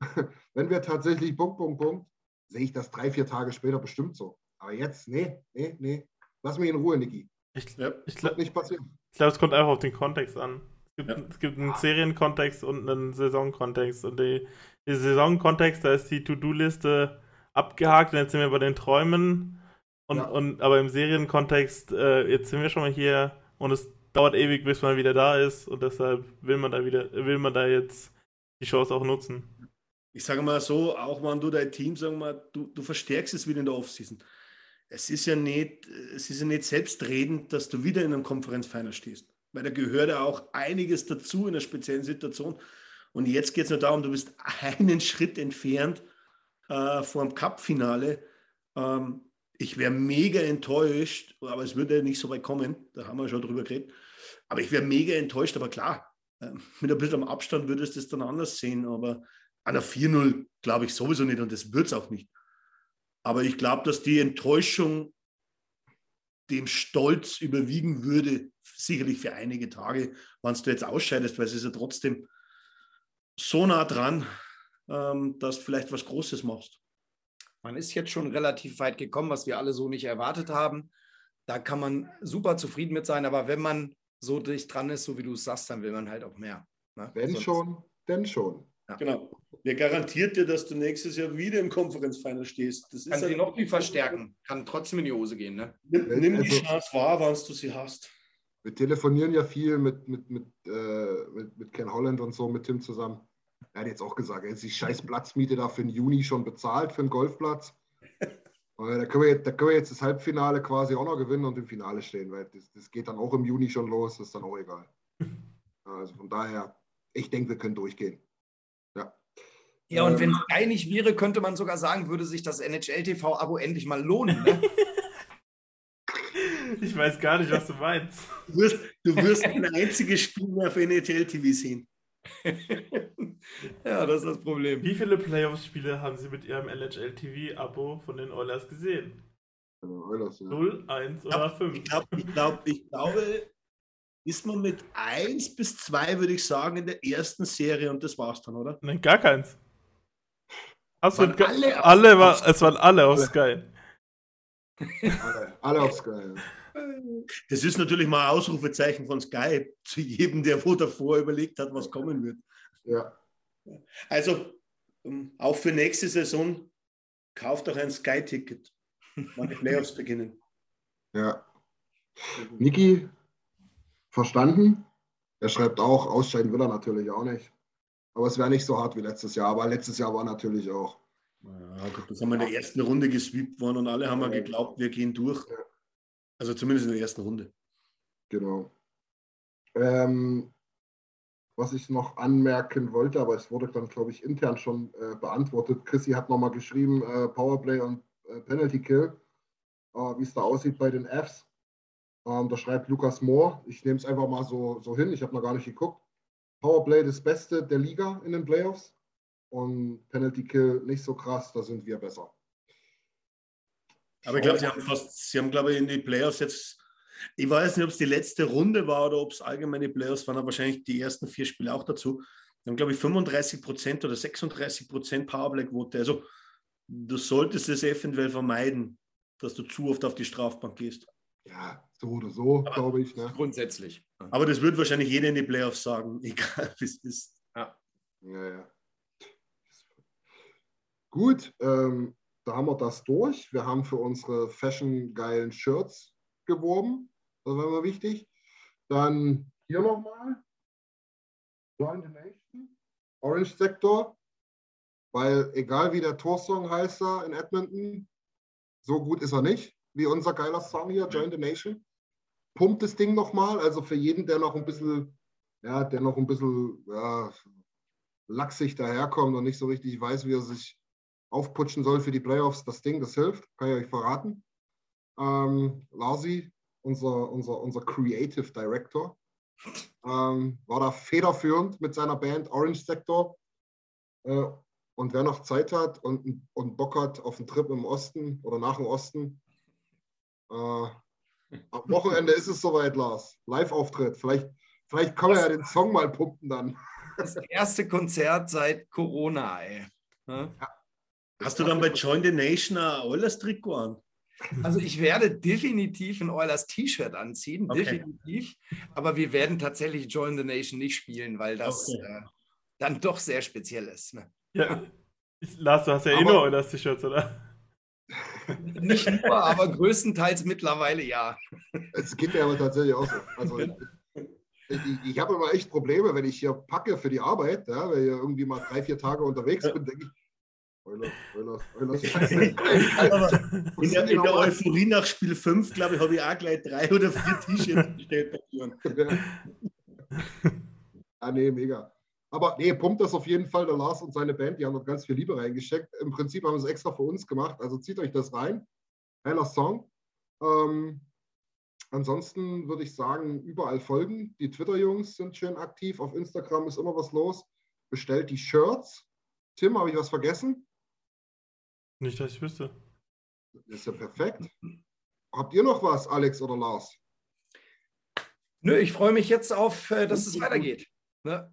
wenn wir tatsächlich Punkt, Punkt, Punkt, sehe ich das drei, vier Tage später bestimmt so. Aber jetzt, nee, nee, nee. Lass mich in Ruhe, Niki. Ich, ja, ich glaube, nicht passieren. Ich glaube, es kommt einfach auf den Kontext an. Es gibt, ja. es gibt einen Serienkontext und einen Saisonkontext. Und die, der Saisonkontext, da ist die To-Do-Liste abgehakt und jetzt sind wir bei den Träumen und, ja. und, aber im Serienkontext, äh, jetzt sind wir schon mal hier und es dauert ewig, bis man wieder da ist und deshalb will man da wieder, will man da jetzt die Chance auch nutzen. Ich sage mal so, auch wenn du dein Team, sagen wir, du, du verstärkst es wieder in der Offseason. Es ist ja nicht, es ist ja nicht selbstredend, dass du wieder in einem Konferenzfeiner stehst. Weil da gehört ja auch einiges dazu in einer speziellen Situation. Und jetzt geht es nur darum, du bist einen Schritt entfernt äh, vor dem Cup-Finale. Ähm, ich wäre mega enttäuscht, aber es würde nicht so weit kommen, da haben wir schon drüber geredet. Aber ich wäre mega enttäuscht, aber klar, äh, mit ein bisschen Abstand würdest du es dann anders sehen. Aber an der 4-0 glaube ich sowieso nicht und das wird es auch nicht. Aber ich glaube, dass die Enttäuschung dem Stolz überwiegen würde, sicherlich für einige Tage, wenn du jetzt ausscheidest, weil es ist ja trotzdem so nah dran, ähm, dass du vielleicht was Großes machst. Man ist jetzt schon relativ weit gekommen, was wir alle so nicht erwartet haben. Da kann man super zufrieden mit sein, aber wenn man so dicht dran ist, so wie du es sagst, dann will man halt auch mehr. Ne? Wenn Sonst schon, denn schon. Ja. Genau. Wer garantiert dir, dass du nächstes Jahr wieder im Konferenzfinal stehst? Das kann sie ja noch viel verstärken. Kann trotzdem in die Hose gehen. Ne? Nimm, nimm die also, Chance wahr, wann du sie hast. Wir telefonieren ja viel mit, mit, mit, äh, mit, mit Ken Holland und so, mit Tim zusammen. Er hat jetzt auch gesagt, er hat die scheiß Platzmiete da für den Juni schon bezahlt, für den Golfplatz. Da können, wir jetzt, da können wir jetzt das Halbfinale quasi auch noch gewinnen und im Finale stehen, weil das, das geht dann auch im Juni schon los, das ist dann auch egal. Also von daher, ich denke, wir können durchgehen. Ja. Ja, und ähm, wenn es einig wäre, könnte man sogar sagen, würde sich das NHL-TV-Abo endlich mal lohnen. Ne? ich weiß gar nicht, was du meinst. Du wirst, du wirst ein einziges Spiel mehr auf NHL-TV sehen. ja, das ist das Problem. Wie viele Playoffs-Spiele haben Sie mit Ihrem NHL TV-Abo von den Oilers gesehen? Oilers, ja. 0, 1 oder 5? Ich, glaub, ich, glaub, ich glaube, ist man mit 1 bis 2, würde ich sagen, in der ersten Serie und das war's dann, oder? Nein, gar keins. Hast waren alle, alle war, es waren alle auf Sky. Alle, alle auf Sky. Das ist natürlich mal ein Ausrufezeichen von Sky zu jedem, der wo davor überlegt hat, was kommen wird. Ja. Also ähm, auch für nächste Saison kauft doch ein Sky-Ticket, wenn die Playoffs beginnen. Ja. Niki, verstanden? Er schreibt auch, ausscheiden will er natürlich auch nicht. Aber es wäre nicht so hart wie letztes Jahr. Aber letztes Jahr war natürlich auch. Ja, das haben wir in der ersten Runde gesweept worden und alle haben ja geglaubt, wir gehen durch. Also zumindest in der ersten Runde. Genau. Ähm, was ich noch anmerken wollte, aber es wurde dann, glaube ich, intern schon äh, beantwortet. Chrissy hat nochmal geschrieben, äh, Powerplay und äh, Penalty Kill, äh, wie es da aussieht bei den Fs. Ähm, da schreibt Lukas Moore, ich nehme es einfach mal so, so hin, ich habe noch gar nicht geguckt. Powerplay das Beste der Liga in den Playoffs und Penalty Kill nicht so krass, da sind wir besser. Aber ich glaube, sie haben fast, sie haben, glaube ich, in die Playoffs jetzt, ich weiß nicht, ob es die letzte Runde war oder ob es allgemeine Playoffs waren, aber wahrscheinlich die ersten vier Spiele auch dazu. Sie haben, glaube ich, 35 Prozent oder 36 Prozent Powerplay-Quote. Also, du solltest es eventuell vermeiden, dass du zu oft auf die Strafbank gehst. Ja, so oder so, glaube ich. Ne? Grundsätzlich. Aber das wird wahrscheinlich jeder in die Playoffs sagen, egal wie es ist. Ja. ja, ja. Gut, ähm, da haben wir das durch. Wir haben für unsere fashion-geilen Shirts geworben. Das war immer wichtig. Dann hier nochmal. Join the Nation. Orange Sektor. Weil egal wie der Torsong heißt da in Edmonton, so gut ist er nicht, wie unser geiler Song hier, Join the Nation. Pumpt das Ding nochmal. Also für jeden, der noch ein bisschen, ja, der noch ein bisschen ja, lachsig daherkommt und nicht so richtig weiß, wie er sich aufputschen soll für die Playoffs, das Ding, das hilft, kann ich euch verraten. Ähm, Larsi, unser, unser, unser Creative Director, ähm, war da federführend mit seiner Band Orange Sector. Äh, und wer noch Zeit hat und, und Bock hat auf einen Trip im Osten oder nach dem Osten, äh, am Wochenende ist es soweit, Lars. Live-Auftritt. Vielleicht, vielleicht kann man ja den Song mal pumpen dann. Das erste Konzert seit Corona, ey. Ja. Hast du dann bei Join the Nation ein Oilers-Trikot an? Also ich werde definitiv ein Oilers T-Shirt anziehen, okay. definitiv. Aber wir werden tatsächlich Join the Nation nicht spielen, weil das okay. äh, dann doch sehr speziell ist. Ne? Ja, Lars, du hast ja aber, eh nur Oilers T-Shirts, oder? Nicht nur, aber größtenteils mittlerweile ja. Es geht mir aber tatsächlich auch so. Also, ich, ich habe immer echt Probleme, wenn ich hier packe für die Arbeit, ja, weil ich irgendwie mal drei, vier Tage unterwegs bin, denke ich, Eulers, Eulers, Eulers. in der, in der Euphorie nach Spiel 5, glaube ich, habe ich auch gleich drei oder vier T-Shirts bestellt bei Björn. ah, nee, mega. Aber nee, pumpt das auf jeden Fall. Der Lars und seine Band, die haben dort ganz viel Liebe reingesteckt. Im Prinzip haben sie es extra für uns gemacht. Also zieht euch das rein. Heiler Song. Ähm, ansonsten würde ich sagen, überall folgen. Die Twitter-Jungs sind schön aktiv. Auf Instagram ist immer was los. Bestellt die Shirts. Tim, habe ich was vergessen? Nicht, dass ich wüsste. Das ist ja perfekt. Habt ihr noch was, Alex oder Lars? Nö, ich freue mich jetzt auf, äh, dass es weitergeht. Ne?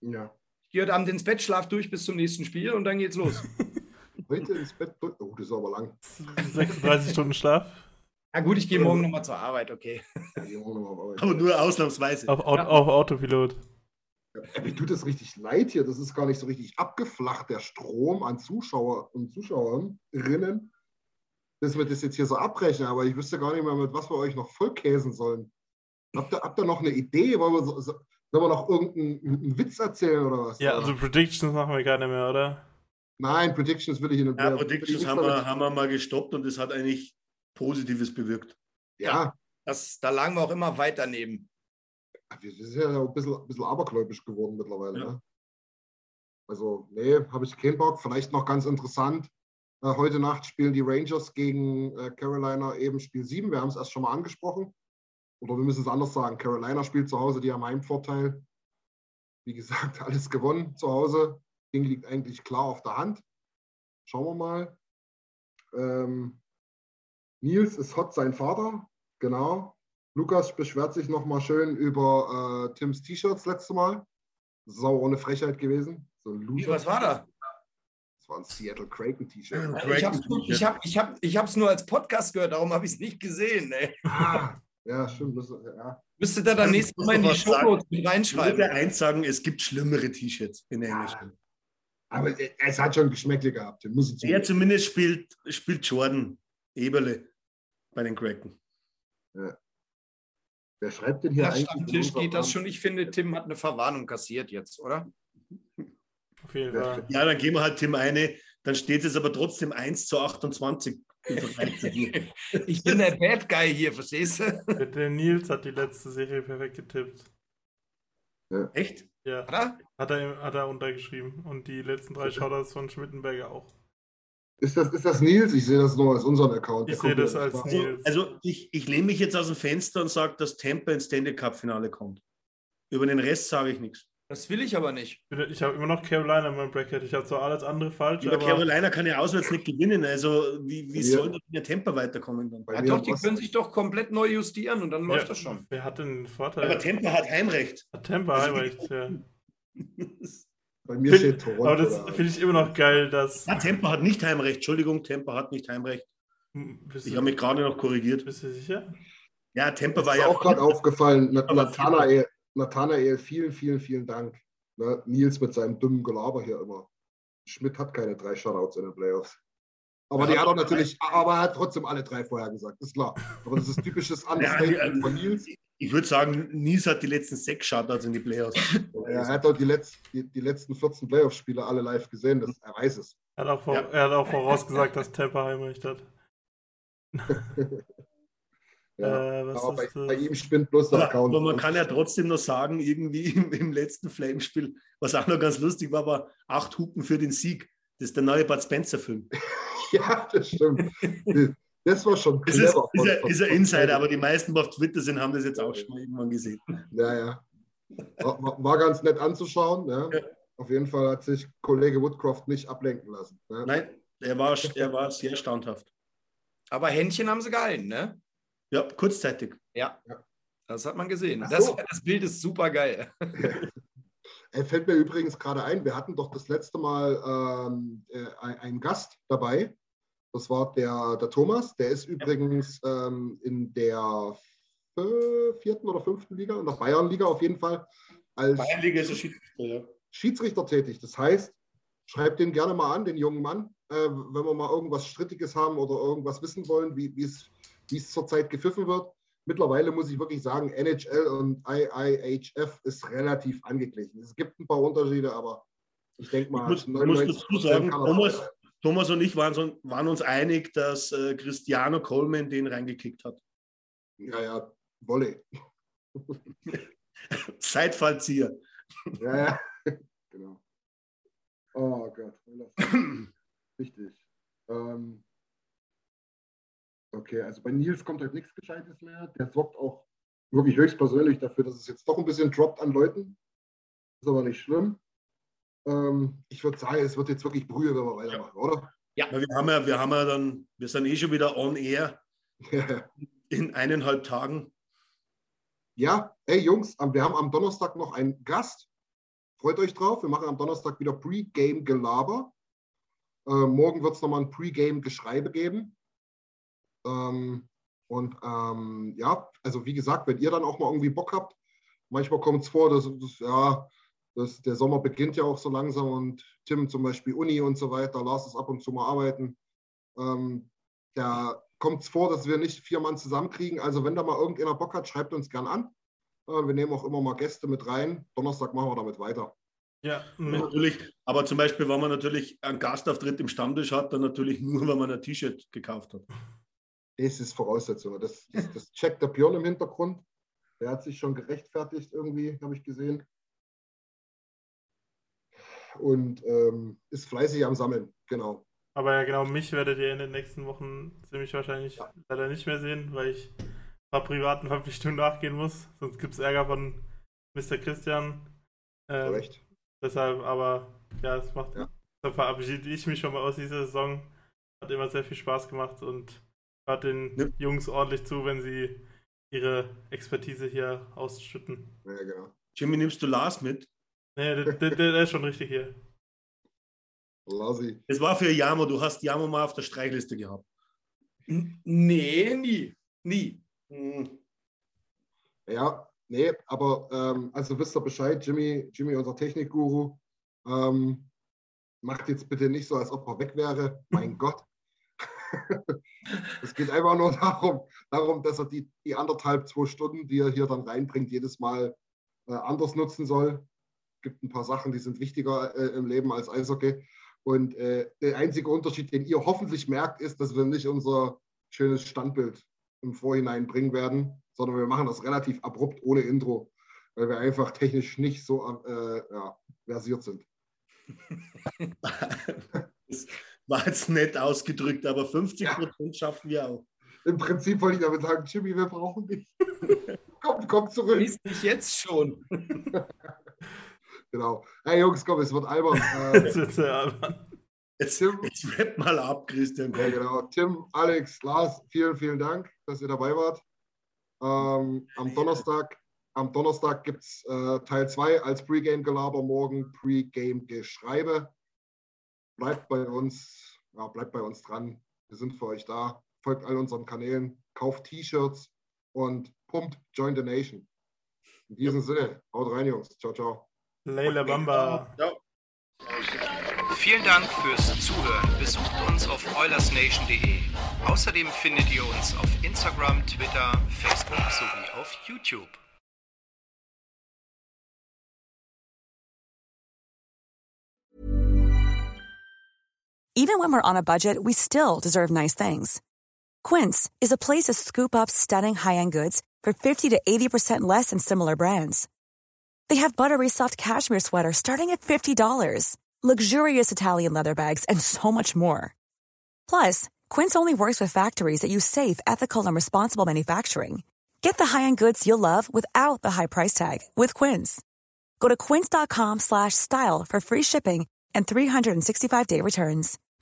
Ja. Ich gehe heute Abend ins Bett, schlaf durch bis zum nächsten Spiel und dann geht's los. Heute ins Bett durch. Oh, das ist aber lang. 36 Stunden Schlaf. Na gut, ich gehe morgen nochmal zur Arbeit, okay. Aber nur ausnahmsweise. Auf, Auto, auf Autopilot. Ja, mir tut das richtig leid hier. Das ist gar nicht so richtig abgeflacht, der Strom an Zuschauer und Zuschauerinnen, dass wir das jetzt hier so abbrechen. Aber ich wüsste gar nicht mehr, mit was wir euch noch vollkäsen sollen. Habt ihr, habt ihr noch eine Idee? Wollen wir, so, sollen wir noch irgendeinen Witz erzählen oder was? Ja, also Predictions machen wir keine mehr, oder? Nein, Predictions will ich in den Ja, Predictions haben wir, haben wir mal gestoppt und es hat eigentlich Positives bewirkt. Ja. Das, da lagen wir auch immer weit daneben. Wir sind ja ein bisschen, ein bisschen abergläubisch geworden mittlerweile. Ja. Ne? Also, nee, habe ich keinen Bock. Vielleicht noch ganz interessant. Äh, heute Nacht spielen die Rangers gegen äh, Carolina eben Spiel 7. Wir haben es erst schon mal angesprochen. Oder wir müssen es anders sagen. Carolina spielt zu Hause, die haben Heimvorteil. Wie gesagt, alles gewonnen zu Hause. Ding liegt eigentlich klar auf der Hand. Schauen wir mal. Ähm, Nils ist hot sein Vater, genau. Lukas beschwert sich nochmal schön über äh, Tims T-Shirts letzte Mal. Auch ohne Frechheit gewesen. So Wie, was war da? Das war ein Seattle Kraken T-Shirt. Ich habe es ich hab, ich hab, ich nur als Podcast gehört, darum habe ich es nicht gesehen. Ey. Ah, ja, stimmt. Das, ja. Müsste da dann nächstes Mal in die Show mit reinschreiben. Ich würde eins sagen, es gibt schlimmere T-Shirts in Englisch. Ja. Aber es hat schon Geschmäckle gehabt. Muss er zumindest spielt, spielt Jordan Eberle bei den Kraken. Ja. Wer schreibt denn hier das eigentlich? steht das schon. Ich finde, Tim hat eine Verwarnung kassiert jetzt, oder? Auf jeden Fall. Ja, dann geben wir halt Tim eine. Dann steht es aber trotzdem 1 zu 28 ich bin der Bad Guy hier, verstehst du? Der Nils hat die letzte Serie perfekt getippt. Ja. Echt? Ja. Hat er, hat er untergeschrieben. Und die letzten drei Shoutouts von Schmittenberger auch. Ist das, ist das Nils? Ich sehe das nur als unseren Account. Ich sehe das als also, Nils. Also ich, ich lehne mich jetzt aus dem Fenster und sage, dass Tampa ins Stanley Cup Finale kommt. Über den Rest sage ich nichts. Das will ich aber nicht. Ich habe immer noch Carolina in meinem Bracket. Ich habe zwar alles andere falsch. Aber Carolina kann ja auswärts nicht gewinnen. Also, wie, wie ja. soll denn der Temper weiterkommen dann? Ja, doch, die können sich doch komplett neu justieren und dann ja, läuft das schon. Wer hat denn den Vorteil? Aber Temper hat Heimrecht. Hat Temper Heimrecht, ja. Bei mir steht Toronto. Aber das finde ich immer noch geil, dass. Ja, Temper hat nicht Heimrecht. Entschuldigung, Temper hat nicht Heimrecht. Hm, bist ich habe mich gerade noch korrigiert. Bist du sicher? Ja, Temper war ja. auch gerade aufgefallen. Nathanael, Nathanael, vielen, vielen, vielen Dank. Ne? Nils mit seinem dummen Gelaber hier immer. Schmidt hat keine drei Shoutouts in den Playoffs. Aber ja, die hat er natürlich, aber er hat trotzdem alle drei vorher gesagt, ist klar. Aber das ist typisches Understatement ja, von Nils. Ich würde sagen, Nils hat die letzten sechs Shoutouts in die Playoffs. Ja, er hat auch die, Letz-, die, die letzten 14 Playoff-Spiele alle live gesehen, das, er weiß es. Er hat auch, vor, er hat auch vorausgesagt, dass Tampa Heimrecht hat. Ja, äh, aber bei, bei, ihm spinnt bloß der Account. Aber man kann ja trotzdem noch sagen, irgendwie im, im letzten Flamespiel, was auch noch ganz lustig war, war acht Hupen für den Sieg. Das ist der neue Bud Spencer-Film. ja, das stimmt. Das war schon das clever. Ist, ist, ist ein Insider, aber die meisten, die auf Twitter sind, haben das jetzt auch schon irgendwann gesehen. Ja, ja. War, war ganz nett anzuschauen. Ja. ja. Auf jeden Fall hat sich Kollege Woodcroft nicht ablenken lassen. Ja. Nein, er war, er war sehr standhaft. Aber Händchen haben sie gehalten, ne? Ja, kurzzeitig. Ja, das hat man gesehen. Das, das, Bild ist super geil. Er fällt mir übrigens gerade ein, wir hatten doch das letzte Mal ähm, äh, einen Gast dabei. Das war der, der Thomas. Der ist übrigens ähm, in der vierten oder fünften Liga, in der Bayernliga auf jeden Fall, als Bayernliga ist Schiedsrichter, ja. Schiedsrichter tätig. Das heißt, schreibt den gerne mal an, den jungen Mann, äh, wenn wir mal irgendwas Strittiges haben oder irgendwas wissen wollen, wie es zurzeit gepfiffen wird. Mittlerweile muss ich wirklich sagen, NHL und IIHF ist relativ angeglichen. Es gibt ein paar Unterschiede, aber ich denke mal. Ich muss, muss dazu sagen, Thomas, Thomas, und ich waren, waren uns einig, dass äh, Cristiano Coleman den reingekickt hat. Ja, ja, Wolle. Seitfallzieher. Ja, ja. genau. Oh Gott. Richtig. Ähm, okay, also bei Nils kommt halt nichts Gescheites mehr. Der sorgt auch wirklich höchstpersönlich dafür, dass es jetzt doch ein bisschen droppt an Leuten. Ist aber nicht schlimm. Ähm, ich würde sagen, es wird jetzt wirklich Brühe, wenn wir weitermachen, ja. oder? Ja. Wir haben ja, wir haben ja dann, wir sind eh schon wieder on air in eineinhalb Tagen. Ja, ey Jungs, wir haben am Donnerstag noch einen Gast. Freut euch drauf. Wir machen am Donnerstag wieder Pre-Game-Gelaber. Äh, morgen wird es nochmal ein Pre-Game-Geschreibe geben. Ähm, und ähm, ja, also wie gesagt, wenn ihr dann auch mal irgendwie Bock habt, manchmal kommt es vor, dass, dass ja, das, der Sommer beginnt ja auch so langsam und Tim zum Beispiel Uni und so weiter, Lars ist ab und zu mal arbeiten. Ähm, da kommt es vor, dass wir nicht vier Mann zusammenkriegen. Also wenn da mal irgendeiner Bock hat, schreibt uns gern an. Äh, wir nehmen auch immer mal Gäste mit rein. Donnerstag machen wir damit weiter. Ja, natürlich. Aber zum Beispiel, wenn man natürlich einen Gastauftritt im Stammtisch hat, dann natürlich nur, wenn man ein T-Shirt gekauft hat. Das ist Voraussetzung. Das, das, das checkt der Björn im Hintergrund. Der hat sich schon gerechtfertigt irgendwie, habe ich gesehen und ähm, ist fleißig am Sammeln, genau. Aber ja, genau, mich werdet ihr in den nächsten Wochen ziemlich wahrscheinlich ja. leider nicht mehr sehen, weil ich ein paar privaten Verpflichtungen nachgehen muss. Sonst gibt es Ärger von Mr. Christian. Ähm, Recht. Deshalb, aber ja, es macht. Ja. Da verabschiede ich mich schon mal aus dieser Saison. Hat immer sehr viel Spaß gemacht und hört den ja. Jungs ordentlich zu, wenn sie ihre Expertise hier ausschütten. Ja, genau. Jimmy, nimmst du Lars mit? Nee, der, der, der ist schon richtig hier. Lassi. Es war für Jamo, du hast Jamo mal auf der Streichliste gehabt. Nee, nie. Nie. Hm. Ja, nee, aber ähm, also wisst ihr Bescheid, Jimmy, Jimmy, unser Technikguru, ähm, macht jetzt bitte nicht so, als ob er weg wäre. Mein Gott. es geht einfach nur darum, darum dass er die, die anderthalb, zwei Stunden, die er hier dann reinbringt, jedes Mal äh, anders nutzen soll gibt ein paar Sachen, die sind wichtiger äh, im Leben als Eishockey. Und äh, der einzige Unterschied, den ihr hoffentlich merkt, ist, dass wir nicht unser schönes Standbild im Vorhinein bringen werden, sondern wir machen das relativ abrupt ohne Intro, weil wir einfach technisch nicht so äh, ja, versiert sind. das war jetzt nett ausgedrückt, aber 50 Prozent ja. schaffen wir auch. Im Prinzip wollte ich damit sagen, Jimmy, wir brauchen dich. komm, komm zurück. Ist nicht jetzt schon. Genau. Hey Jungs, komm, es wird albern. Äh, es wird sehr albern. Jetzt, jetzt wird mal ab, Christian. Ja, genau. Tim, Alex, Lars, vielen, vielen Dank, dass ihr dabei wart. Ähm, am Donnerstag, am Donnerstag gibt es äh, Teil 2 als Pre-Game-Gelaber, morgen Pre-Game-Geschreibe. Bleibt bei uns, ja, bleibt bei uns dran. Wir sind für euch da. Folgt all unseren Kanälen, kauft T-Shirts und pumpt Join the Nation. In diesem ja. Sinne, haut rein, Jungs. Ciao, ciao. Leila Bamba. Ja. Vielen Dank fürs Zuhören. Besucht uns auf oilersnation.de. Außerdem findet ihr uns auf Instagram, Twitter, Facebook sowie auf YouTube. Even when we're on a budget, we still deserve nice things. Quince is a place to scoop up stunning high-end goods for 50 to 80% less than similar brands. They have buttery soft cashmere sweaters starting at $50, luxurious Italian leather bags, and so much more. Plus, Quince only works with factories that use safe, ethical, and responsible manufacturing. Get the high-end goods you'll love without the high price tag with Quince. Go to quince.com/style for free shipping and 365-day returns.